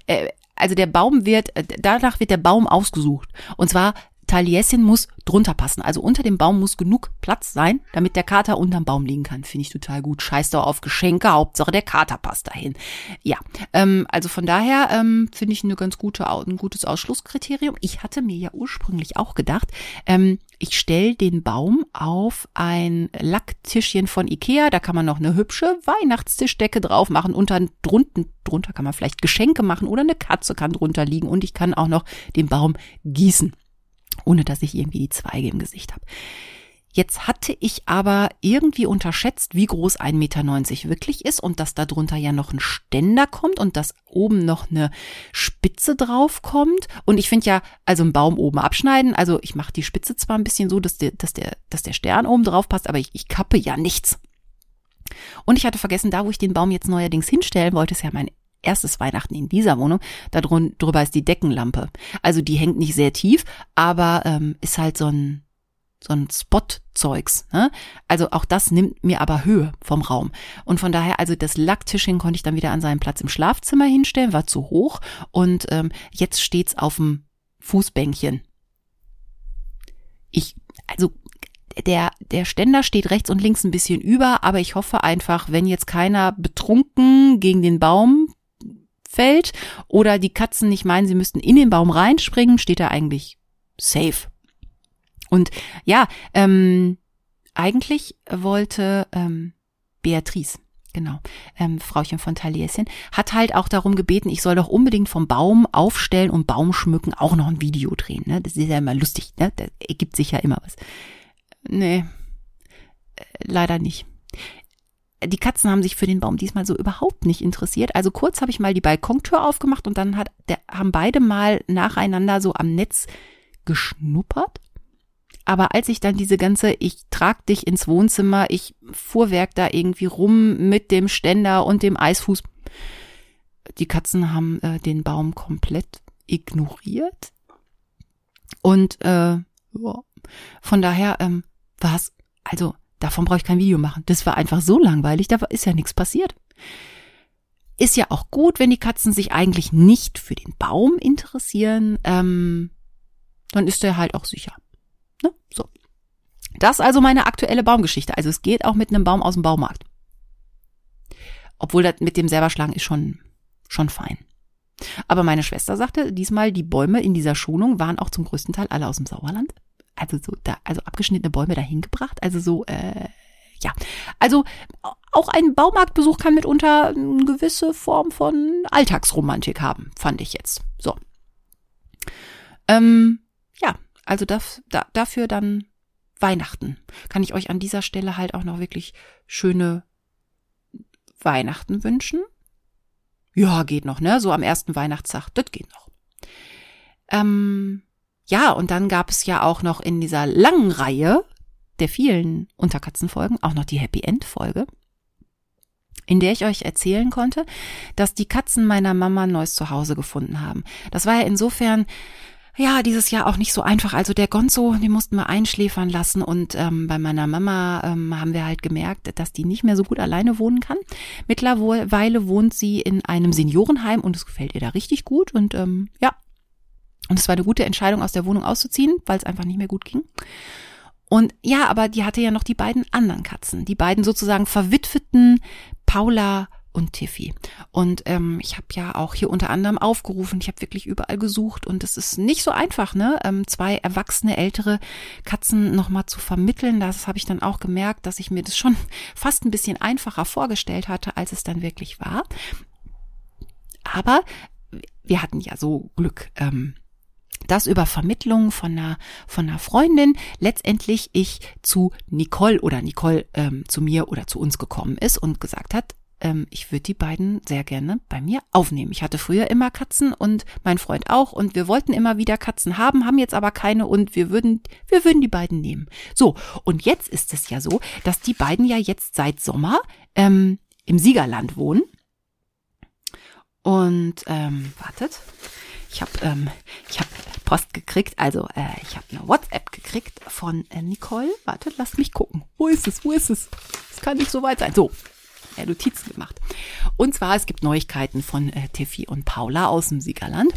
Äh, also der Baum wird, äh, danach wird der Baum ausgesucht. Und zwar Taliesin muss drunter passen. Also unter dem Baum muss genug Platz sein, damit der Kater unterm Baum liegen kann. Finde ich total gut. Scheiß doch auf Geschenke, Hauptsache der Kater passt dahin. Ja, ähm, also von daher ähm, finde ich eine ganz gute, ein gutes Ausschlusskriterium. Ich hatte mir ja ursprünglich auch gedacht, ähm, ich stelle den Baum auf ein Lacktischchen von Ikea. Da kann man noch eine hübsche Weihnachtstischdecke drauf machen. Unter, drunten, drunter kann man vielleicht Geschenke machen oder eine Katze kann drunter liegen. Und ich kann auch noch den Baum gießen ohne dass ich irgendwie die Zweige im Gesicht habe. Jetzt hatte ich aber irgendwie unterschätzt, wie groß 1,90 Meter wirklich ist und dass da drunter ja noch ein Ständer kommt und dass oben noch eine Spitze drauf kommt. Und ich finde ja, also einen Baum oben abschneiden, also ich mache die Spitze zwar ein bisschen so, dass der, dass der, dass der Stern oben drauf passt, aber ich, ich kappe ja nichts. Und ich hatte vergessen, da wo ich den Baum jetzt neuerdings hinstellen wollte, ist ja mein erstes Weihnachten in dieser Wohnung. Darüber ist die Deckenlampe. Also die hängt nicht sehr tief, aber ähm, ist halt so ein so ein Spot-Zeugs. Ne? Also auch das nimmt mir aber Höhe vom Raum. Und von daher, also das Lacktischchen konnte ich dann wieder an seinen Platz im Schlafzimmer hinstellen, war zu hoch und ähm, jetzt steht's auf dem Fußbänkchen. Ich, also der, der Ständer steht rechts und links ein bisschen über, aber ich hoffe einfach, wenn jetzt keiner betrunken gegen den Baum fällt oder die Katzen nicht meinen, sie müssten in den Baum reinspringen, steht er eigentlich safe. Und ja, ähm, eigentlich wollte ähm, Beatrice, genau, ähm, Frauchen von Talieschen, hat halt auch darum gebeten, ich soll doch unbedingt vom Baum aufstellen und Baum schmücken auch noch ein Video drehen. Ne? Das ist ja immer lustig, ne? Da ergibt sich ja immer was. Nee, äh, leider nicht. Die Katzen haben sich für den Baum diesmal so überhaupt nicht interessiert. Also kurz habe ich mal die Balkontür aufgemacht und dann hat, der, haben beide mal nacheinander so am Netz geschnuppert. Aber als ich dann diese ganze, ich trag dich ins Wohnzimmer, ich Fuhrwerk da irgendwie rum mit dem Ständer und dem Eisfuß, die Katzen haben äh, den Baum komplett ignoriert. Und äh, von daher ähm, was? Also davon brauche ich kein Video machen. Das war einfach so langweilig, da ist ja nichts passiert. Ist ja auch gut, wenn die Katzen sich eigentlich nicht für den Baum interessieren, ähm, dann ist der halt auch sicher. Ne? So. Das also meine aktuelle Baumgeschichte. Also es geht auch mit einem Baum aus dem Baumarkt. Obwohl das mit dem selber schlagen ist schon, schon fein. Aber meine Schwester sagte, diesmal die Bäume in dieser Schonung waren auch zum größten Teil alle aus dem Sauerland also so da, also abgeschnittene Bäume dahin gebracht. Also so, äh, ja. Also auch ein Baumarktbesuch kann mitunter eine gewisse Form von Alltagsromantik haben, fand ich jetzt. So. Ähm, ja, also das, da, dafür dann Weihnachten. Kann ich euch an dieser Stelle halt auch noch wirklich schöne Weihnachten wünschen. Ja, geht noch, ne? So am ersten Weihnachtstag, das geht noch. Ähm, ja, und dann gab es ja auch noch in dieser langen Reihe der vielen Unterkatzenfolgen auch noch die Happy End Folge, in der ich euch erzählen konnte, dass die Katzen meiner Mama ein neues Zuhause gefunden haben. Das war ja insofern ja, dieses Jahr auch nicht so einfach. Also der Gonzo, den mussten wir einschläfern lassen und ähm, bei meiner Mama ähm, haben wir halt gemerkt, dass die nicht mehr so gut alleine wohnen kann. Mittlerweile wohnt sie in einem Seniorenheim und es gefällt ihr da richtig gut und ähm, ja, und es war eine gute Entscheidung, aus der Wohnung auszuziehen, weil es einfach nicht mehr gut ging. Und ja, aber die hatte ja noch die beiden anderen Katzen, die beiden sozusagen verwitweten Paula und Tiffy. Und ähm, ich habe ja auch hier unter anderem aufgerufen, ich habe wirklich überall gesucht und es ist nicht so einfach, ne, ähm, zwei erwachsene ältere Katzen nochmal zu vermitteln. Das habe ich dann auch gemerkt, dass ich mir das schon fast ein bisschen einfacher vorgestellt hatte, als es dann wirklich war. Aber wir hatten ja so Glück. Ähm, das über Vermittlung von einer, von einer Freundin letztendlich ich zu Nicole oder Nicole ähm, zu mir oder zu uns gekommen ist und gesagt hat, ähm, ich würde die beiden sehr gerne bei mir aufnehmen. Ich hatte früher immer Katzen und mein Freund auch und wir wollten immer wieder Katzen haben, haben jetzt aber keine und wir würden, wir würden die beiden nehmen. So, und jetzt ist es ja so, dass die beiden ja jetzt seit Sommer ähm, im Siegerland wohnen. Und ähm, wartet, ich habe ähm, ich hab Post gekriegt, also äh, ich habe eine WhatsApp gekriegt von äh, Nicole. Wartet, lasst mich gucken. Wo ist es? Wo ist es? Es kann nicht so weit sein. So, ja, Notizen gemacht. Und zwar, es gibt Neuigkeiten von äh, Tiffy und Paula aus dem Siegerland.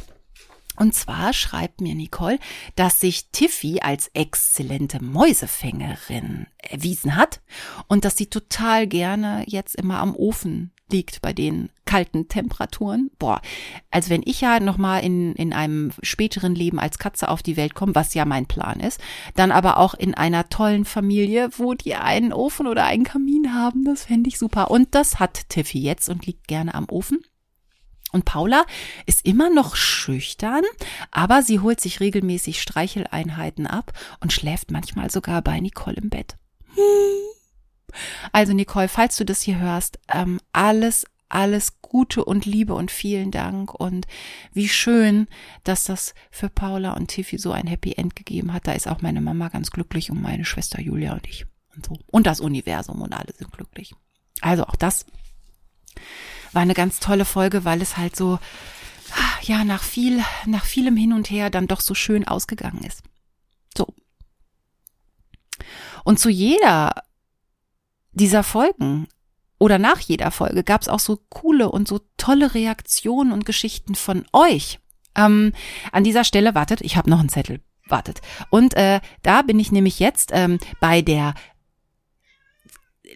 Und zwar schreibt mir Nicole, dass sich Tiffy als exzellente Mäusefängerin erwiesen hat und dass sie total gerne jetzt immer am Ofen liegt bei den kalten Temperaturen. Boah, als wenn ich ja nochmal in, in einem späteren Leben als Katze auf die Welt komme, was ja mein Plan ist, dann aber auch in einer tollen Familie, wo die einen Ofen oder einen Kamin haben, das fände ich super. Und das hat Tiffy jetzt und liegt gerne am Ofen. Und Paula ist immer noch schüchtern, aber sie holt sich regelmäßig Streicheleinheiten ab und schläft manchmal sogar bei Nicole im Bett. Hm. Also Nicole, falls du das hier hörst, ähm, alles, alles Gute und Liebe und vielen Dank und wie schön, dass das für Paula und Tiffy so ein Happy End gegeben hat. Da ist auch meine Mama ganz glücklich und meine Schwester Julia und ich und so. Und das Universum und alle sind glücklich. Also auch das war eine ganz tolle Folge, weil es halt so, ja, nach viel, nach vielem Hin und Her dann doch so schön ausgegangen ist. So. Und zu jeder dieser Folgen oder nach jeder Folge gab es auch so coole und so tolle Reaktionen und Geschichten von euch. Ähm, an dieser Stelle, wartet, ich habe noch einen Zettel, wartet. Und äh, da bin ich nämlich jetzt ähm, bei der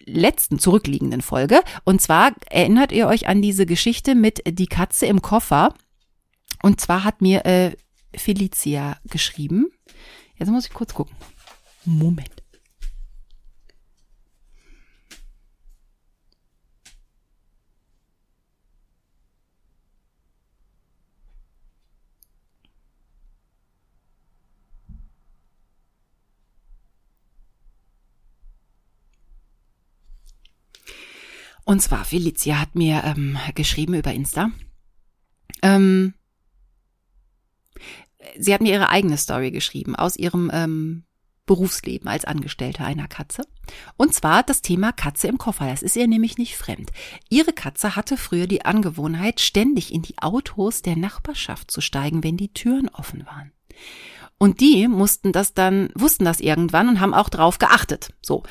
letzten zurückliegenden Folge. Und zwar erinnert ihr euch an diese Geschichte mit die Katze im Koffer. Und zwar hat mir äh, Felicia geschrieben. Jetzt muss ich kurz gucken. Moment. Und zwar, Felicia hat mir ähm, geschrieben über Insta. Ähm, sie hat mir ihre eigene Story geschrieben aus ihrem ähm, Berufsleben als Angestellte einer Katze. Und zwar das Thema Katze im Koffer. Das ist ihr nämlich nicht fremd. Ihre Katze hatte früher die Angewohnheit, ständig in die Autos der Nachbarschaft zu steigen, wenn die Türen offen waren. Und die mussten das dann, wussten das irgendwann und haben auch drauf geachtet. So.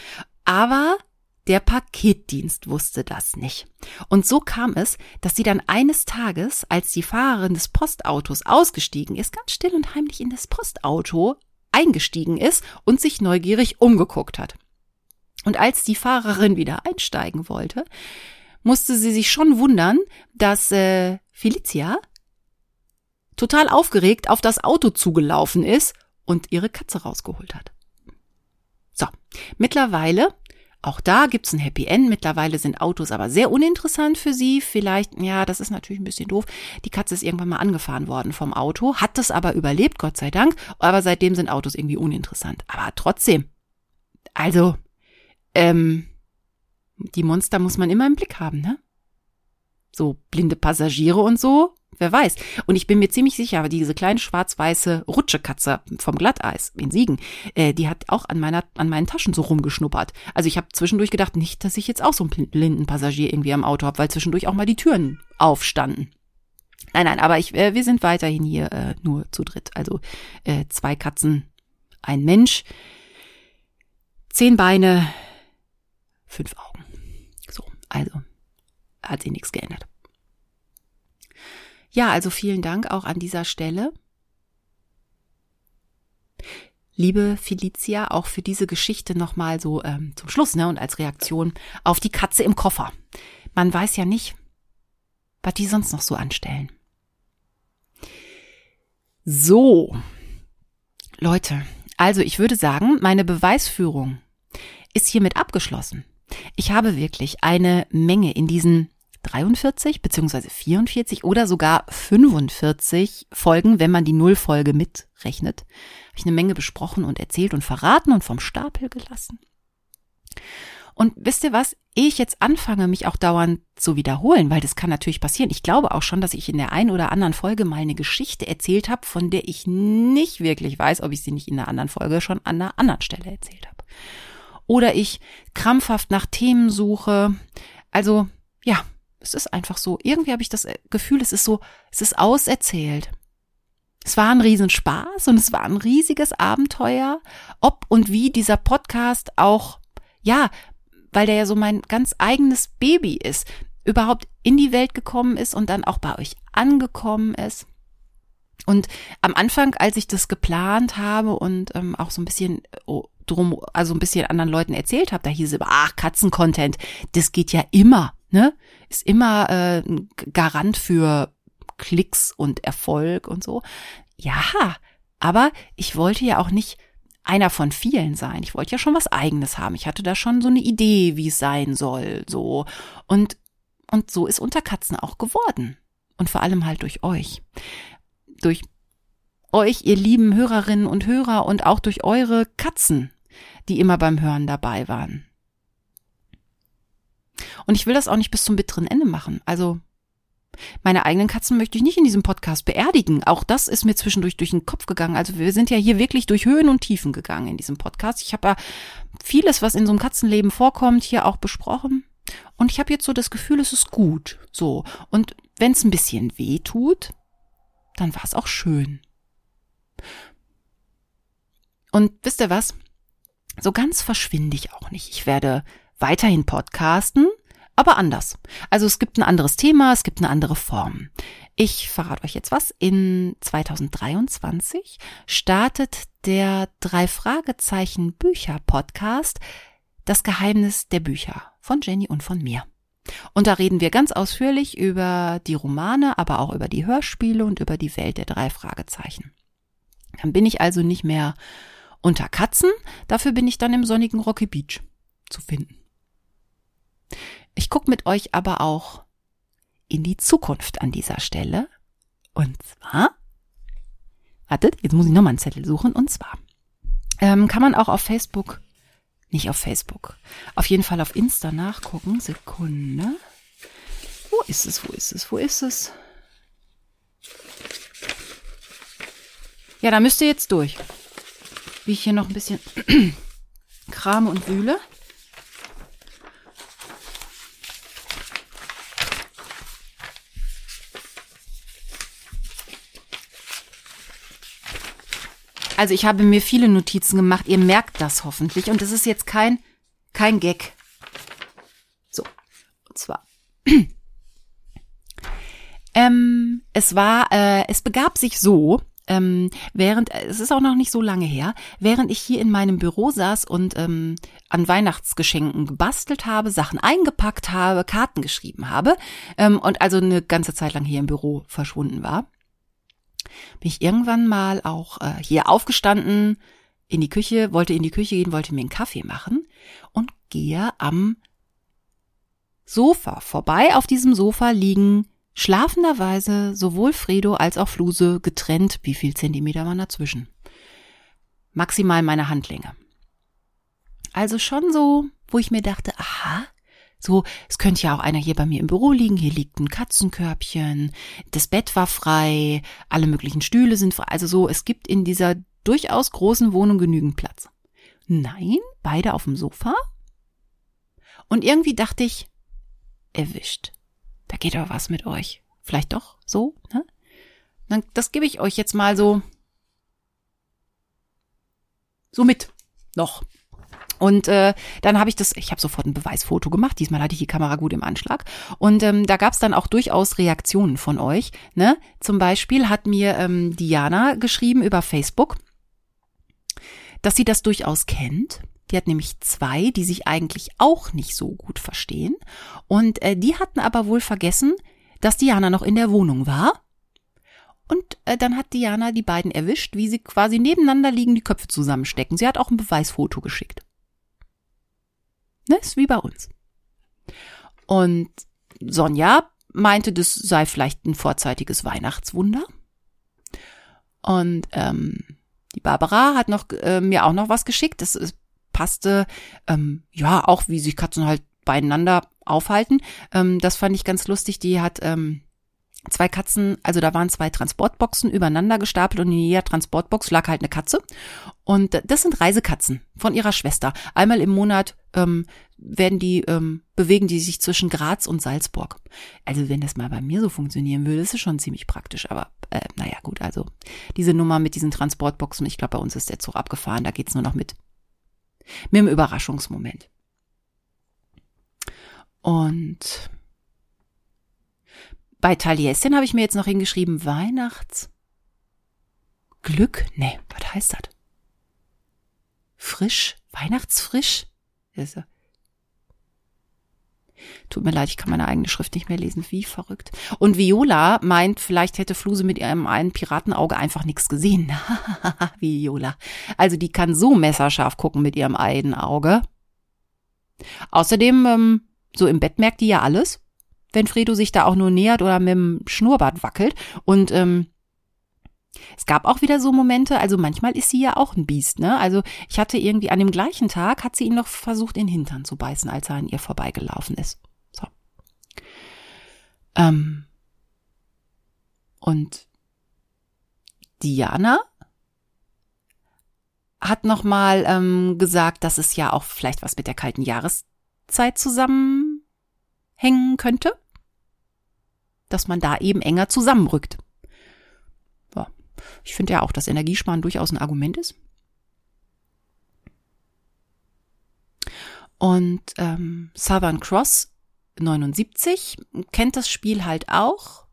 Aber der Paketdienst wusste das nicht. Und so kam es, dass sie dann eines Tages, als die Fahrerin des Postautos ausgestiegen ist, ganz still und heimlich in das Postauto eingestiegen ist und sich neugierig umgeguckt hat. Und als die Fahrerin wieder einsteigen wollte, musste sie sich schon wundern, dass äh, Felicia total aufgeregt auf das Auto zugelaufen ist und ihre Katze rausgeholt hat. So, mittlerweile auch da gibt's ein Happy End. Mittlerweile sind Autos aber sehr uninteressant für sie. Vielleicht, ja, das ist natürlich ein bisschen doof. Die Katze ist irgendwann mal angefahren worden vom Auto, hat das aber überlebt, Gott sei Dank. Aber seitdem sind Autos irgendwie uninteressant. Aber trotzdem, also, ähm, die Monster muss man immer im Blick haben, ne? So blinde Passagiere und so, Wer weiß. Und ich bin mir ziemlich sicher, diese kleine schwarz-weiße Rutschekatze vom Glatteis in Siegen, äh, die hat auch an meiner, an meinen Taschen so rumgeschnuppert. Also ich habe zwischendurch gedacht, nicht, dass ich jetzt auch so einen blinden Passagier irgendwie am Auto habe, weil zwischendurch auch mal die Türen aufstanden. Nein, nein, aber ich, äh, wir sind weiterhin hier äh, nur zu dritt. Also äh, zwei Katzen, ein Mensch, zehn Beine, fünf Augen. So, also hat sich nichts geändert. Ja, also vielen Dank auch an dieser Stelle. Liebe Felicia, auch für diese Geschichte nochmal so ähm, zum Schluss ne, und als Reaktion auf die Katze im Koffer. Man weiß ja nicht, was die sonst noch so anstellen. So, Leute, also ich würde sagen, meine Beweisführung ist hiermit abgeschlossen. Ich habe wirklich eine Menge in diesen 43 beziehungsweise 44 oder sogar 45 Folgen, wenn man die Nullfolge mitrechnet. Habe ich eine Menge besprochen und erzählt und verraten und vom Stapel gelassen. Und wisst ihr was? Ehe ich jetzt anfange, mich auch dauernd zu wiederholen, weil das kann natürlich passieren. Ich glaube auch schon, dass ich in der einen oder anderen Folge mal eine Geschichte erzählt habe, von der ich nicht wirklich weiß, ob ich sie nicht in einer anderen Folge schon an einer anderen Stelle erzählt habe. Oder ich krampfhaft nach Themen suche. Also, ja, es ist einfach so. Irgendwie habe ich das äh, Gefühl, es ist so, es ist auserzählt. Es war ein Riesenspaß und es war ein riesiges Abenteuer, ob und wie dieser Podcast auch, ja, weil der ja so mein ganz eigenes Baby ist, überhaupt in die Welt gekommen ist und dann auch bei euch angekommen ist. Und am Anfang, als ich das geplant habe und ähm, auch so ein bisschen oh, drum, also ein bisschen anderen Leuten erzählt habe, da hieß es, ach, Katzencontent, das geht ja immer ne? Ist immer äh, ein Garant für Klicks und Erfolg und so. Ja, aber ich wollte ja auch nicht einer von vielen sein. Ich wollte ja schon was eigenes haben. Ich hatte da schon so eine Idee, wie es sein soll, so. Und, und so ist unter Katzen auch geworden. Und vor allem halt durch euch. Durch euch, ihr lieben Hörerinnen und Hörer und auch durch eure Katzen, die immer beim Hören dabei waren. Und ich will das auch nicht bis zum bitteren Ende machen. Also meine eigenen Katzen möchte ich nicht in diesem Podcast beerdigen. Auch das ist mir zwischendurch durch den Kopf gegangen. Also wir sind ja hier wirklich durch Höhen und Tiefen gegangen in diesem Podcast. Ich habe ja vieles, was in so einem Katzenleben vorkommt, hier auch besprochen. Und ich habe jetzt so das Gefühl, es ist gut. So. Und wenn es ein bisschen weh tut, dann war es auch schön. Und wisst ihr was? so ganz verschwinde ich auch nicht. Ich werde weiterhin podcasten, aber anders. Also es gibt ein anderes Thema, es gibt eine andere Form. Ich verrate euch jetzt was. In 2023 startet der drei Fragezeichen Bücher Podcast Das Geheimnis der Bücher von Jenny und von mir. Und da reden wir ganz ausführlich über die Romane, aber auch über die Hörspiele und über die Welt der drei Fragezeichen. Dann bin ich also nicht mehr unter Katzen, dafür bin ich dann im sonnigen Rocky Beach zu finden. Ich gucke mit euch aber auch in die Zukunft an dieser Stelle. Und zwar, wartet, jetzt muss ich nochmal einen Zettel suchen. Und zwar ähm, kann man auch auf Facebook, nicht auf Facebook, auf jeden Fall auf Insta nachgucken. Sekunde. Wo ist es, wo ist es, wo ist es? Ja, da müsst ihr jetzt durch. Wie ich hier noch ein bisschen krame und wühle. Also ich habe mir viele Notizen gemacht. Ihr merkt das hoffentlich. Und es ist jetzt kein, kein Gag. So. Und zwar. ähm, es war, äh, es begab sich so, ähm, während, es ist auch noch nicht so lange her, während ich hier in meinem Büro saß und ähm, an Weihnachtsgeschenken gebastelt habe, Sachen eingepackt habe, Karten geschrieben habe ähm, und also eine ganze Zeit lang hier im Büro verschwunden war, bin ich irgendwann mal auch äh, hier aufgestanden, in die Küche, wollte in die Küche gehen, wollte mir einen Kaffee machen und gehe am Sofa vorbei. Auf diesem Sofa liegen schlafenderweise sowohl Fredo als auch Fluse getrennt. Wie viel Zentimeter waren dazwischen? Maximal meine Handlänge. Also schon so, wo ich mir dachte, aha, so, es könnte ja auch einer hier bei mir im Büro liegen. Hier liegt ein Katzenkörbchen. Das Bett war frei. Alle möglichen Stühle sind frei. Also so, es gibt in dieser durchaus großen Wohnung genügend Platz. Nein, beide auf dem Sofa. Und irgendwie dachte ich, erwischt. Da geht aber was mit euch. Vielleicht doch so, ne? Dann, das gebe ich euch jetzt mal so, so mit. Noch. Und äh, dann habe ich das, ich habe sofort ein Beweisfoto gemacht. Diesmal hatte ich die Kamera gut im Anschlag. Und ähm, da gab es dann auch durchaus Reaktionen von euch. Ne? Zum Beispiel hat mir ähm, Diana geschrieben über Facebook, dass sie das durchaus kennt. Die hat nämlich zwei, die sich eigentlich auch nicht so gut verstehen. Und äh, die hatten aber wohl vergessen, dass Diana noch in der Wohnung war. Und äh, dann hat Diana die beiden erwischt, wie sie quasi nebeneinander liegen, die Köpfe zusammenstecken. Sie hat auch ein Beweisfoto geschickt. Ne, ist wie bei uns. Und Sonja meinte, das sei vielleicht ein vorzeitiges Weihnachtswunder. Und ähm, die Barbara hat noch äh, mir auch noch was geschickt. Das ist, passte, ähm, ja, auch wie sich Katzen halt beieinander aufhalten. Ähm, das fand ich ganz lustig. Die hat ähm, zwei Katzen, also da waren zwei Transportboxen übereinander gestapelt und in jeder Transportbox lag halt eine Katze. Und das sind Reisekatzen von ihrer Schwester. Einmal im Monat ähm, werden die, ähm, bewegen die sich zwischen Graz und Salzburg. Also wenn das mal bei mir so funktionieren würde, ist es schon ziemlich praktisch. Aber äh, naja, gut, also diese Nummer mit diesen Transportboxen, ich glaube, bei uns ist der Zug abgefahren, da geht's nur noch mit, mit dem Überraschungsmoment. Und bei Taliesin habe ich mir jetzt noch hingeschrieben, Weihnachts Glück? Nee, was heißt das? Frisch? Weihnachtsfrisch? Tut mir leid, ich kann meine eigene Schrift nicht mehr lesen. Wie verrückt. Und Viola meint, vielleicht hätte Fluse mit ihrem einen Piratenauge einfach nichts gesehen. Viola. Also die kann so messerscharf gucken mit ihrem einen Auge. Außerdem, ähm, so im Bett merkt die ja alles wenn Fredo sich da auch nur nähert oder mit dem Schnurrbart wackelt. Und ähm, es gab auch wieder so Momente, also manchmal ist sie ja auch ein Biest, ne? Also ich hatte irgendwie an dem gleichen Tag, hat sie ihn noch versucht, in den Hintern zu beißen, als er an ihr vorbeigelaufen ist. So. Ähm, und Diana hat nochmal ähm, gesagt, dass es ja auch vielleicht was mit der kalten Jahreszeit zusammenhängen könnte dass man da eben enger zusammenrückt. Ja. Ich finde ja auch, dass Energiesparen durchaus ein Argument ist. Und ähm, Southern Cross 79 kennt das Spiel halt auch.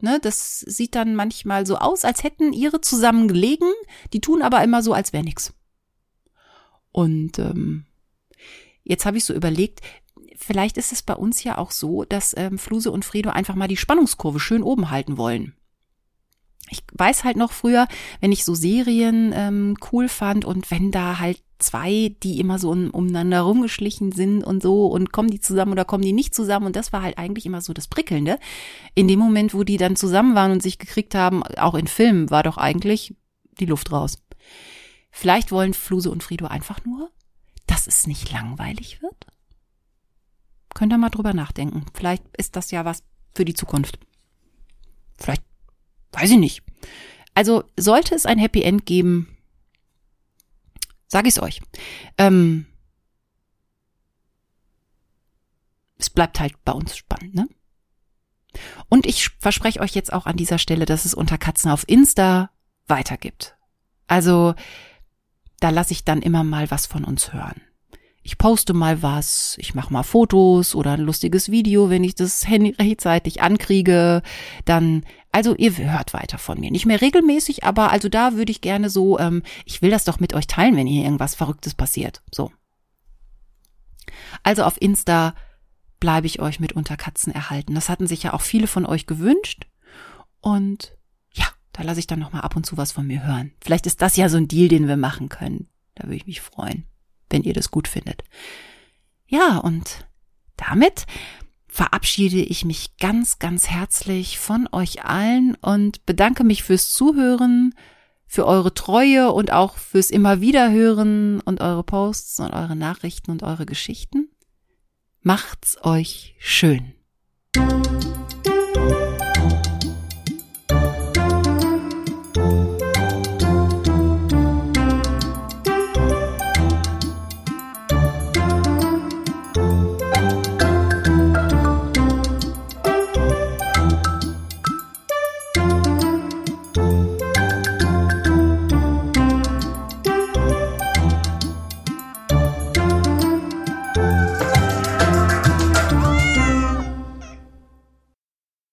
Ne, das sieht dann manchmal so aus, als hätten ihre zusammen gelegen. Die tun aber immer so, als wäre nix. Und ähm, jetzt habe ich so überlegt, vielleicht ist es bei uns ja auch so, dass ähm, Fluse und Fredo einfach mal die Spannungskurve schön oben halten wollen. Ich weiß halt noch früher, wenn ich so Serien ähm, cool fand und wenn da halt zwei, die immer so um, umeinander rumgeschlichen sind und so und kommen die zusammen oder kommen die nicht zusammen und das war halt eigentlich immer so das Prickelnde. In dem Moment, wo die dann zusammen waren und sich gekriegt haben, auch in Filmen, war doch eigentlich die Luft raus. Vielleicht wollen Fluse und Frido einfach nur, dass es nicht langweilig wird? Könnt ihr mal drüber nachdenken. Vielleicht ist das ja was für die Zukunft. Vielleicht, weiß ich nicht. Also sollte es ein Happy End geben, sage ich es euch. Ähm, es bleibt halt bei uns spannend, ne? Und ich verspreche euch jetzt auch an dieser Stelle, dass es unter Katzen auf Insta weitergibt. Also da lasse ich dann immer mal was von uns hören ich poste mal was, ich mache mal Fotos oder ein lustiges Video, wenn ich das Handy rechtzeitig ankriege, dann, also ihr hört weiter von mir. Nicht mehr regelmäßig, aber also da würde ich gerne so, ähm, ich will das doch mit euch teilen, wenn hier irgendwas Verrücktes passiert. So. Also auf Insta bleibe ich euch mit Unterkatzen erhalten. Das hatten sich ja auch viele von euch gewünscht. Und ja, da lasse ich dann nochmal ab und zu was von mir hören. Vielleicht ist das ja so ein Deal, den wir machen können. Da würde ich mich freuen wenn ihr das gut findet. Ja, und damit verabschiede ich mich ganz, ganz herzlich von euch allen und bedanke mich fürs Zuhören, für eure Treue und auch fürs immer wieder hören und eure Posts und eure Nachrichten und eure Geschichten. Macht's euch schön.